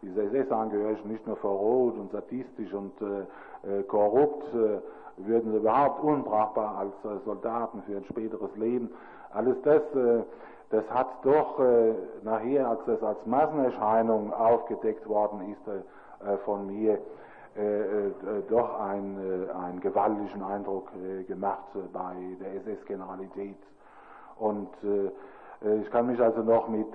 diese SS-Angehörigen nicht nur verroht und sadistisch und äh, korrupt, äh, würden überhaupt unbrauchbar als äh, Soldaten für ein späteres Leben. Alles das, äh, das hat doch äh, nachher, als das als Massenerscheinung aufgedeckt worden ist äh, von mir, doch einen, einen gewaltigen Eindruck gemacht bei der SS-Generalität. Und ich kann mich also noch mit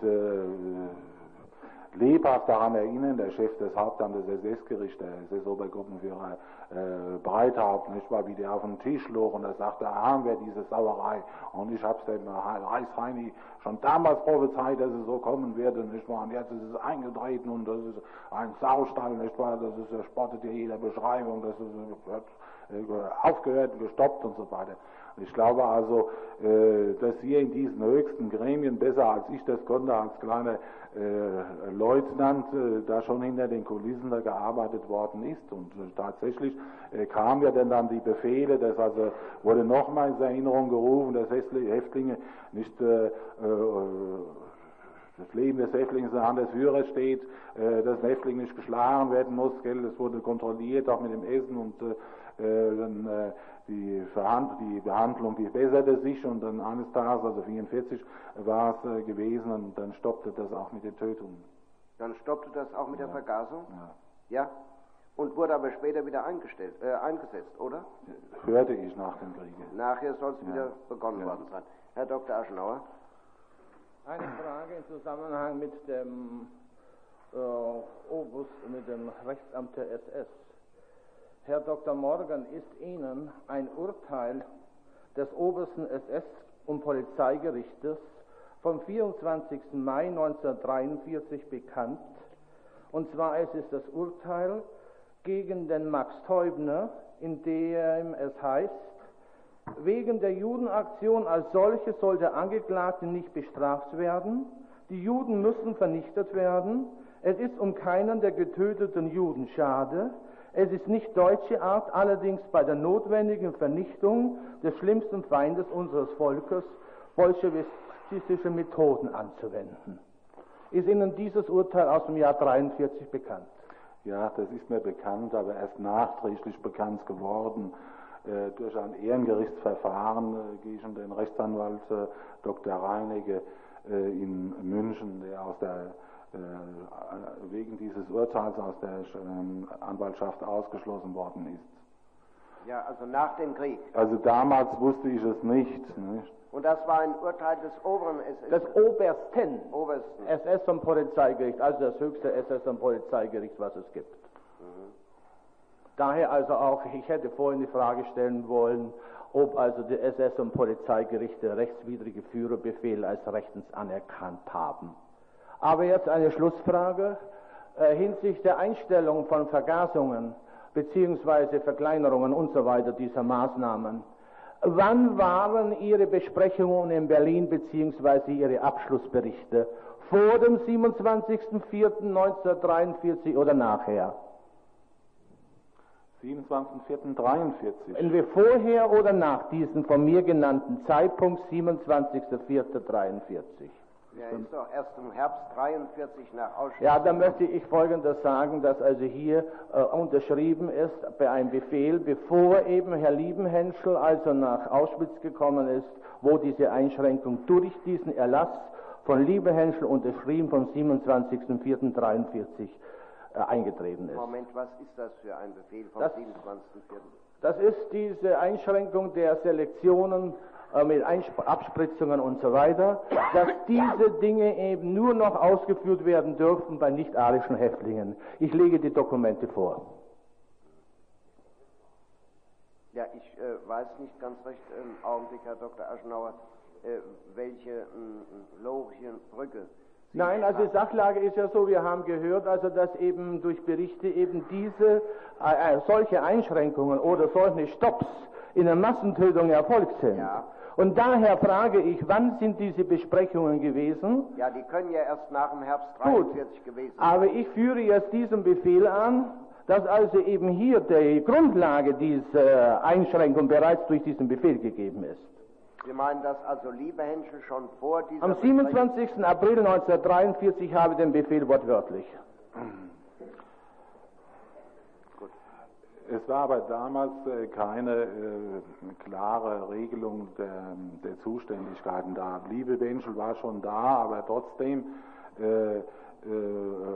lebhaft daran erinnern, der Chef des Hauptamtes des SS-Gerichts, der SS-Obergruppenführer äh, Breithaupt, nicht wahr, wie der auf den Tisch log und er sagte, da haben wir diese Sauerei. Und ich hab's dem Reichsheini schon damals prophezeit, dass es so kommen werde, nicht wahr, und jetzt ist es eingetreten und das ist ein Saustall, nicht wahr, das ist, er spottet ja jeder Beschreibung, das ist, äh, aufgehört, gestoppt und so weiter. Ich glaube also, äh, dass hier in diesen höchsten Gremien besser als ich das konnte, als kleiner äh, Leutnant, da schon hinter den Kulissen da gearbeitet worden ist. Und tatsächlich kamen ja dann, dann die Befehle, das also wurde nochmal in Erinnerung gerufen, dass Häftlinge nicht das Leben des Häftlings in der Hand des Führers steht, dass ein Häftling nicht geschlagen werden muss, das wurde kontrolliert, auch mit dem Essen und dann die, die Behandlung, die besserte sich und dann eines Tages, also 44, war es äh, gewesen und dann stoppte das auch mit den Tötungen. Dann stoppte das auch mit ja. der Vergasung? Ja. Ja? Und wurde aber später wieder eingestellt, äh, eingesetzt, oder? Hörte ich nach dem Kriege. Nachher soll es ja. wieder begonnen ja. worden sein. Herr Dr. Aschenauer? Eine Frage im Zusammenhang mit dem äh, Obus, mit dem Rechtsamt der SS. Herr Dr. Morgan, ist Ihnen ein Urteil des obersten SS- und Polizeigerichtes vom 24. Mai 1943 bekannt? Und zwar es ist das Urteil gegen den Max Teubner, in dem es heißt, wegen der Judenaktion als solche soll der Angeklagte nicht bestraft werden. Die Juden müssen vernichtet werden. Es ist um keinen der getöteten Juden schade. Es ist nicht deutsche Art, allerdings bei der notwendigen Vernichtung des schlimmsten Feindes unseres Volkes bolschewistische Methoden anzuwenden. Ist Ihnen dieses Urteil aus dem Jahr 43 bekannt? Ja, das ist mir bekannt, aber erst nachträglich bekannt geworden. Äh, durch ein Ehrengerichtsverfahren äh, gegen den Rechtsanwalt äh, Dr. Reinecke äh, in München, der aus der wegen dieses Urteils aus der ähm, Anwaltschaft ausgeschlossen worden ist. Ja, also nach dem Krieg. Also damals wusste ich es nicht. nicht? Und das war ein Urteil des oberen SS. Des Obersten. Obersten. SS und Polizeigericht, also das höchste SS und Polizeigericht, was es gibt. Mhm. Daher also auch, ich hätte vorhin die Frage stellen wollen, ob also die SS und Polizeigerichte rechtswidrige Führerbefehl als rechtens anerkannt haben. Aber jetzt eine Schlussfrage äh, hinsichtlich der Einstellung von Vergasungen beziehungsweise Verkleinerungen und so weiter dieser Maßnahmen. Wann waren Ihre Besprechungen in Berlin beziehungsweise Ihre Abschlussberichte? Vor dem 27.04.1943 oder nachher? 27.04.43. Entweder vorher oder nach diesem von mir genannten Zeitpunkt 27.04.43. Er ist doch erst im Herbst 43 nach Auschwitz. Ja, da möchte ich Folgendes sagen, dass also hier äh, unterschrieben ist bei einem Befehl, bevor eben Herr Liebenhenschel also nach Auschwitz gekommen ist, wo diese Einschränkung durch diesen Erlass von Liebenhenschel unterschrieben vom 27.04.43 äh, eingetreten ist. Moment, was ist das für ein Befehl vom 27.04.? Das ist diese Einschränkung der Selektionen äh, mit Abspritzungen und so weiter, dass diese Dinge eben nur noch ausgeführt werden dürfen bei nicht-arischen Häftlingen. Ich lege die Dokumente vor. Ja, ich äh, weiß nicht ganz recht im Augenblick, Herr Dr. Aschenauer, äh, welche äh, Lorchen Brücke Nein, also die Sachlage ist ja so, wir haben gehört, also dass eben durch Berichte eben diese äh, äh solche Einschränkungen oder solche Stopps in der Massentötung erfolgt sind. Ja. Und daher frage ich, wann sind diese Besprechungen gewesen? Ja, die können ja erst nach dem Herbst 43 gewesen sein. Aber ich führe jetzt diesen Befehl an, dass also eben hier die Grundlage dieser Einschränkung bereits durch diesen Befehl gegeben ist. Sie meinen, dass also Liebehenschel schon vor dieser Am 27. April 1943 habe ich den Befehl wortwörtlich. Es war aber damals äh, keine äh, klare Regelung der, der, Zuständigkeiten da. Liebe Benschel war schon da, aber trotzdem äh, äh,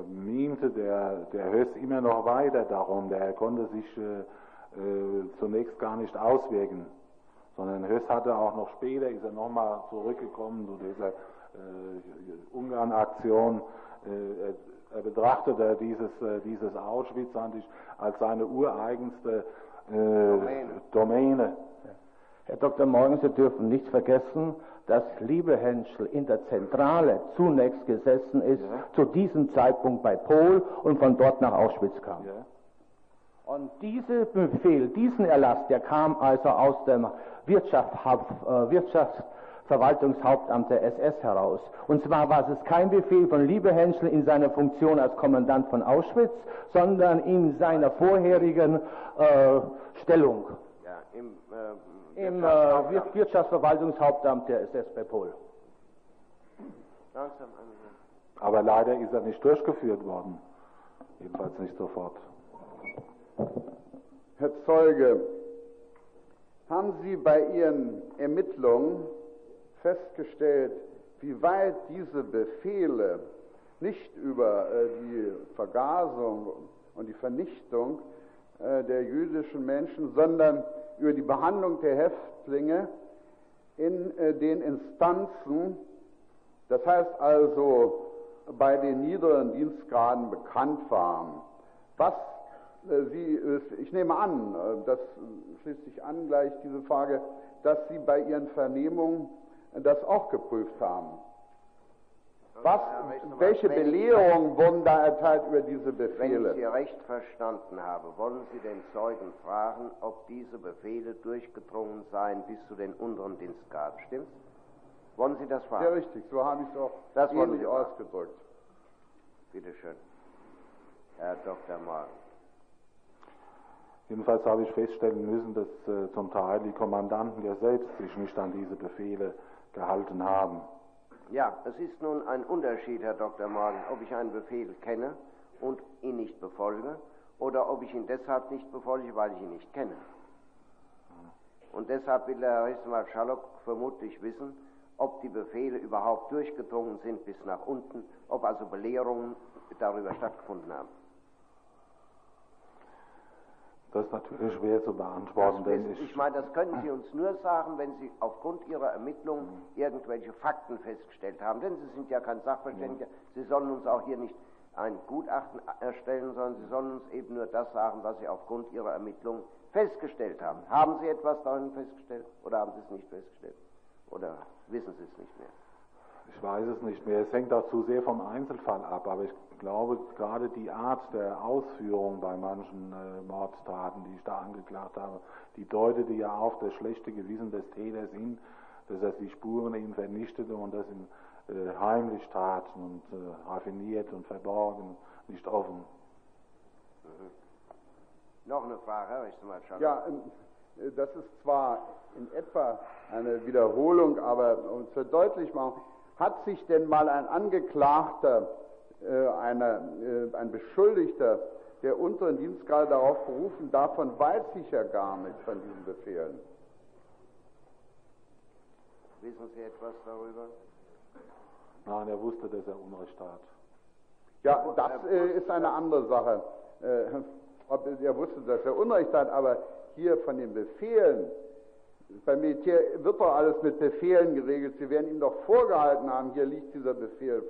miente der, der Höss immer noch weiter darum. Der konnte sich äh, äh, zunächst gar nicht auswirken, sondern Höss hatte auch noch später, ist er nochmal zurückgekommen zu dieser Ungarn-Aktion. Äh, er betrachtete dieses, äh, dieses Auschwitz als seine ureigenste äh, Domäne. Domäne. Herr Dr. Morgen, Sie dürfen nicht vergessen, dass Liebehenschel in der Zentrale zunächst gesessen ist, ja. zu diesem Zeitpunkt bei Pol und von dort nach Auschwitz kam. Ja. Und dieser Befehl, diesen Erlass, der kam also aus dem Wirtschaft, äh, Wirtschaftsverwaltungshauptamt der SS heraus. Und zwar war es kein Befehl von Liebehenschel in seiner Funktion als Kommandant von Auschwitz, sondern in seiner vorherigen äh, Stellung. Ja, im, äh, im äh, Wirtschaftsverwaltungshauptamt der SS bei Pol. Aber leider ist er nicht durchgeführt worden. Jedenfalls nicht sofort. Herr Zeuge, haben Sie bei Ihren Ermittlungen festgestellt, wie weit diese Befehle nicht über äh, die Vergasung und die Vernichtung äh, der jüdischen Menschen, sondern über die Behandlung der Häftlinge in äh, den Instanzen, das heißt also bei den niederen Dienstgraden bekannt waren. Was Sie, ich nehme an, das schließt sich an gleich diese Frage, dass Sie bei Ihren Vernehmungen das auch geprüft haben. Was, welche Belehrungen wurden da erteilt über diese Befehle? Wenn ich Sie recht verstanden habe, wollen Sie den Zeugen fragen, ob diese Befehle durchgedrungen seien bis zu den unteren Dienstgraden. Stimmt's? Wollen Sie das fragen? Ja, richtig. So habe ich es auch das ähnlich ausgedrückt. Bitte schön. Herr Dr. Morgen. Jedenfalls habe ich feststellen müssen, dass äh, zum Teil die Kommandanten ja selbst sich nicht an diese Befehle gehalten haben. Ja, es ist nun ein Unterschied, Herr Dr. Morgen, ob ich einen Befehl kenne und ihn nicht befolge oder ob ich ihn deshalb nicht befolge, weil ich ihn nicht kenne. Und deshalb will der Herr Rechtsanwalt Schallock vermutlich wissen, ob die Befehle überhaupt durchgedrungen sind bis nach unten, ob also Belehrungen darüber stattgefunden haben. Das ist natürlich schwer zu beantworten. Denn ich, ich meine, das können Sie uns nur sagen, wenn Sie aufgrund Ihrer Ermittlungen irgendwelche Fakten festgestellt haben. Denn Sie sind ja kein Sachverständiger. Sie sollen uns auch hier nicht ein Gutachten erstellen, sondern Sie sollen uns eben nur das sagen, was Sie aufgrund Ihrer Ermittlungen festgestellt haben. Haben Sie etwas darin festgestellt oder haben Sie es nicht festgestellt? Oder wissen Sie es nicht mehr? Ich weiß es nicht mehr. Es hängt auch zu sehr vom Einzelfall ab. Aber ich glaube, gerade die Art der Ausführung bei manchen äh, Mordtaten, die ich da angeklagt habe, die deutete ja auf das schlechte Gewissen des Täters hin, dass er die Spuren eben vernichtete und das in, äh, heimlich tat und äh, raffiniert und verborgen, nicht offen. Mhm. Noch eine Frage, Herr Rechtsanwalt Ja, ähm, äh, das ist zwar in etwa eine Wiederholung, aber um es verdeutlich machen, hat sich denn mal ein Angeklagter, äh, eine, äh, ein Beschuldigter der unteren Dienstgrade darauf berufen, davon weiß ich ja gar nicht von diesen Befehlen. Wissen Sie etwas darüber? Nein, er wusste, dass er Unrecht hat. Ja, das äh, ist eine andere Sache. Äh, ob er wusste, dass er Unrecht hat, aber hier von den Befehlen, beim Militär wird doch alles mit Befehlen geregelt. Sie werden ihm doch vorgehalten haben, hier liegt dieser Befehl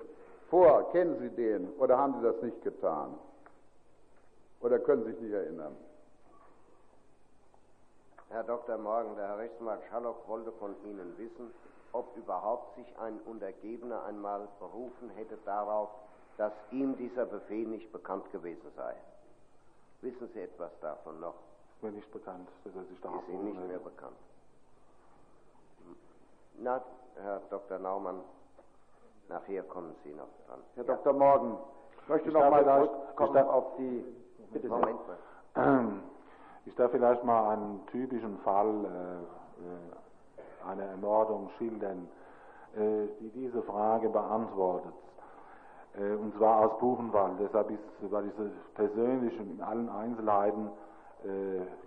vor. Kennen Sie den oder haben Sie das nicht getan? Oder können Sie sich nicht erinnern? Herr Dr. Morgen, der Herr Rechtsanwalt Schallock wollte von Ihnen wissen, ob überhaupt sich ein Untergebener einmal berufen hätte darauf, dass ihm dieser Befehl nicht bekannt gewesen sei. Wissen Sie etwas davon noch? Ist mir nicht bekannt, dass er sich darauf Ist Ihnen nicht mehr bekannt. Na, Herr Dr. Naumann, nachher kommen Sie noch dran. Herr ja. Dr. Morgen, ich möchte ich noch mal auf die. Bitte Moment mal. Ich darf vielleicht mal einen typischen Fall äh, äh, einer Ermordung schildern, äh, die diese Frage beantwortet. Äh, und zwar aus Buchenwald. Deshalb ist, weil ich persönlich und in allen Einzelheiten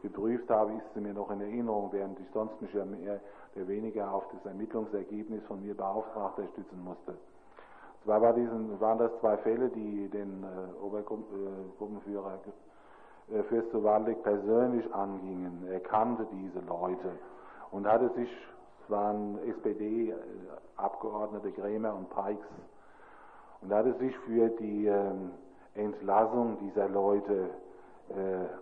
geprüft habe, ist sie mir noch in Erinnerung, während ich sonst mich ja mehr oder weniger auf das Ermittlungsergebnis von mir Beauftragter stützen musste. zwar war diesen, waren das zwei Fälle, die den äh, Obergruppenführer äh, Fürst Waldeck persönlich angingen. Er kannte diese Leute und hatte sich, es waren SPD-Abgeordnete Grämer und Peix, und hatte sich für die ähm, Entlassung dieser Leute äh,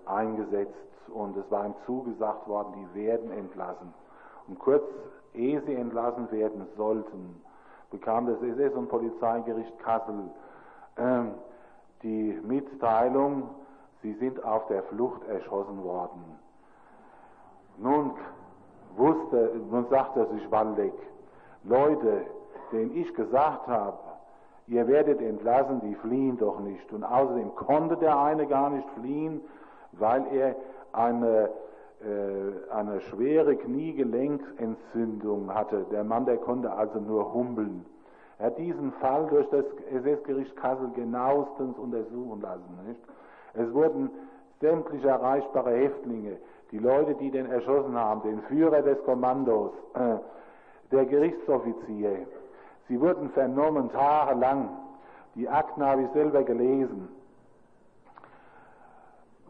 eingesetzt und es war ihm zugesagt worden, die werden entlassen. Und kurz ehe sie entlassen werden sollten, bekam das SS- und Polizeigericht Kassel äh, die Mitteilung, sie sind auf der Flucht erschossen worden. Nun wusste, nun sagte sich Waldeck, Leute, denen ich gesagt habe, ihr werdet entlassen, die fliehen doch nicht. Und außerdem konnte der eine gar nicht fliehen, weil er eine, äh, eine schwere Kniegelenksentzündung hatte. Der Mann, der konnte also nur humpeln. Er hat diesen Fall durch das SS-Gericht Kassel genauestens untersuchen lassen. Nicht? Es wurden sämtliche erreichbare Häftlinge, die Leute, die den erschossen haben, den Führer des Kommandos, äh, der Gerichtsoffizier, Sie wurden vernommen tagelang. Die Akten habe ich selber gelesen.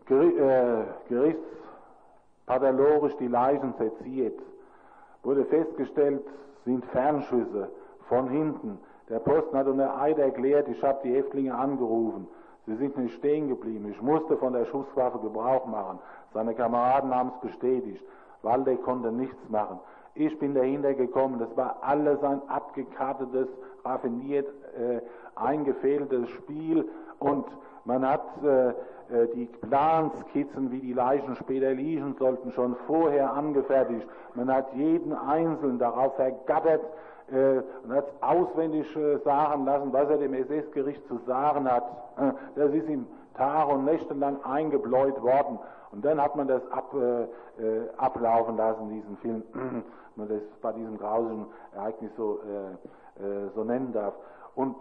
Geri äh, gerichtspathologisch die Leichen seziert. Wurde festgestellt, sind Fernschüsse von hinten. Der Posten hat unter Eid erklärt, ich habe die Häftlinge angerufen. Sie sind nicht stehen geblieben. Ich musste von der Schusswaffe Gebrauch machen. Seine Kameraden haben es bestätigt. Waldeck konnte nichts machen. Ich bin dahinter gekommen, das war alles ein abgekartetes, raffiniert äh, eingefädeltes Spiel und man hat äh, äh, die Planskizzen, wie die Leichen später liegen sollten, schon vorher angefertigt. Man hat jeden Einzelnen darauf vergattert äh, und hat auswendig äh, sagen lassen, was er dem SS-Gericht zu sagen hat. Äh, das ist ihm Tage und Nächte lang eingebläut worden. Und dann hat man das ab, äh, äh ablaufen lassen, diesen Film, man das bei diesem grausigen Ereignis so, äh, äh, so nennen darf. Und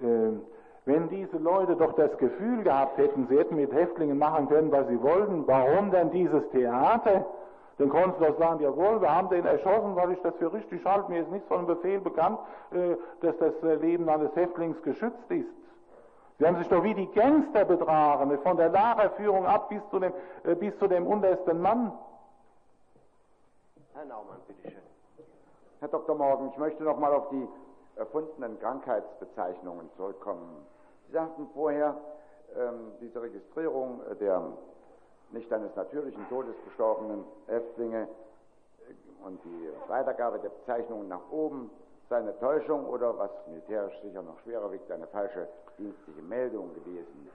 ähm, wenn diese Leute doch das Gefühl gehabt hätten, sie hätten mit Häftlingen machen können, was sie wollten, warum denn dieses Theater? Dann konnten sie doch sagen, jawohl, wir haben den erschossen, weil ich das für richtig halte. Mir ist nichts von dem Befehl bekannt, äh, dass das Leben eines Häftlings geschützt ist. Sie haben sich doch wie die Gangster betragen, von der Lagerführung ab bis zu dem, äh, bis zu dem untersten Mann. Herr Naumann, bitteschön. Herr Dr. Morgen, ich möchte noch mal auf die erfundenen Krankheitsbezeichnungen zurückkommen. Sie sagten vorher, ähm, diese Registrierung der nicht eines natürlichen Todes gestorbenen Häftlinge äh, und die Weitergabe der Bezeichnungen nach oben sei eine Täuschung oder, was militärisch sicher noch schwerer wiegt, eine falsche dienstliche Meldung gewesen.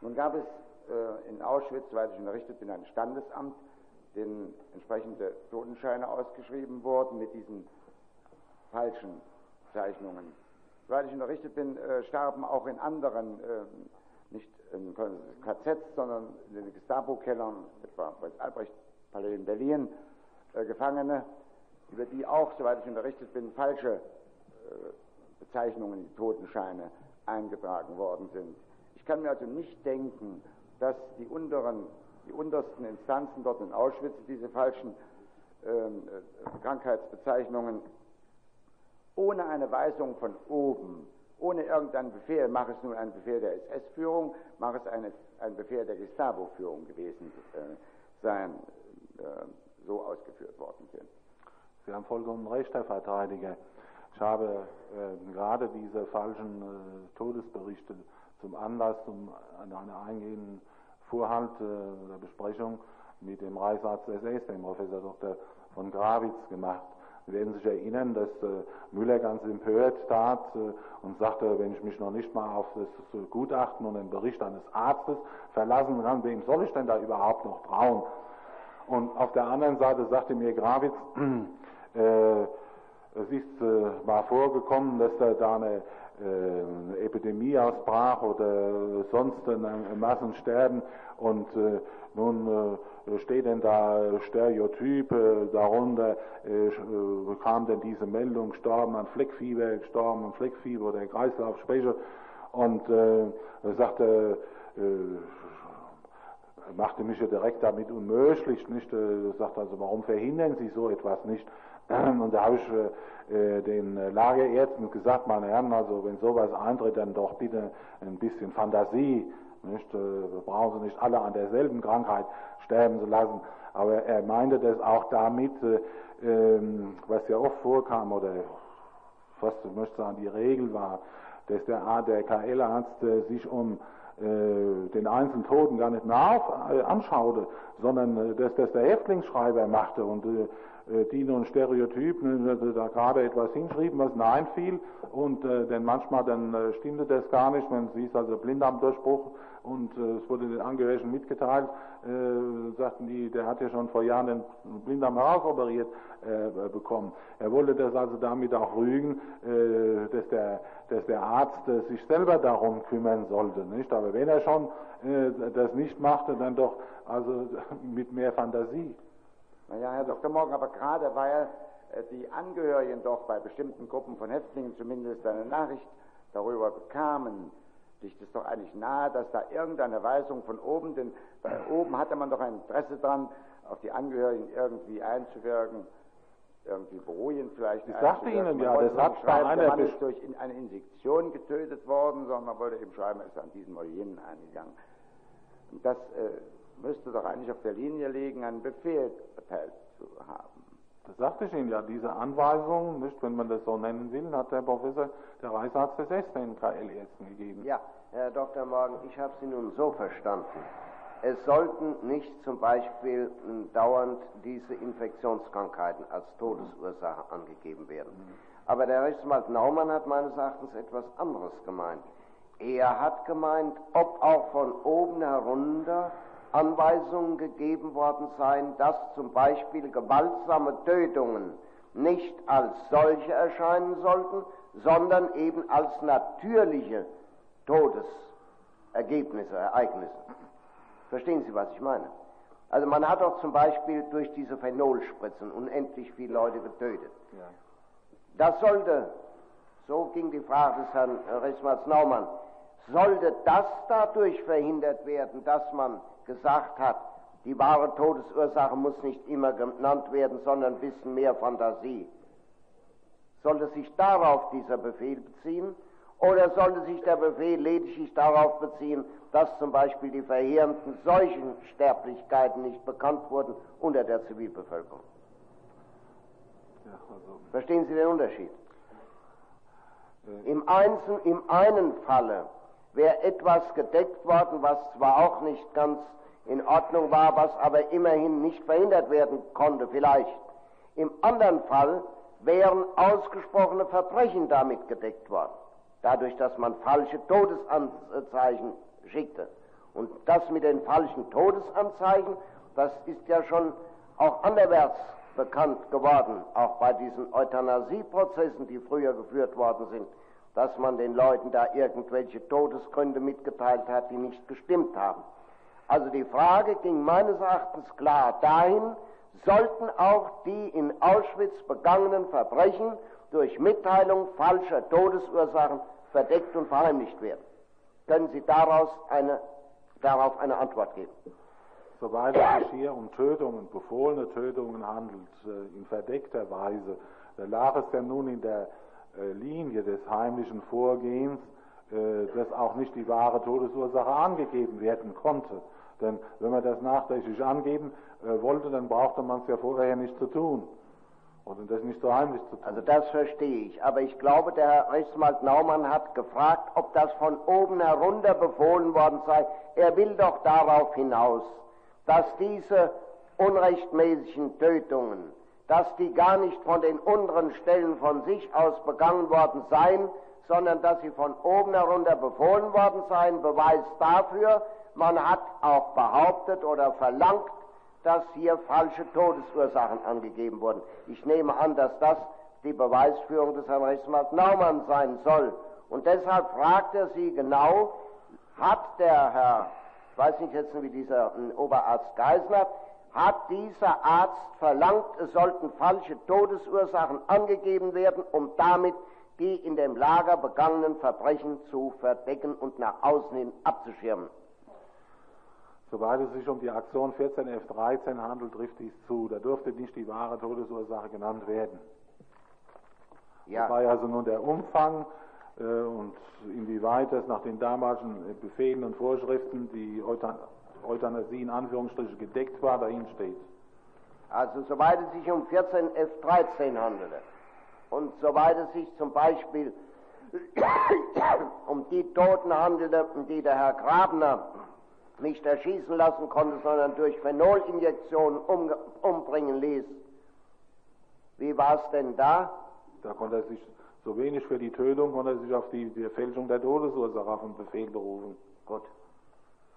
Nun gab es äh, in Auschwitz, soweit ich unterrichtet bin, ein Standesamt, den entsprechende Totenscheine ausgeschrieben wurden mit diesen falschen Zeichnungen. Soweit ich unterrichtet bin, äh, starben auch in anderen, äh, nicht in KZs, sondern in den Gestapo-Kellern, etwa bei Albrecht-Palais in Berlin, äh, Gefangene, über die auch, soweit ich unterrichtet bin, falsche äh, Bezeichnungen in die Totenscheine eingetragen worden sind. Ich kann mir also nicht denken, dass die unteren, die untersten Instanzen dort in Auschwitz diese falschen ähm, äh, Krankheitsbezeichnungen ohne eine Weisung von oben, ohne irgendeinen Befehl, mach es nun ein Befehl der SS-Führung, mach es eine, ein Befehl der Gestapo-Führung gewesen äh, sein, äh, so ausgeführt worden sind. Sie haben vollkommen recht, Herr Verteidiger. Ich habe äh, gerade diese falschen äh, Todesberichte zum Anlass zum einer, einer eingehenden Vorhalt äh, oder Besprechung mit dem Reichsarzt SS, dem Professor Dr. von Grawitz, gemacht. Sie werden sich erinnern, dass äh, Müller ganz empört tat äh, und sagte, wenn ich mich noch nicht mal auf das Gutachten und den Bericht eines Arztes verlassen kann, wem soll ich denn da überhaupt noch trauen? Und auf der anderen Seite sagte mir Grawitz, äh, es ist äh, mal vorgekommen, dass da, da eine, äh, Epidemie ausbrach oder sonst ein Massensterben und äh, nun äh, steht denn da Stereotyp, darunter äh, kam denn diese Meldung, gestorben an Fleckfieber, gestorben an Fleckfieber oder Kreislaufschwäche und äh, sagte, machte mich ja direkt damit unmöglich, nicht? Äh, sagt also, warum verhindern Sie so etwas nicht? Und da habe ich äh, den Lagerärzten gesagt, meine Herren, also wenn sowas eintritt, dann doch bitte ein bisschen Fantasie. Nicht? Äh, brauchen Sie nicht alle an derselben Krankheit sterben zu lassen. Aber er meinte das auch damit, äh, ähm, was ja oft vorkam, oder fast, ich möchte sagen, die Regel war, dass der, der KL-Arzt äh, sich um äh, den einzelnen Toten gar nicht mehr auf, äh, anschaute, sondern äh, dass das der Häftlingsschreiber machte und die nun Stereotypen da gerade etwas hinschrieben, was ihnen einfiel und äh, denn manchmal dann äh, stimmte das gar nicht, wenn sie ist also Blinddarmdurchbruch und äh, es wurde den Angehörigen mitgeteilt, äh, sagten die, der hat ja schon vor Jahren den Blinddarm herausoperiert äh, bekommen. Er wollte das also damit auch rügen, äh, dass, der, dass der Arzt äh, sich selber darum kümmern sollte. Nicht? Aber wenn er schon äh, das nicht machte, dann doch also mit mehr Fantasie. Naja, Herr Dr. Morgen, aber gerade weil äh, die Angehörigen doch bei bestimmten Gruppen von Häftlingen zumindest eine Nachricht darüber bekamen, liegt es doch eigentlich nahe, dass da irgendeine Weisung von oben, denn bei oben hatte man doch ein Interesse dran, auf die Angehörigen irgendwie einzuwirken, irgendwie beruhigend vielleicht. Ich sagte Ihnen ja, das hat schreiben, einer der Mann ist durch eine Insektion getötet worden, sondern man wollte eben schreiben, er ist an diesem oder jenen eingegangen. Das äh, müsste doch eigentlich auf der Linie liegen, einen Befehl erteilt zu haben. Das sagte ich Ihnen ja, diese Anweisung, nicht, wenn man das so nennen will, hat der Professor, der Reichsarzt des Est den KL-Ärzten gegeben. Ja, Herr Dr. Morgen, ich habe Sie nun so verstanden. Es sollten nicht zum Beispiel dauernd diese Infektionskrankheiten als Todesursache angegeben werden. Mhm. Aber der Rechtsanwalt Naumann hat meines Erachtens etwas anderes gemeint. Er hat gemeint, ob auch von oben herunter Anweisungen gegeben worden sein, dass zum Beispiel gewaltsame Tötungen nicht als solche erscheinen sollten, sondern eben als natürliche Todesergebnisse, Ereignisse. Verstehen Sie, was ich meine? Also man hat doch zum Beispiel durch diese Phenolspritzen unendlich viele Leute getötet. Ja. Das sollte, so ging die Frage des Herrn Rechtsanwalts Naumann, sollte das dadurch verhindert werden, dass man gesagt hat, die wahre Todesursache muss nicht immer genannt werden, sondern ein bisschen mehr Fantasie. Sollte sich darauf dieser Befehl beziehen oder sollte sich der Befehl lediglich darauf beziehen, dass zum Beispiel die verheerenden Seuchensterblichkeiten nicht bekannt wurden unter der Zivilbevölkerung? Ja, also Verstehen Sie den Unterschied? Äh. Im, Einzel, Im einen Falle wäre etwas gedeckt worden, was zwar auch nicht ganz in Ordnung war, was aber immerhin nicht verhindert werden konnte, vielleicht. Im anderen Fall wären ausgesprochene Verbrechen damit gedeckt worden, dadurch, dass man falsche Todesanzeichen schickte. Und das mit den falschen Todesanzeichen, das ist ja schon auch anderwärts bekannt geworden, auch bei diesen Euthanasieprozessen, die früher geführt worden sind dass man den Leuten da irgendwelche Todesgründe mitgeteilt hat, die nicht gestimmt haben. Also die Frage ging meines Erachtens klar dahin, sollten auch die in Auschwitz begangenen Verbrechen durch Mitteilung falscher Todesursachen verdeckt und verheimlicht werden. Können Sie daraus eine, darauf eine Antwort geben? Soweit es sich hier um Tötungen, befohlene Tötungen handelt, äh, in verdeckter Weise, da lag es ja nun in der äh, Linie des heimlichen Vorgehens, äh, dass auch nicht die wahre Todesursache angegeben werden konnte. Denn wenn man das nachträglich angeben äh, wollte, dann brauchte man es ja vorher nicht zu tun. Oder das nicht so heimlich zu tun. Also das verstehe ich. Aber ich glaube, der Herr Rechtsanwalt Naumann hat gefragt, ob das von oben herunter befohlen worden sei. Er will doch darauf hinaus, dass diese unrechtmäßigen Tötungen dass die gar nicht von den unteren Stellen von sich aus begangen worden seien, sondern dass sie von oben herunter befohlen worden seien. Beweis dafür, man hat auch behauptet oder verlangt, dass hier falsche Todesursachen angegeben wurden. Ich nehme an, dass das die Beweisführung des Herrn Rechtsanwalts Naumann sein soll. Und deshalb fragt er Sie genau, hat der Herr, ich weiß nicht jetzt, wie dieser Oberarzt Geisner, hat dieser Arzt verlangt, es sollten falsche Todesursachen angegeben werden, um damit die in dem Lager begangenen Verbrechen zu verdecken und nach außen hin abzuschirmen. Soweit es sich um die Aktion 14F13 handelt, trifft dies zu. Da dürfte nicht die wahre Todesursache genannt werden. Ja. Wobei also nun der Umfang äh, und inwieweit es nach den damaligen Befehlen und Vorschriften die Euthan Euthanasie in Anführungsstrichen gedeckt war, dahin steht. Also soweit es sich um 14F13 handelte und soweit es sich zum Beispiel um die Toten handelte, die der Herr Grabner nicht erschießen lassen konnte, sondern durch Phenolinjektionen um, umbringen ließ. Wie war es denn da? Da konnte er sich so wenig für die Tötung, konnte er sich auf die, die Fälschung der Todesursache auf den Befehl berufen. Gut.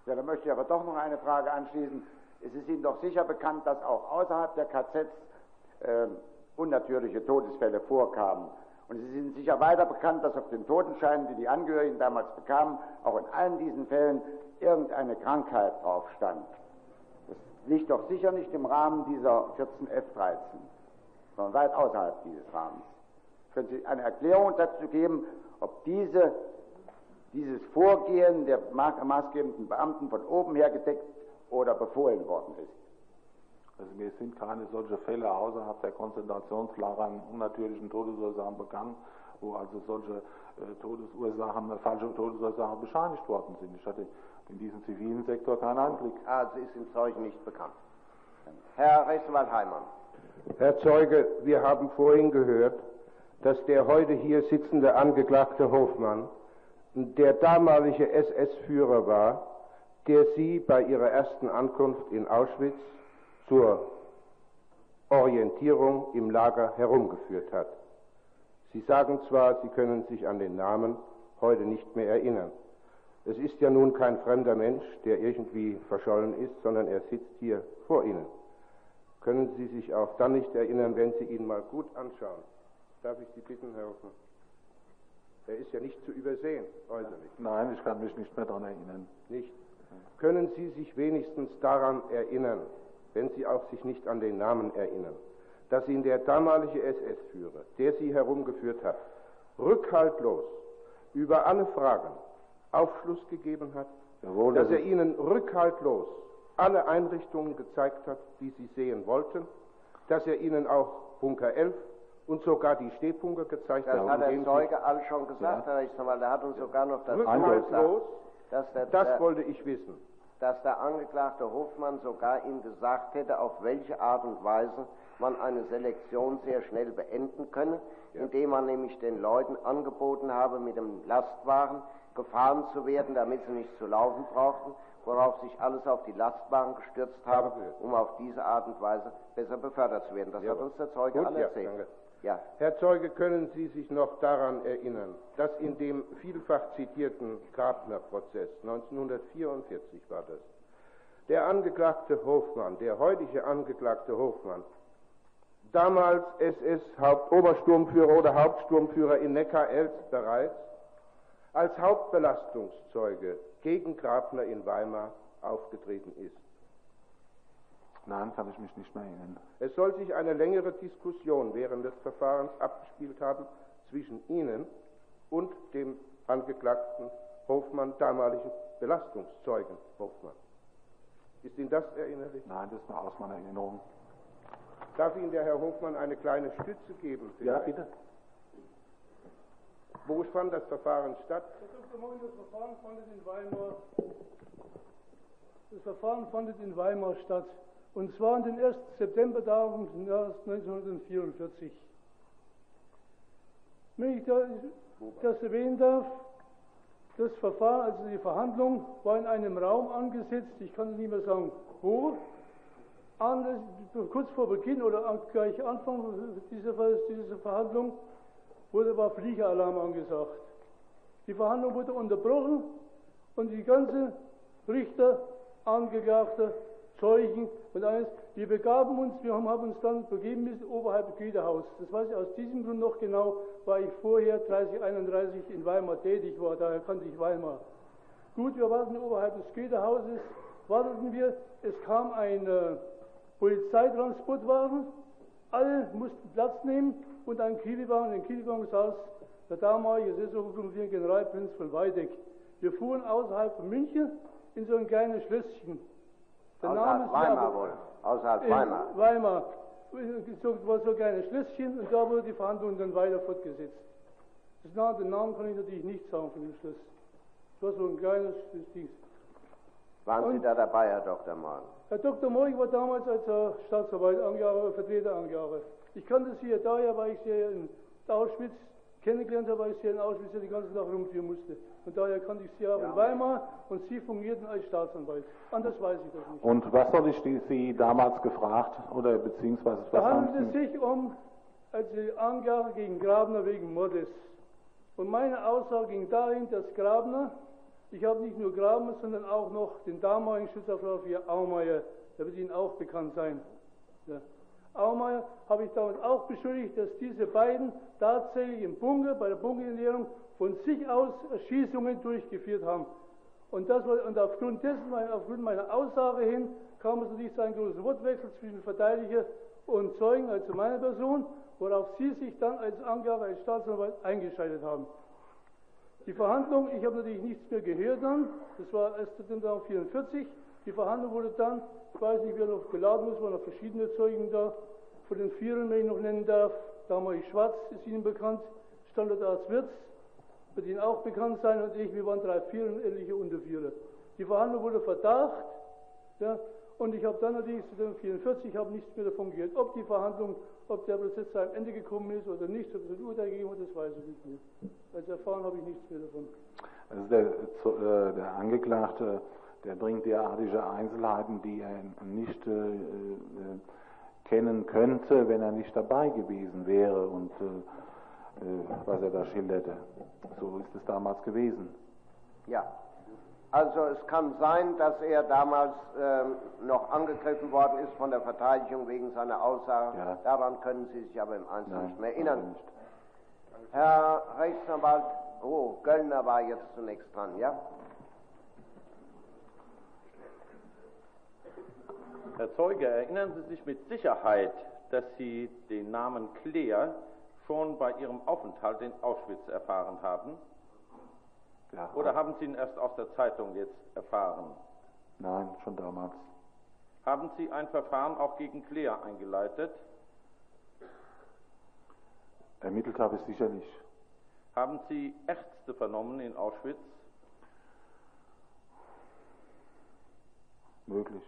Ja, da möchte ich aber doch noch eine Frage anschließen. Es ist Ihnen doch sicher bekannt, dass auch außerhalb der KZs äh, unnatürliche Todesfälle vorkamen. Und es ist Ihnen sicher weiter bekannt, dass auf den Totenscheinen, die die Angehörigen damals bekamen, auch in allen diesen Fällen irgendeine Krankheit drauf stand. Das liegt doch sicher nicht im Rahmen dieser 14F13, sondern weit außerhalb dieses Rahmens. Können Sie eine Erklärung dazu geben, ob diese, dieses Vorgehen der maßgebenden Beamten von oben her gedeckt oder befohlen worden ist? Also mir sind keine solche Fälle außerhalb der Konzentrationslager an unnatürlichen Todesursachen bekannt, wo also solche äh, Todesursachen, äh, falsche Todesursachen bescheinigt worden sind. Ich hatte in diesem zivilen Sektor keinen Einblick. Also ist im Zeugen nicht bekannt. Herr Rechtsanwalt-Heimann. Herr Zeuge, wir haben vorhin gehört, dass der heute hier sitzende Angeklagte Hofmann der damalige SS-Führer war, der Sie bei Ihrer ersten Ankunft in Auschwitz zur Orientierung im Lager herumgeführt hat. Sie sagen zwar, Sie können sich an den Namen heute nicht mehr erinnern. Es ist ja nun kein fremder Mensch, der irgendwie verschollen ist, sondern er sitzt hier vor Ihnen. Können Sie sich auch dann nicht erinnern, wenn Sie ihn mal gut anschauen? Darf ich Sie bitten, Herr Hoffmann? Er ist ja nicht zu übersehen, äußerlich. Nein, ich kann mich nicht mehr daran erinnern. Nicht? Können Sie sich wenigstens daran erinnern, wenn Sie auch sich nicht an den Namen erinnern, dass Ihnen der damalige SS-Führer, der Sie herumgeführt hat, rückhaltlos über alle Fragen Aufschluss gegeben hat, Jawohl, dass das er Ihnen rückhaltlos alle Einrichtungen gezeigt hat, die Sie sehen wollten, dass er Ihnen auch Bunker 11 und sogar die Stehpunkte gezeigt Das hat. hat in der Zeuge alles schon gesagt, Herr Rechtsanwalt. Er hat uns sogar noch das Rückhaltlos, dass der, das der, wollte ich wissen. dass der Angeklagte Hofmann sogar ihm gesagt hätte, auf welche Art und Weise man eine Selektion sehr schnell beenden könne, indem man nämlich den Leuten angeboten habe, mit dem Lastwagen gefahren zu werden, damit sie nicht zu laufen brauchten, worauf sich alles auf die Lastwagen gestürzt haben, um auf diese Art und Weise besser befördert zu werden. Das hat uns der Zeuge Gut, alle ja, erzählt. danke. Ja. Herr Zeuge, können Sie sich noch daran erinnern, dass in dem vielfach zitierten Grabner-Prozess, 1944 war das, der Angeklagte Hofmann, der heutige Angeklagte Hofmann, damals SS-Obersturmführer oder Hauptsturmführer in Neckar-Elst bereits, als Hauptbelastungszeuge gegen Grabner in Weimar aufgetreten ist. Nein, kann ich mich nicht mehr erinnern. Es soll sich eine längere Diskussion während des Verfahrens abgespielt haben zwischen Ihnen und dem Angeklagten Hofmann, damaligen Belastungszeugen Hofmann. Ist Ihnen das erinnerlich? Nein, das ist noch aus meiner Erinnerung. Darf Ihnen der Herr Hofmann eine kleine Stütze geben? Ja, bitte. Wo fand das Verfahren statt? Das Verfahren fand in Weimar. Das Verfahren fand in Weimar statt. Und zwar an den 1. Septembertagen des Jahres 1944. Wenn ich da, das erwähnen darf, das Verfahren, also die Verhandlung, war in einem Raum angesetzt, ich kann nicht mehr sagen wo, an, kurz vor Beginn oder an, gleich Anfang dieser, dieser Verhandlung wurde, war Fliegeralarm angesagt. Die Verhandlung wurde unterbrochen und die ganze Richter, Angeklagte, Zeugen und alles, wir begaben uns, wir haben, uns dann begeben müssen oberhalb Güterhaus. Das weiß ich aus diesem Grund noch genau, weil ich vorher 30, 31 in Weimar tätig war, daher kannte ich Weimar. Gut, wir warten oberhalb des Güterhauses, warteten wir, es kam ein äh, Polizeitransportwagen, alle mussten Platz nehmen und ein Kielwagen, in Kielwagen saß der damalige Generalprinz von Weideck. Wir fuhren außerhalb von München in so ein kleines Schlösschen. Der Name ist Weimar wohl. Außerhalb Weimar. Weimar. So, war so ein kleines Schlösschen und da wurde die Verhandlung dann weiter fortgesetzt. Das den Namen kann ich natürlich nicht sagen von dem Schloss. Das war so ein kleines Ding. Waren Sie Und- da dabei, Herr Dr. Morgen? Herr Dr. Morg war damals als äh, Staatsanwalt angearbeitet, Vertreter angearbeitet. Ich kannte Sie ja daher, weil ich Sie ja in Auschwitz kennengelernt habe, weil ich Sie in Auschwitz ja die ganze Nacht rumführen musste. Und daher kannte ich Sie auch in Weimar und Sie fungierten als Staatsanwalt. Anders weiß ich das nicht. Und was soll ich Sie damals gefragt oder beziehungsweise was Da handelt es sich um die Anklage gegen Grabner wegen Mordes. Und meine Aussage ging dahin, dass Grabner, ich habe nicht nur Grabner, sondern auch noch den damaligen Schutzauflaufierer Aumeier, der wird Ihnen auch bekannt sein. Ja. Aumeier habe ich damals auch beschuldigt, dass diese beiden tatsächlich im Bunker, bei der Bunkerernährung, von sich aus Erschießungen durchgeführt haben. Und, das und aufgrund dessen, aufgrund meiner Aussage hin, kam es natürlich zu einem großen Wortwechsel zwischen Verteidiger und Zeugen, also meiner Person, worauf Sie sich dann als Anklage, als Staatsanwalt eingeschaltet haben. Die Verhandlung, ich habe natürlich nichts mehr gehört dann, das war erst dann 1944. Die Verhandlung wurde dann, ich weiß nicht, wer noch geladen ist, waren noch verschiedene Zeugen da. Von den Vieren, wenn ich noch nennen darf, damalig Schwarz ist Ihnen bekannt, Standardarzt Wirz, wird Ihnen auch bekannt sein und ich, wir waren drei Vierer und etliche Untervierer. Die Verhandlung wurde verdacht, ja, und ich habe dann natürlich zu den 44, ich habe nichts mehr davon gehört. Ob die Verhandlung, ob der Prozess zu einem Ende gekommen ist oder nicht, ob es ein Urteil gegeben hat, das weiß ich nicht mehr. Also erfahren habe ich nichts mehr davon. Also der, äh, der Angeklagte, der bringt derartige Einzelheiten, die er nicht äh, äh, kennen könnte, wenn er nicht dabei gewesen wäre und äh, was er da schilderte. So ist es damals gewesen. Ja. Also es kann sein, dass er damals ähm, noch angegriffen worden ist von der Verteidigung wegen seiner Aussage. Ja. Daran können Sie sich aber im Einzelnen Nein, nicht mehr erinnern. nicht. Herr Rechtsanwalt, oh, Göllner war jetzt zunächst dran, ja? Herr Zeuge, erinnern Sie sich mit Sicherheit, dass Sie den Namen Claire schon bei Ihrem Aufenthalt in Auschwitz erfahren haben? Ja. Oder haben Sie ihn erst aus der Zeitung jetzt erfahren? Nein, schon damals. Haben Sie ein Verfahren auch gegen Claire eingeleitet? Ermittelt habe ich sicherlich. Haben Sie Ärzte vernommen in Auschwitz? Möglich.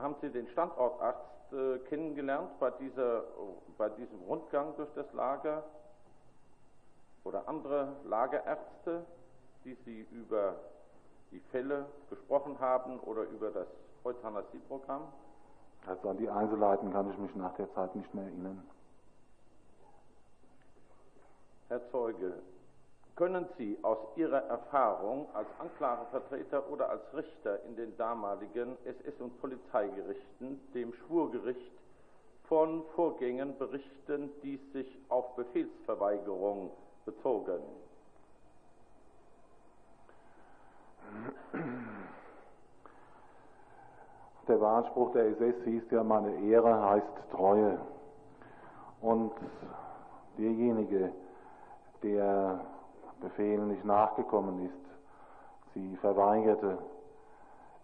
Haben Sie den Standortarzt äh, kennengelernt bei, dieser, bei diesem Rundgang durch das Lager? Oder andere Lagerärzte, die Sie über die Fälle gesprochen haben oder über das Euthanasieprogramm? Also an die Einzelheiten kann ich mich nach der Zeit nicht mehr erinnern. Herr Zeuge, können Sie aus Ihrer Erfahrung als Anklagevertreter oder als Richter in den damaligen SS- und Polizeigerichten, dem Schwurgericht, von Vorgängen berichten, die sich auf Befehlsverweigerung bezogen? Der Wahlspruch der SS hieß ja, meine Ehre heißt Treue. Und derjenige, der Befehlen nicht nachgekommen ist, sie verweigerte,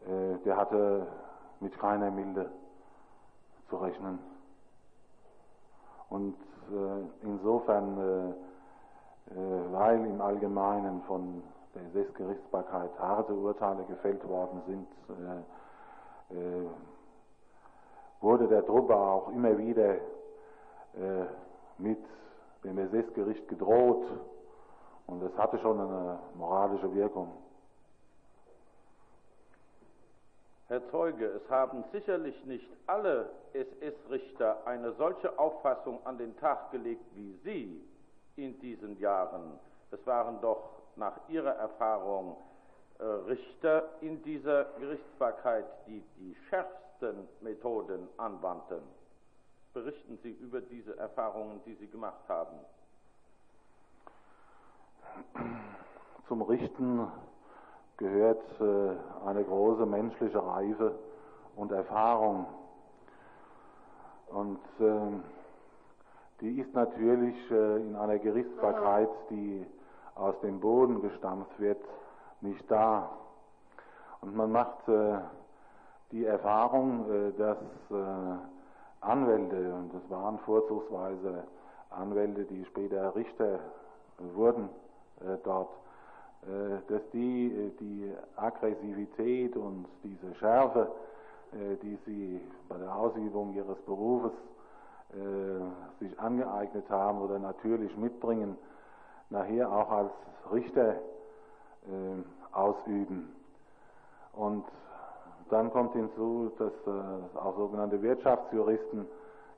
äh, der hatte mit keiner Milde zu rechnen. Und äh, insofern, äh, weil im Allgemeinen von der SS-Gerichtsbarkeit harte Urteile gefällt worden sind, wurde der Trupper auch immer wieder mit dem SS-Gericht gedroht und das hatte schon eine moralische Wirkung. Herr Zeuge, es haben sicherlich nicht alle SS-Richter eine solche Auffassung an den Tag gelegt wie Sie in diesen Jahren. Es waren doch nach Ihrer Erfahrung äh, Richter in dieser Gerichtsbarkeit, die die schärfsten Methoden anwandten. Berichten Sie über diese Erfahrungen, die Sie gemacht haben. Zum Richten gehört äh, eine große menschliche Reife und Erfahrung. Und äh, die ist natürlich äh, in einer Gerichtsbarkeit, die aus dem Boden gestampft wird, nicht da. Und man macht äh, die Erfahrung, dass Anwälte, und das waren vorzugsweise Anwälte, die später Richter wurden dort, äh, dass die äh, die Aggressivität und diese Schärfe, äh, die sie bei der Ausübung ihres Berufes äh, sich angeeignet haben oder natürlich mitbringen, nachher auch als Richter äh, ausüben. Und dann kommt hinzu, dass äh, auch sogenannte Wirtschaftsjuristen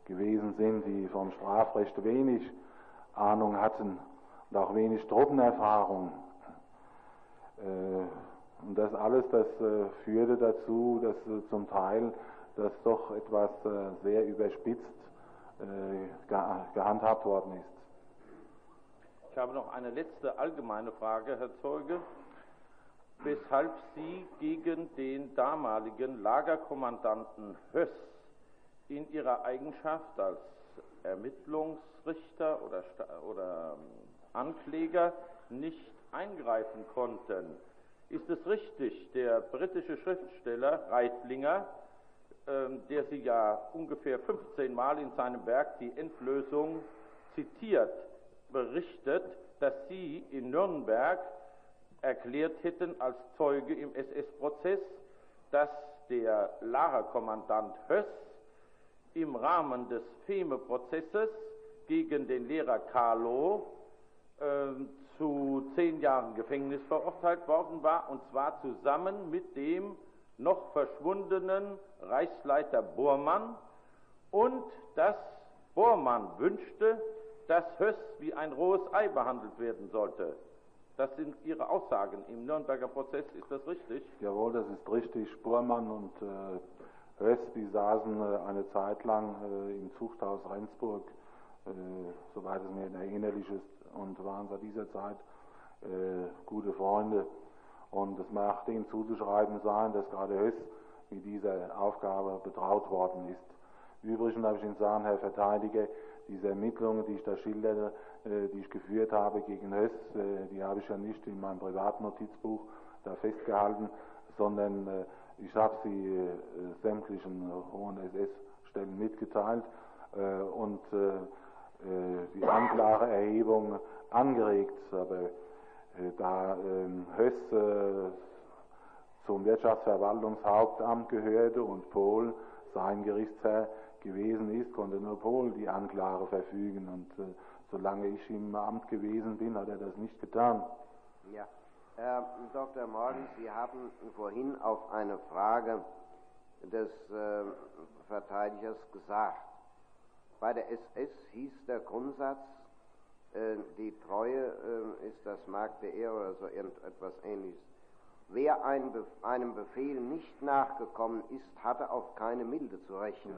gewesen sind, die vom Strafrecht wenig Ahnung hatten und auch wenig Truppenerfahrung. Äh, und das alles, das äh, führte dazu, dass äh, zum Teil das doch etwas sehr überspitzt ge gehandhabt worden ist. Ich habe noch eine letzte allgemeine Frage, Herr Zeuge. Weshalb Sie gegen den damaligen Lagerkommandanten Höss in Ihrer Eigenschaft als Ermittlungsrichter oder, oder ähm, Ankläger nicht eingreifen konnten. Ist es richtig, der britische Schriftsteller Reitlinger, ähm, der Sie ja ungefähr 15 Mal in seinem Werk Die Endlösung zitiert, berichtet, dass Sie in Nürnberg erklärt hätten als Zeuge im SS-Prozess, dass der Lagerkommandant Höss im Rahmen des FEME-Prozesses gegen den Lehrer Carlo zu zehn Jahren Gefängnis verurteilt worden war, und zwar zusammen mit dem noch verschwundenen Reichsleiter Bormann und dass Bormann wünschte, dass Höss wie ein rohes Ei behandelt werden sollte. Das sind Ihre Aussagen im Nürnberger Prozess, ist das richtig? Jawohl, das ist richtig. Bormann und äh, Höss, die saßen äh, eine Zeit lang äh, im Zuchthaus Rendsburg, äh, soweit es mir erinnerlich ist, und waren seit dieser Zeit gute Freunde. Und es mag dem zuzuschreiben sein, dass gerade Höss mit dieser Aufgabe betraut worden ist. Übrigens darf ich Ihnen sagen, Herr Verteidiger, diese Ermittlungen, die ich da schilderte, die ich geführt habe gegen Höss, die habe ich ja nicht in meinem Privatnotizbuch da festgehalten, sondern ich habe sie äh, sämtlichen hohen SS-Stellen mitgeteilt äh, und äh, die Anklageerhebung angeregt. Aber da ähm, Höss zum Wirtschaftsverwaltungshauptamt gehörte und Pohl sein Gerichtsherr gewesen ist, konnte nur Pohl die Anklage verfügen. Und solange ich im Amt gewesen bin, hat er das nicht getan. Ja. Herr Dr. Morgen, Sie haben vorhin auf eine Frage des äh, Verteidigers gesagt, bei der SS hieß der Grundsatz, äh, die Treue äh, ist das Mark der Ehre oder so irgendetwas ähnliches. Wer ein Be einem Befehl nicht nachgekommen ist, hatte auf keine Milde zu rechnen.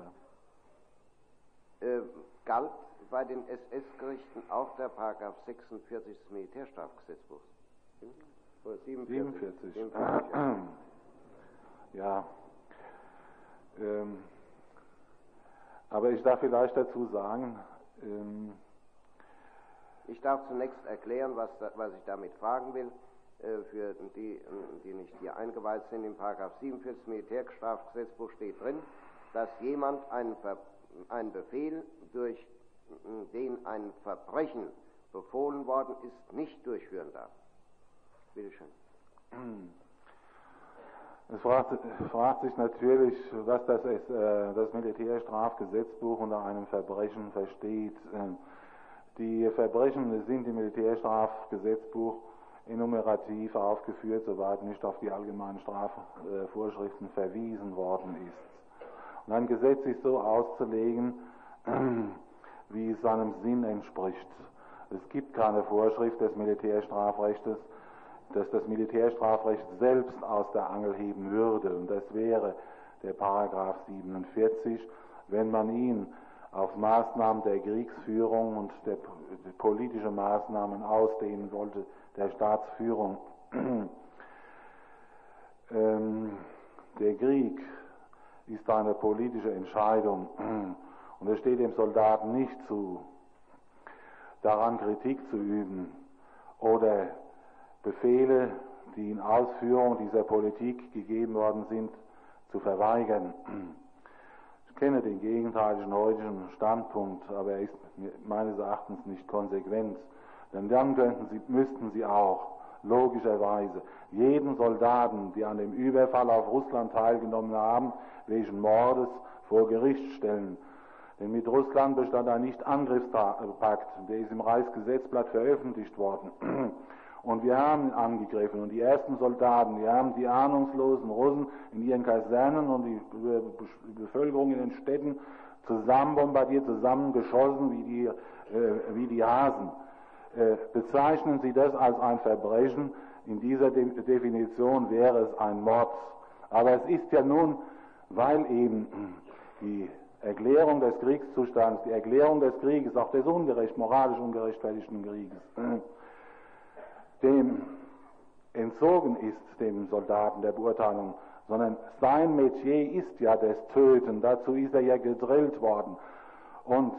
Ja. Äh, galt bei den SS-Gerichten auch der Paragraph 46 des Militärstrafgesetzbuchs. 47. 47. ja. Ähm, aber ich darf vielleicht dazu sagen, ähm, ich darf zunächst erklären, was, was ich damit fragen will, äh, für die, die nicht hier eingeweiht sind. Im Paragraph 47 Militärstrafgesetzbuch steht drin, dass jemand einen, Ver einen Befehl, durch den ein Verbrechen befohlen worden ist, nicht durchführen darf. Bitte schön. Es fragt, fragt, sich natürlich, was das, ist, äh, das Militärstrafgesetzbuch unter einem Verbrechen versteht. Ähm, die Verbrechen sind im Militärstrafgesetzbuch enumerativ aufgeführt, soweit nicht auf die allgemeinen Strafvorschriften verwiesen worden ist. Und ein Gesetz ist so auszulegen, wie es seinem Sinn entspricht. Es gibt keine Vorschrift des Militärstrafrechtes, dass das Militärstrafrecht selbst aus der Angel heben würde. Und das wäre der Paragraph 47, wenn man ihn auf Maßnahmen der Kriegsführung und der, politische Maßnahmen ausdehnen wollte, der Staatsführung. ähm, der Krieg ist eine politische Entscheidung und es steht dem Soldaten nicht zu, daran Kritik zu üben oder Befehle, die in Ausführung dieser Politik gegeben worden sind, zu verweigern. Ich kenne den gegenteiligen heutigen Standpunkt, aber er ist meines Erachtens nicht konsequent. Denn dann sie, müssten sie auch logischerweise jeden Soldaten, die an dem Überfall auf Russland teilgenommen haben, wegen Mordes vor Gericht stellen. Denn mit Russland bestand ein Nicht-Angriffspakt, der ist im Reichsgesetzblatt veröffentlicht worden. Und wir haben angegriffen. Und die ersten Soldaten, die haben die ahnungslosen Russen in ihren Kasernen und die Bevölkerung in den Städten zusammen bombardiert, zusammen geschossen wie die, äh, wie die Hasen. Äh, bezeichnen Sie das als ein Verbrechen? In dieser De Definition wäre es ein Mord. Aber es ist ja nun, weil eben die Erklärung des Kriegszustands, die Erklärung des Krieges, auch des ungerecht, moralisch ungerechtfertigten Krieges, dem entzogen ist, dem Soldaten der Beurteilung, sondern sein Metier ist ja das Töten, dazu ist er ja gedrillt worden. Und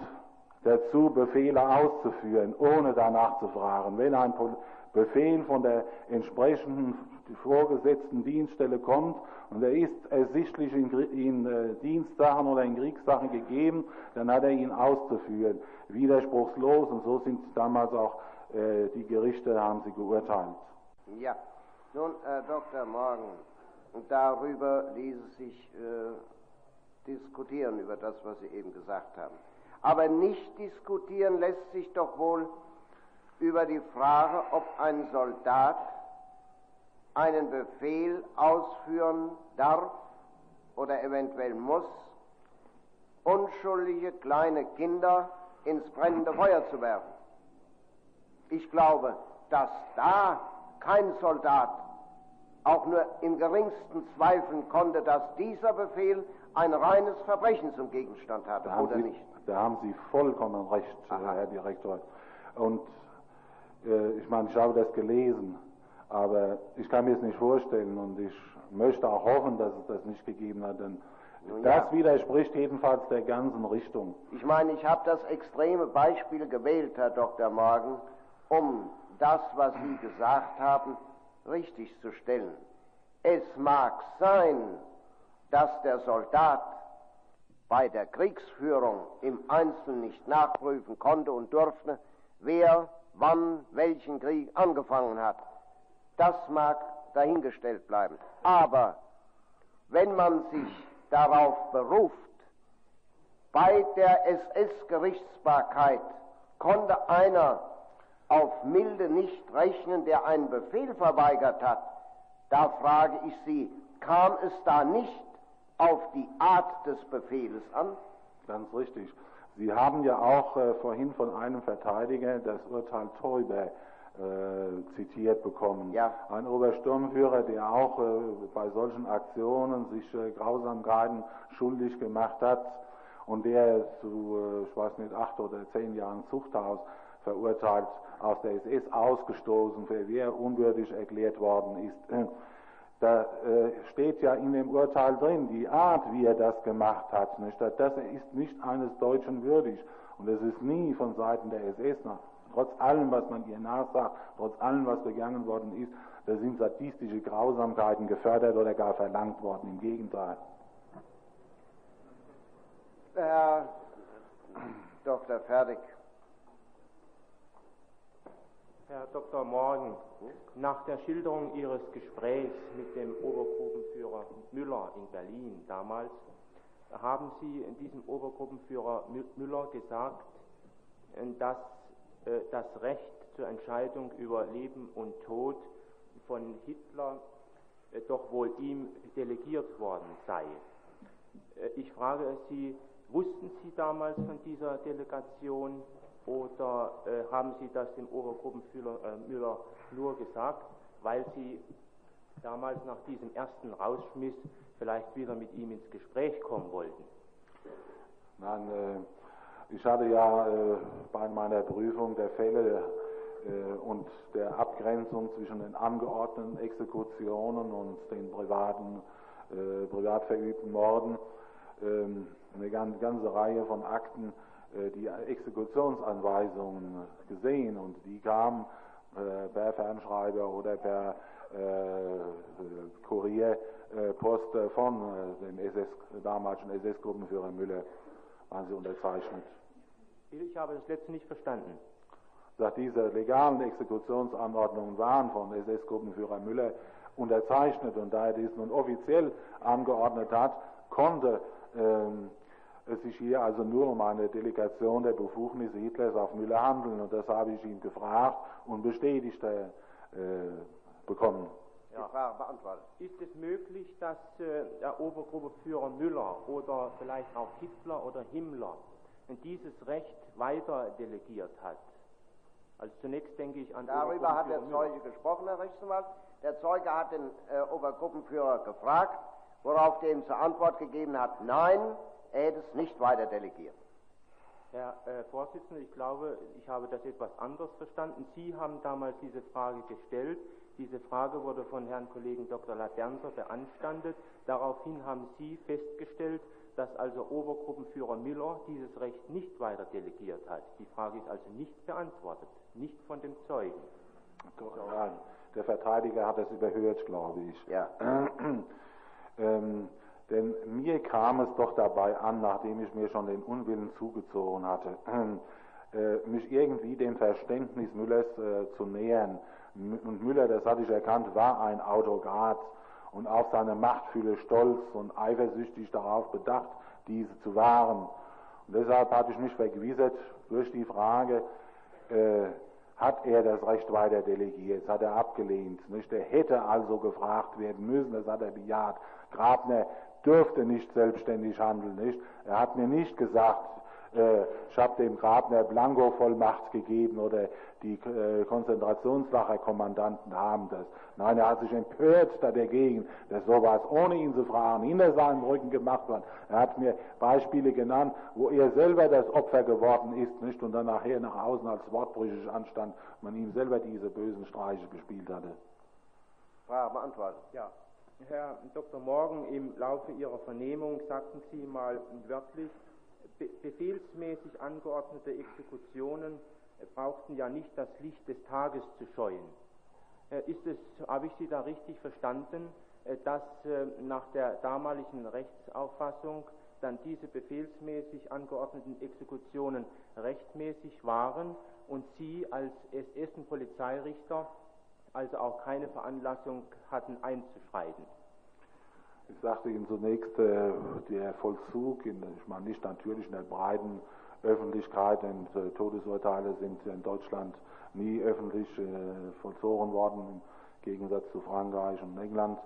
dazu Befehle auszuführen, ohne danach zu fragen. Wenn ein Befehl von der entsprechenden vorgesetzten Dienststelle kommt und er ist ersichtlich in, in äh, Dienstsachen oder in Kriegssachen gegeben, dann hat er ihn auszuführen, widerspruchslos. Und so sind damals auch äh, die Gerichte haben sie geurteilt. Ja, nun, Herr Dr. Morgen, darüber ließe sich äh, diskutieren, über das, was Sie eben gesagt haben. Aber nicht diskutieren lässt sich doch wohl über die Frage, ob ein Soldat einen Befehl ausführen darf oder eventuell muss, unschuldige kleine Kinder ins brennende Feuer zu werfen. Ich glaube, dass da kein Soldat auch nur im geringsten zweifeln konnte, dass dieser Befehl ein reines Verbrechen zum Gegenstand hatte, oder Sie, nicht? Da haben Sie vollkommen recht, Aha. Herr Direktor. Und äh, ich meine, ich habe das gelesen, aber ich kann mir es nicht vorstellen und ich möchte auch hoffen, dass es das nicht gegeben hat, denn ja. das widerspricht jedenfalls der ganzen Richtung. Ich meine, ich habe das extreme Beispiel gewählt, Herr Dr. Morgen, um das, was Sie gesagt haben, richtig zu stellen. Es mag sein, dass der Soldat bei der Kriegsführung im Einzelnen nicht nachprüfen konnte und durfte, wer wann welchen Krieg angefangen hat. Das mag dahingestellt bleiben. Aber wenn man sich darauf beruft, bei der SS-Gerichtsbarkeit konnte einer auf Milde nicht rechnen, der einen Befehl verweigert hat, da frage ich Sie, kam es da nicht auf die Art des Befehles an? Ganz richtig. Sie haben ja auch äh, vorhin von einem Verteidiger das Urteil Teuber äh, zitiert bekommen. Ja. Ein Obersturmführer, der auch äh, bei solchen Aktionen sich äh, Grausamkeiten schuldig gemacht hat und der zu, äh, ich weiß nicht, acht oder zehn Jahren Zuchthaus verurteilt, aus der SS ausgestoßen, für wer unwürdig erklärt worden ist. Da äh, steht ja in dem Urteil drin, die Art, wie er das gemacht hat. Das ist nicht eines Deutschen würdig. Und es ist nie von Seiten der SS, nach, trotz allem, was man ihr nachsagt, trotz allem, was begangen worden ist, da sind sadistische Grausamkeiten gefördert oder gar verlangt worden. Im Gegenteil. Herr Dr. Fertig. Herr Dr. Morgen, nach der Schilderung Ihres Gesprächs mit dem Obergruppenführer Müller in Berlin damals, haben Sie diesem Obergruppenführer Müller gesagt, dass äh, das Recht zur Entscheidung über Leben und Tod von Hitler äh, doch wohl ihm delegiert worden sei. Äh, ich frage Sie, wussten Sie damals von dieser Delegation oder äh, haben Sie das dem Obergruppenführer äh, Müller nur gesagt, weil Sie damals nach diesem ersten Rausschmiss vielleicht wieder mit ihm ins Gespräch kommen wollten? Nein, äh, ich hatte ja äh, bei meiner Prüfung der Fälle äh, und der Abgrenzung zwischen den angeordneten Exekutionen und den privaten, äh, privat verübten Morden ähm, eine ganze Reihe von Akten die Exekutionsanweisungen gesehen und die kamen äh, per Fernschreiber oder per äh, Kurierpost äh, von äh, dem SS, damaligen SS-Gruppenführer Müller waren sie unterzeichnet. Ich habe das letzte nicht verstanden. Sagt, diese legalen Exekutionsanordnungen waren von SS-Gruppenführer Müller unterzeichnet und da er dies nun offiziell angeordnet hat, konnte ähm, es sich hier also nur um eine Delegation der Befugnisse Hitlers auf Müller handeln und das habe ich ihn gefragt und bestätigt äh, bekommen. Ja. Die Frage beantwortet. Ist es möglich, dass äh, der Obergruppeführer Müller oder vielleicht auch Hitler oder Himmler dieses Recht weiter delegiert hat? Also zunächst denke ich an Darüber hat der Zeuge Müller. gesprochen, Herr Rechtsanwalt. Der Zeuge hat den äh, Obergruppenführer gefragt, worauf der ihm zur Antwort gegeben hat, nein, er hätte es nicht weiter delegiert. Herr äh, Vorsitzender, ich glaube, ich habe das etwas anders verstanden. Sie haben damals diese Frage gestellt. Diese Frage wurde von Herrn Kollegen Dr. Laternser beanstandet. Daraufhin haben Sie festgestellt, dass also Obergruppenführer Miller dieses Recht nicht weiter delegiert hat. Die Frage ist also nicht beantwortet, nicht von dem Zeugen. Der Verteidiger hat das überhört, glaube ich. Ja. ähm, denn mir kam es doch dabei an, nachdem ich mir schon den Unwillen zugezogen hatte, äh, mich irgendwie dem Verständnis Müllers äh, zu nähern. Und Müller, das hatte ich erkannt, war ein Autokrat und auf seine Machtfülle stolz und eifersüchtig darauf bedacht, diese zu wahren. Und deshalb hatte ich mich vergewissert durch die Frage, äh, hat er das Recht weiter delegiert, das hat er abgelehnt. Nicht? Er hätte also gefragt werden müssen, das hat er bejaht. Grabner dürfte nicht selbstständig handeln. Nicht? Er hat mir nicht gesagt, äh, ich habe dem Grabner Blanko-Vollmacht gegeben oder die äh, Konzentrationslagerkommandanten haben das. Nein, er hat sich empört dagegen, dass sowas ohne ihn zu fragen hinter seinem Rücken gemacht wird. Er hat mir Beispiele genannt, wo er selber das Opfer geworden ist, nicht? Und dann nachher nach außen als wortbrüchig anstand, man ihm selber diese bösen Streiche gespielt hatte. Frage beantwortet. Ja. Herr Dr. Morgen, im Laufe Ihrer Vernehmung sagten Sie mal wörtlich, befehlsmäßig angeordnete Exekutionen brauchten ja nicht das Licht des Tages zu scheuen. Äh, ist es, habe ich Sie da richtig verstanden, äh, dass äh, nach der damaligen Rechtsauffassung dann diese befehlsmäßig angeordneten Exekutionen rechtmäßig waren und Sie als SS-Polizeirichter also auch keine Veranlassung hatten einzuschreiten. Ich sagte Ihnen zunächst, äh, der Vollzug, in, ich meine nicht natürlich in der breiten Öffentlichkeit, denn äh, Todesurteile sind in Deutschland nie öffentlich äh, vollzogen worden, im Gegensatz zu Frankreich und England,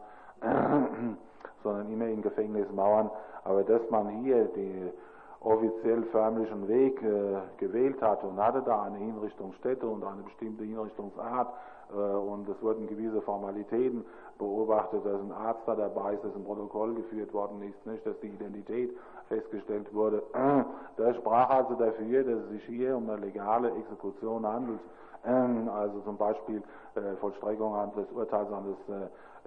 sondern immer in Gefängnismauern. Aber dass man hier den offiziell förmlichen Weg äh, gewählt hat und hatte da eine Hinrichtungsstätte und eine bestimmte Hinrichtungsart, äh, und es wurden gewisse Formalitäten beobachtet, dass ein Arzt da dabei ist, dass ein Protokoll geführt worden ist, nicht, dass die Identität festgestellt wurde. Das sprach also dafür, dass es sich hier um eine legale Exekution handelt, also zum Beispiel äh, Vollstreckung des Urteils eines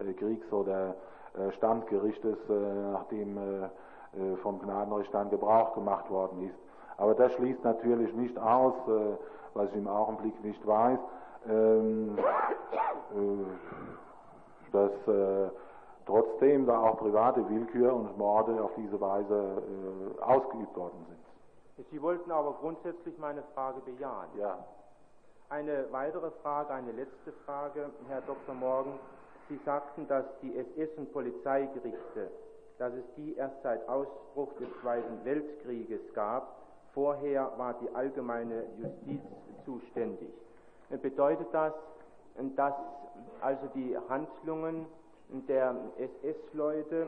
äh, Kriegs- oder Standgerichtes, nachdem vom Gnadenrecht dann Gebrauch gemacht worden ist. Aber das schließt natürlich nicht aus, was ich im Augenblick nicht weiß, ähm, äh, dass äh, trotzdem da auch private Willkür und Morde auf diese Weise äh, ausgeübt worden sind. Sie wollten aber grundsätzlich meine Frage bejahen. Ja. Eine weitere Frage, eine letzte Frage, Herr Dr. Morgen. Sie sagten, dass die SS- und Polizeigerichte, dass es die erst seit Ausbruch des Zweiten Weltkrieges gab. Vorher war die allgemeine Justiz zuständig bedeutet das, dass also die Handlungen der SS-Leute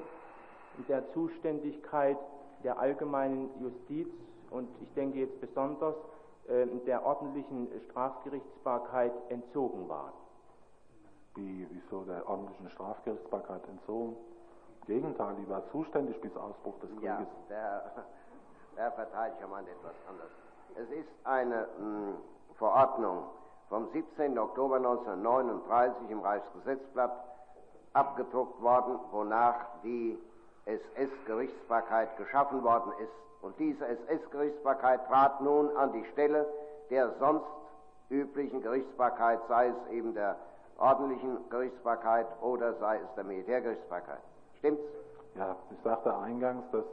der Zuständigkeit der allgemeinen Justiz und ich denke jetzt besonders äh, der ordentlichen Strafgerichtsbarkeit entzogen waren. Wie, wieso der ordentlichen Strafgerichtsbarkeit entzogen? Gegenteil, die war zuständig bis Ausbruch des Krieges. Ja, der, der Verteidiger meint etwas anderes. Es ist eine mh, hm, Verordnung vom 17. Oktober 1939 im Reichsgesetzblatt abgedruckt worden, wonach die SS-Gerichtsbarkeit geschaffen worden ist. Und diese SS-Gerichtsbarkeit trat nun an die Stelle der sonst üblichen Gerichtsbarkeit, sei es eben der ordentlichen Gerichtsbarkeit oder sei es der Militärgerichtsbarkeit. Stimmt's? Ja, ich sagte eingangs, dass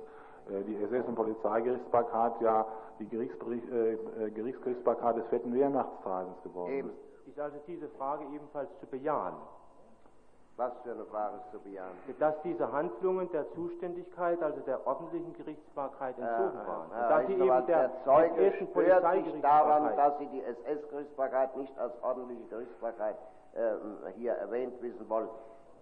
äh, die SS- und Polizeigerichtsbarkeit ja die äh, äh, Gerichtsgerichtsbarkeit des vierten Wehrmachtstages geworden Eben. ist. Ist also diese Frage ebenfalls zu bejahen? Was für eine Frage ist zu bejahen? Dass diese Handlungen der Zuständigkeit, also der ordentlichen Gerichtsbarkeit entzogen Äh, waren. Herr dass sie eben Rechtsanwalt, der, der Zeuge stört sich daran, dass Sie die SS-Gerichtsbarkeit nicht als ordentliche Gerichtsbarkeit ähm, hier erwähnt wissen wollen.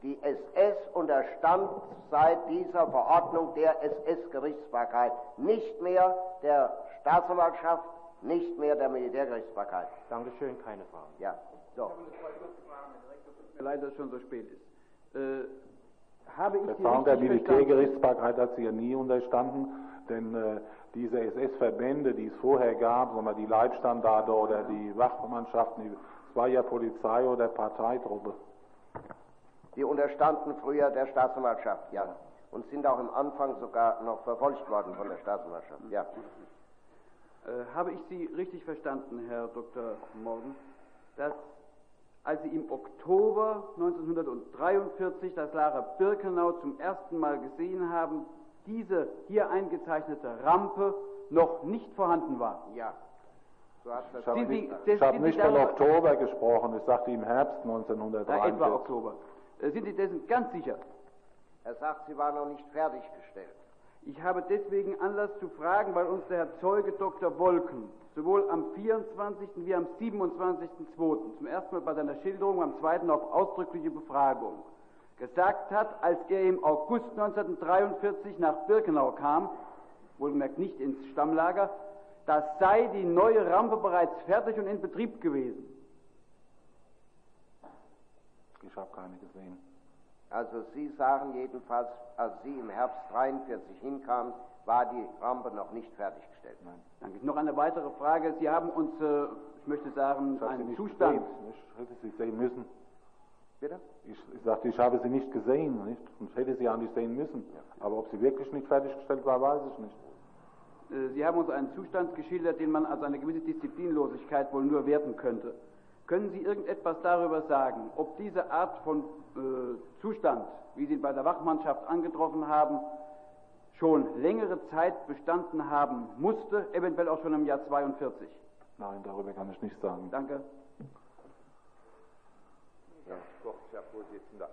Die SS unterstand seit dieser Verordnung der SS-Gerichtsbarkeit, nicht mehr der Staatsanwaltschaft, nicht mehr der Militärgerichtsbarkeit. Dankeschön, keine Frage. Ja, so. mir leid, dass es schon so spät ist. Äh, habe ich Zaun der? Militärgerichtsbarkeit hat sie ja nie unterstanden, denn äh, diese SS-Verbände, die es vorher gab, sagen wir, die Leitstandarte oder die Wachmannschaften, die- es war ja Polizei oder Parteitruppe. Die unterstanden früher der Staatsanwaltschaft, ja. Und sind auch im Anfang sogar noch verfolgt worden von der Staatsanwaltschaft, ja. Äh, habe ich Sie richtig verstanden, Herr Dr. Morgen, dass als Sie im Oktober 1943 das Lager Birkenau zum ersten Mal gesehen haben, diese hier eingezeichnete Rampe noch nicht vorhanden war? Ja. So hat das Ich habe nicht, hab nicht von Oktober gesprochen, ich sagte im Herbst Na, 1943. etwa Oktober. Äh, sind Sie dessen ganz sicher? Er sagt, sie war noch nicht fertiggestellt. Ich habe deswegen Anlass zu fragen, weil uns der Herr Zeuge Dr. Wolken sowohl am 24. wie am 27.02. zum ersten Mal bei seiner Schilderung, am zweiten auf ausdrückliche Befragung gesagt hat, als er im August 1943 nach Birkenau kam, wohlgemerkt nicht ins Stammlager, das sei die neue Rampe bereits fertig und in Betrieb gewesen. Ich habe keine gesehen. Also Sie sagen jedenfalls, als Sie im Herbst 43 hinkamen, war die Rampe noch nicht fertiggestellt. Nein. Danke. Noch eine weitere Frage. Sie haben uns, äh, ich möchte sagen, Ich sie einen nicht Zustand. gesehen. Ich hätte sie sehen müssen. Bitte? Ich, ich sagte, ich habe sie nicht gesehen, nicht? Und hätte sie auch nicht sehen müssen. Aber ob sie wirklich nicht fertiggestellt war, weiß ich nicht. Äh, Sie haben uns einen Zustand geschildert, den man als eine gewisse Disziplinlosigkeit wohl nur werten könnte. Können Sie irgendetwas darüber sagen, ob diese Art von äh, Zustand, wie Sie ihn bei der Wachmannschaft angetroffen haben, schon längere Zeit bestanden haben musste, eventuell auch schon im Jahr 42? Nein, darüber kann ich nichts sagen. Danke. Ja, kurz, Herr Vorsitzender.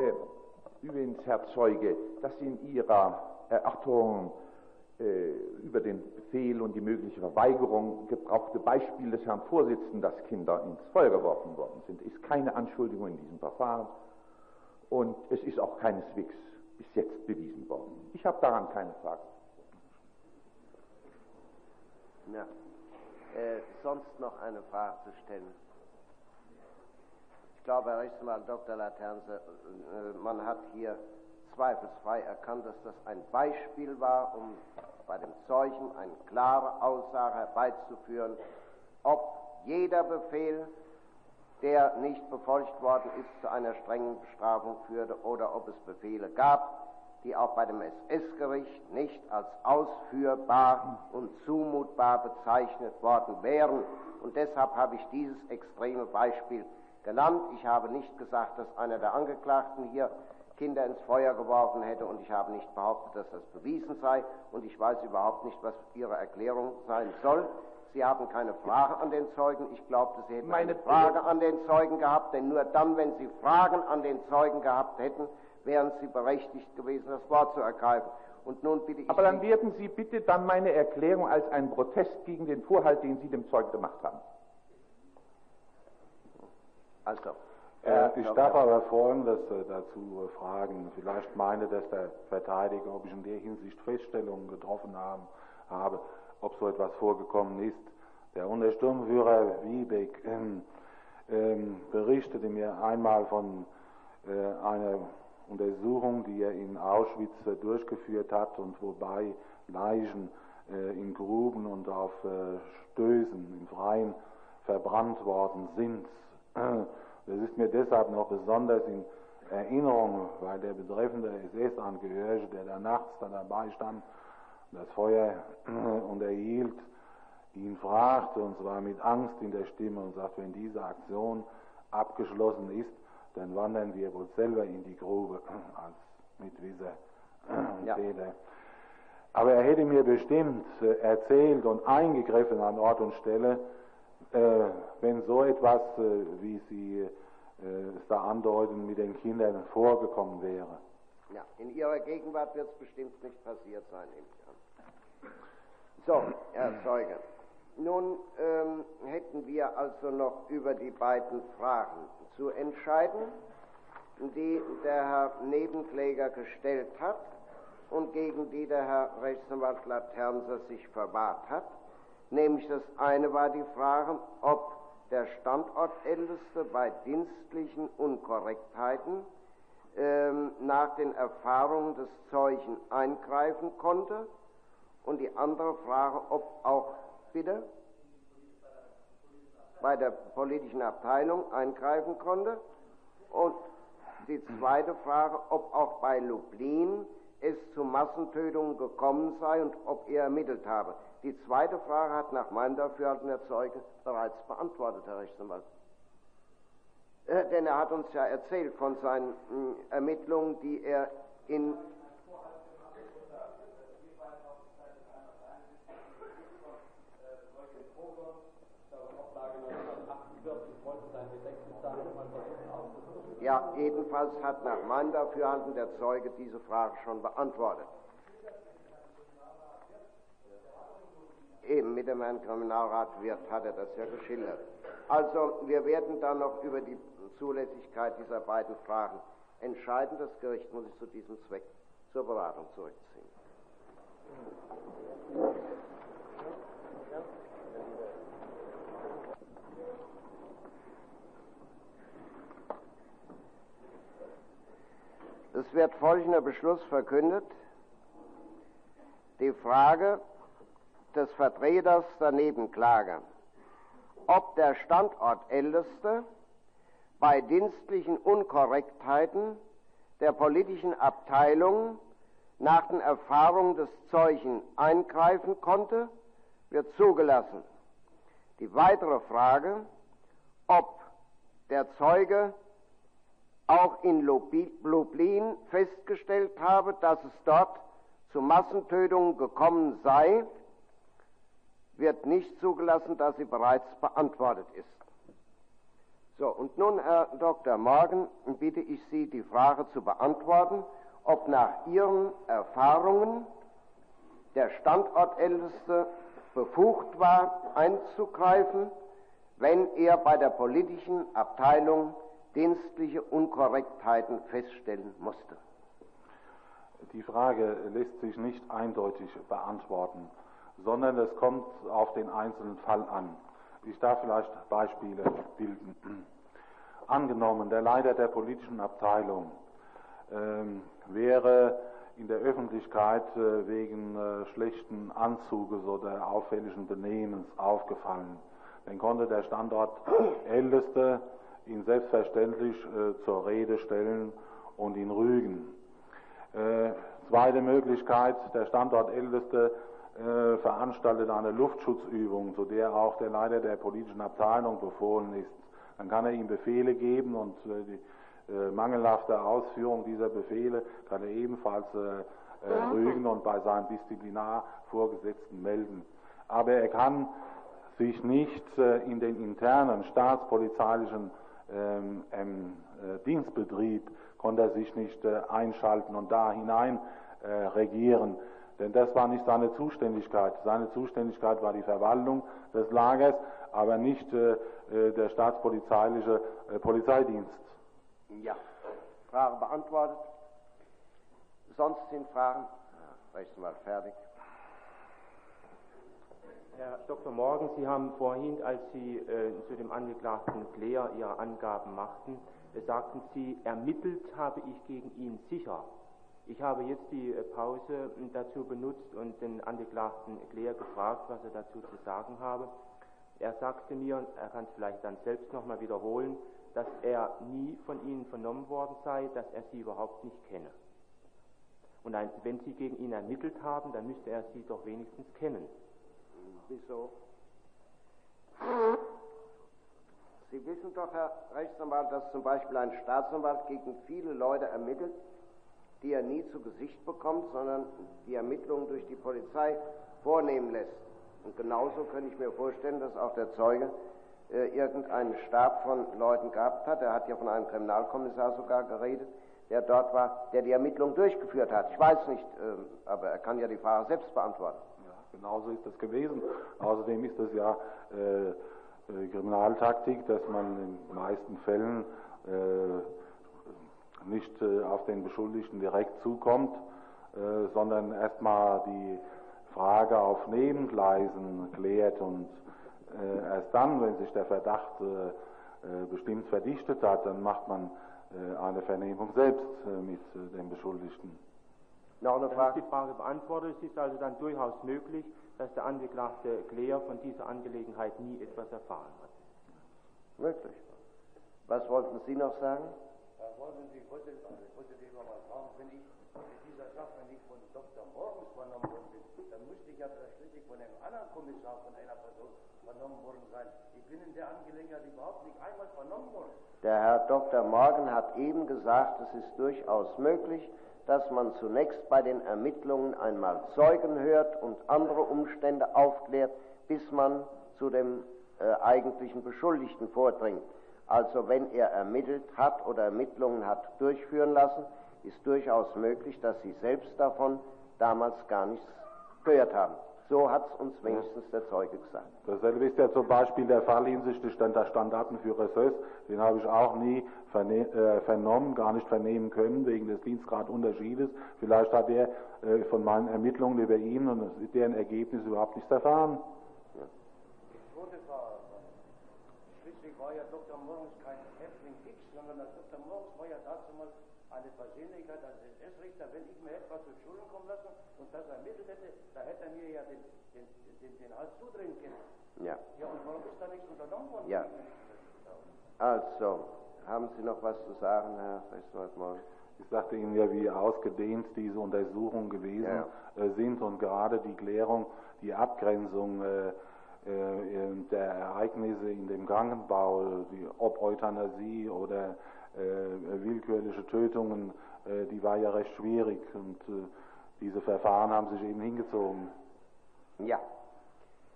Äh, übrigens, Herr Zeuge, dass Sie in Ihrer Erörterung äh, über den Befehl und die mögliche Verweigerung gebrauchte Beispiel des Herrn Vorsitzenden, dass Kinder ins Feuer geworfen worden sind, ist keine Anschuldigung in diesem Verfahren und es ist auch keineswegs bis jetzt bewiesen worden. Ich habe daran keine Frage. Ja. Äh, sonst noch eine Frage zu stellen? Ich glaube, Herr Rechtsanwalt Dr. Laternse, äh, man hat hier zweifelsfrei erkannt, dass das ein Beispiel war, um bei dem Zeugen eine klare Aussage herbeizuführen, ob jeder Befehl, der nicht befolgt worden ist, zu einer strengen Bestrafung führte oder ob es Befehle gab, die auch bei dem SS-Gericht nicht als ausführbar und zumutbar bezeichnet worden wären. Und deshalb habe ich dieses extreme Beispiel genannt. Ich habe nicht gesagt, dass einer der Angeklagten hier Kinder ins Feuer geworfen hätte und ich habe nicht behauptet, dass das bewiesen sei und ich weiß überhaupt nicht, was Ihre Erklärung sein soll. Sie haben keine Frage an den Zeugen. Ich glaubte, Sie hätten Meine eine Frage an den Zeugen gehabt, denn nur dann, wenn Sie Fragen an den Zeugen gehabt hätten, wären Sie berechtigt gewesen, das Wort zu ergreifen. Und nun bitte ich Aber dann Sie, werten Sie bitte dann meine Erklärung als einen Protest gegen den Vorhalt, den Sie dem Zeugen gemacht haben. also, Äh, ich darf aber Folgendes äh, dazu äh, fragen. Vielleicht meine das der Verteidiger, ob ich in der Hinsicht Feststellungen getroffen haben, habe, ob so etwas vorgekommen ist. Der Untersturmführer Wiebeck ähm, ähm, berichtete mir einmal von äh, einer Untersuchung, die er in Auschwitz äh, durchgeführt hat und wobei Leichen äh, in Gruben und auf äh, Stößen im Freien verbrannt worden sind. Das ist mir deshalb noch besonders in Erinnerung, weil der betreffende SS-Angehörige, der da nachts da dabei stand, das Feuer unterhielt, ihn fragte, und zwar mit Angst in der Stimme, und sagt, wenn diese Aktion abgeschlossen ist, dann wandern wir wohl selber in die Grube als Mitwisser und Ja. Täter. Aber er hätte mir bestimmt äh, erzählt und eingegriffen an Ort und Stelle, wenn so etwas, äh, wie Sie äh, es da andeuten, mit den Kindern vorgekommen wäre. Ja, in Ihrer Gegenwart wird es bestimmt nicht passiert sein, nehme ich an. So, Herr Zeuge. Nun ähm, hätten wir also noch über die beiden Fragen zu entscheiden, die der Herr Nebenkläger gestellt hat und gegen die der Herr Rechtsanwalt Laternser sich verwahrt hat. Nämlich das eine war die Frage, ob der Standortälteste bei dienstlichen Unkorrektheiten ähm, nach den Erfahrungen des Zeugen eingreifen konnte und die andere Frage, ob auch bitte bei der politischen Abteilung eingreifen konnte und die zweite Frage, ob auch bei Lublin es zu Massentötungen gekommen sei und ob er ermittelt habe. Die zweite Frage hat nach meinem Dafürhalten der Zeuge bereits beantwortet, Herr Rechtsanwalt. Äh, denn er hat uns ja erzählt von seinen mh, Ermittlungen, die er in Ja, jedenfalls hat nach meinem Dafürhalten der Zeuge diese Frage schon beantwortet. Eben mit dem Herrn Kriminalrat Wirth hat er das ja geschildert. Also, wir werden dann noch über die Zulässigkeit dieser beiden Fragen entscheiden. Das Gericht muss sich zu diesem Zweck zur Beratung zurückziehen. Es wird folgender Beschluss verkündet. Die Frage des Vertreters der Nebenklage, ob der Standortälteste bei dienstlichen Unkorrektheiten der politischen Abteilung nach den Erfahrungen des Zeugen eingreifen konnte, wird zugelassen. Die weitere Frage, ob der Zeuge auch in Lublin festgestellt habe, dass es dort zu Massentötungen gekommen sei, wird nicht zugelassen, da sie bereits beantwortet ist. So, und nun, Herr Dr. Morgan, bitte ich Sie, die Frage zu beantworten, ob nach Ihren Erfahrungen der Standortälteste befugt war, einzugreifen, wenn er bei der politischen Abteilung dienstliche Unkorrektheiten feststellen musste. Die Frage lässt sich nicht eindeutig beantworten, sondern es kommt auf den einzelnen Fall an. Ich darf vielleicht Beispiele bilden. Angenommen, der Leiter der politischen Abteilung ähm, wäre in der Öffentlichkeit äh, wegen äh, schlechten Anzuges oder auffälligen Benehmens aufgefallen. Dann konnte der Standortälteste ihn selbstverständlich äh, zur Rede stellen und ihn rügen. Äh, zweite Möglichkeit, der Standortälteste äh, veranstaltet eine Luftschutzübung, zu der auch der Leiter der politischen Abteilung befohlen ist. Dann kann er ihm Befehle geben und äh, die äh, mangelhafte Ausführung dieser Befehle kann er ebenfalls äh, äh, rügen und bei seinem Disziplinarvorgesetzten melden. Aber er kann sich nicht äh, in den internen staatspolizeilichen ähm, ähm, äh, Dienstbetrieb konnte er sich nicht einschalten und da hinein regieren. Denn das war nicht seine Zuständigkeit. Seine Zuständigkeit war die Verwaltung des Lagers, aber nicht äh, äh, der staatspolizeiliche äh, Polizeidienst. Ja. Frage beantwortet. Sonst sind Fragen? Ja, Rechtsanwalt fertig. Herr Dr. Morgen, Sie haben vorhin, als Sie äh, zu dem Angeklagten Claire Ihre Angaben machten, äh, sagten Sie, ermittelt habe ich gegen ihn sicher. Ich habe jetzt die äh, Pause äh, dazu benutzt und den Angeklagten Claire gefragt, was er dazu zu sagen habe. Er sagte mir, er kann es vielleicht dann selbst nochmal wiederholen, dass er nie von Ihnen vernommen worden sei, dass er Sie überhaupt nicht kenne. Und ein, wenn Sie gegen ihn ermittelt haben, dann müsste er Sie doch wenigstens kennen. Wieso? Sie wissen doch, Herr Rechtsanwalt, dass zum Beispiel ein Staatsanwalt gegen viele Leute ermittelt, die er nie zu Gesicht bekommt, sondern die Ermittlungen durch die Polizei vornehmen lässt. Und genauso könnte ich mir vorstellen, dass auch der Zeuge äh, irgendeinen Stab von Leuten gehabt hat. Er hat ja von einem Kriminalkommissar sogar geredet, der dort war, der die Ermittlungen durchgeführt hat. Ich weiß nicht, äh, aber er kann ja die Frage selbst beantworten. Ja, genauso ist das gewesen. Außerdem ist das ja äh, äh, Kriminaltaktik, dass man in den meisten Fällen äh, nicht äh, auf den Beschuldigten direkt zukommt, äh, sondern erstmal die Frage auf Nebengleisen klärt und äh, erst dann, wenn sich der Verdacht bestimmt verdichtet hat, dann macht man eine Vernehmung selbst mit dem Beschuldigten. Noch eine Frage? Die Frage beantwortet. Es ist also dann durchaus möglich, dass der Angeklagte Claire von dieser Angelegenheit nie etwas erfahren hat. Möglich. Was wollten Sie noch sagen? Ich wollte, ich wollte dich mal fragen, wenn ich in dieser Sache nicht von Dr. Morgens vernommen worden bin, dann müsste ich ja schließlich von einem anderen Kommissar, von einer Person vernommen worden sein. Ich bin in der Angelegenheit überhaupt nicht einmal vernommen worden. Der Herr Dr. Morgan hat eben gesagt, es ist durchaus möglich, dass man zunächst bei den Ermittlungen einmal Zeugen hört und andere Umstände aufklärt, bis man zu dem äh, eigentlichen Beschuldigten vordringt. Also wenn er ermittelt hat oder Ermittlungen hat durchführen lassen, ist durchaus möglich, dass Sie selbst davon damals gar nichts gehört haben. So hat es uns wenigstens der Zeuge gesagt. Dasselbe ist ja zum Beispiel der Fall hinsichtlich der Standartenführer SÖS. Den habe ich auch nie äh, vernommen, gar nicht vernehmen können, wegen des Dienstgradunterschiedes. Vielleicht hat er äh, von meinen Ermittlungen über ihn und deren Ergebnis überhaupt nichts erfahren. Ja. Zweite Frage. War ja Dr. Morgens kein Häftling X, sondern Dr. Morgens war ja dazu mal eine Persönlichkeit als SS-Richter. Wenn ich mir etwas zu Schulden kommen lassen und das ermittelt hätte, da hätte er mir ja den, den, den, den Hals zudrehen können. Ja. Ja, und warum ist da nichts unternommen worden? Ja. Also, haben Sie noch was zu sagen, Herr Rechtsanwalt? Ich sagte Ihnen ja, wie ausgedehnt diese Untersuchungen gewesen ja. Äh, sind und gerade die Klärung, die Abgrenzung äh, der Ereignisse in dem Krankenbau, die, ob Euthanasie oder äh, willkürliche Tötungen, äh, die war ja recht schwierig und äh, diese Verfahren haben sich eben hingezogen. Ja.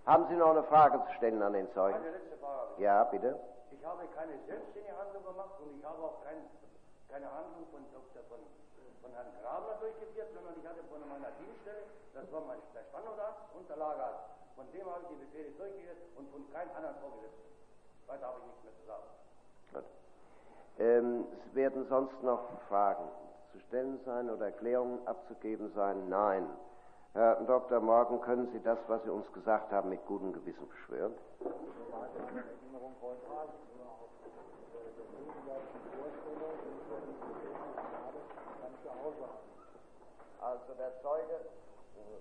Haben Sie noch eine Frage zu stellen an den Zeugen? Eine letzte Frage. Ja, bitte. Ich habe keine selbstständige Handlung gemacht und ich habe auch kein, keine Handlung von, Dr., von, von Herrn Grabner durchgeführt, sondern ich hatte von meiner Dienststelle, das war mein, der Standortarzt und der Lagerarzt. Von dem habe ich die Befehle durchgeführt und von keinem anderen Vorgesetzten. Weiter habe ich nichts mehr zu sagen. Gut. Ähm, es werden sonst noch Fragen zu stellen sein oder Erklärungen abzugeben sein? Nein. Herr Dr. Morgen, können Sie das, was Sie uns gesagt haben, mit gutem Gewissen beschwören? Also der Zeuge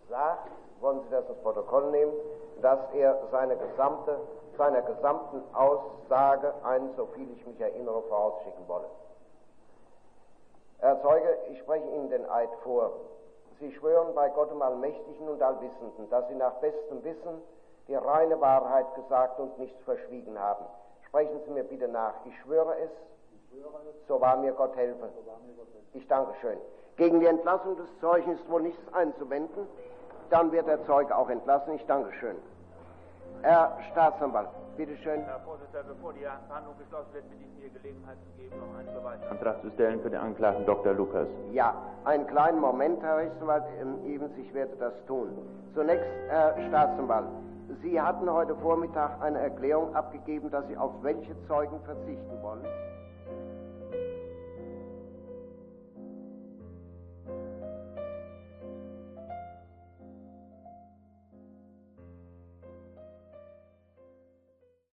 sagt, wollen Sie das ins Protokoll nehmen, dass er seine gesamte, seiner gesamten Aussage einen, so viel ich mich erinnere, vorausschicken wolle. Herr Zeuge, ich spreche Ihnen den Eid vor. Sie schwören bei Gott dem Allmächtigen und Allwissenden, dass Sie nach bestem Wissen die reine Wahrheit gesagt und nichts verschwiegen haben. Sprechen Sie mir bitte nach. Ich schwöre es, so wahr mir Gott helfe. Ich danke schön. Gegen die Entlassung des Zeugen ist wohl nichts einzuwenden. Dann wird der Zeuge auch entlassen. Ich danke schön. Herr Staatsanwalt, bitte schön. Herr Vorsitzender, bevor die Verhandlung geschlossen wird, bitte ich mir Gelegenheit zu geben, noch einen Beweisantrag zu stellen für den Anklagten Dr. Lukas. Ja, einen kleinen Moment, Herr Rechtsanwalt, eben, ich werde das tun. Zunächst, Herr Staatsanwalt, Sie hatten heute Vormittag eine Erklärung abgegeben, dass Sie auf welche Zeugen verzichten wollen?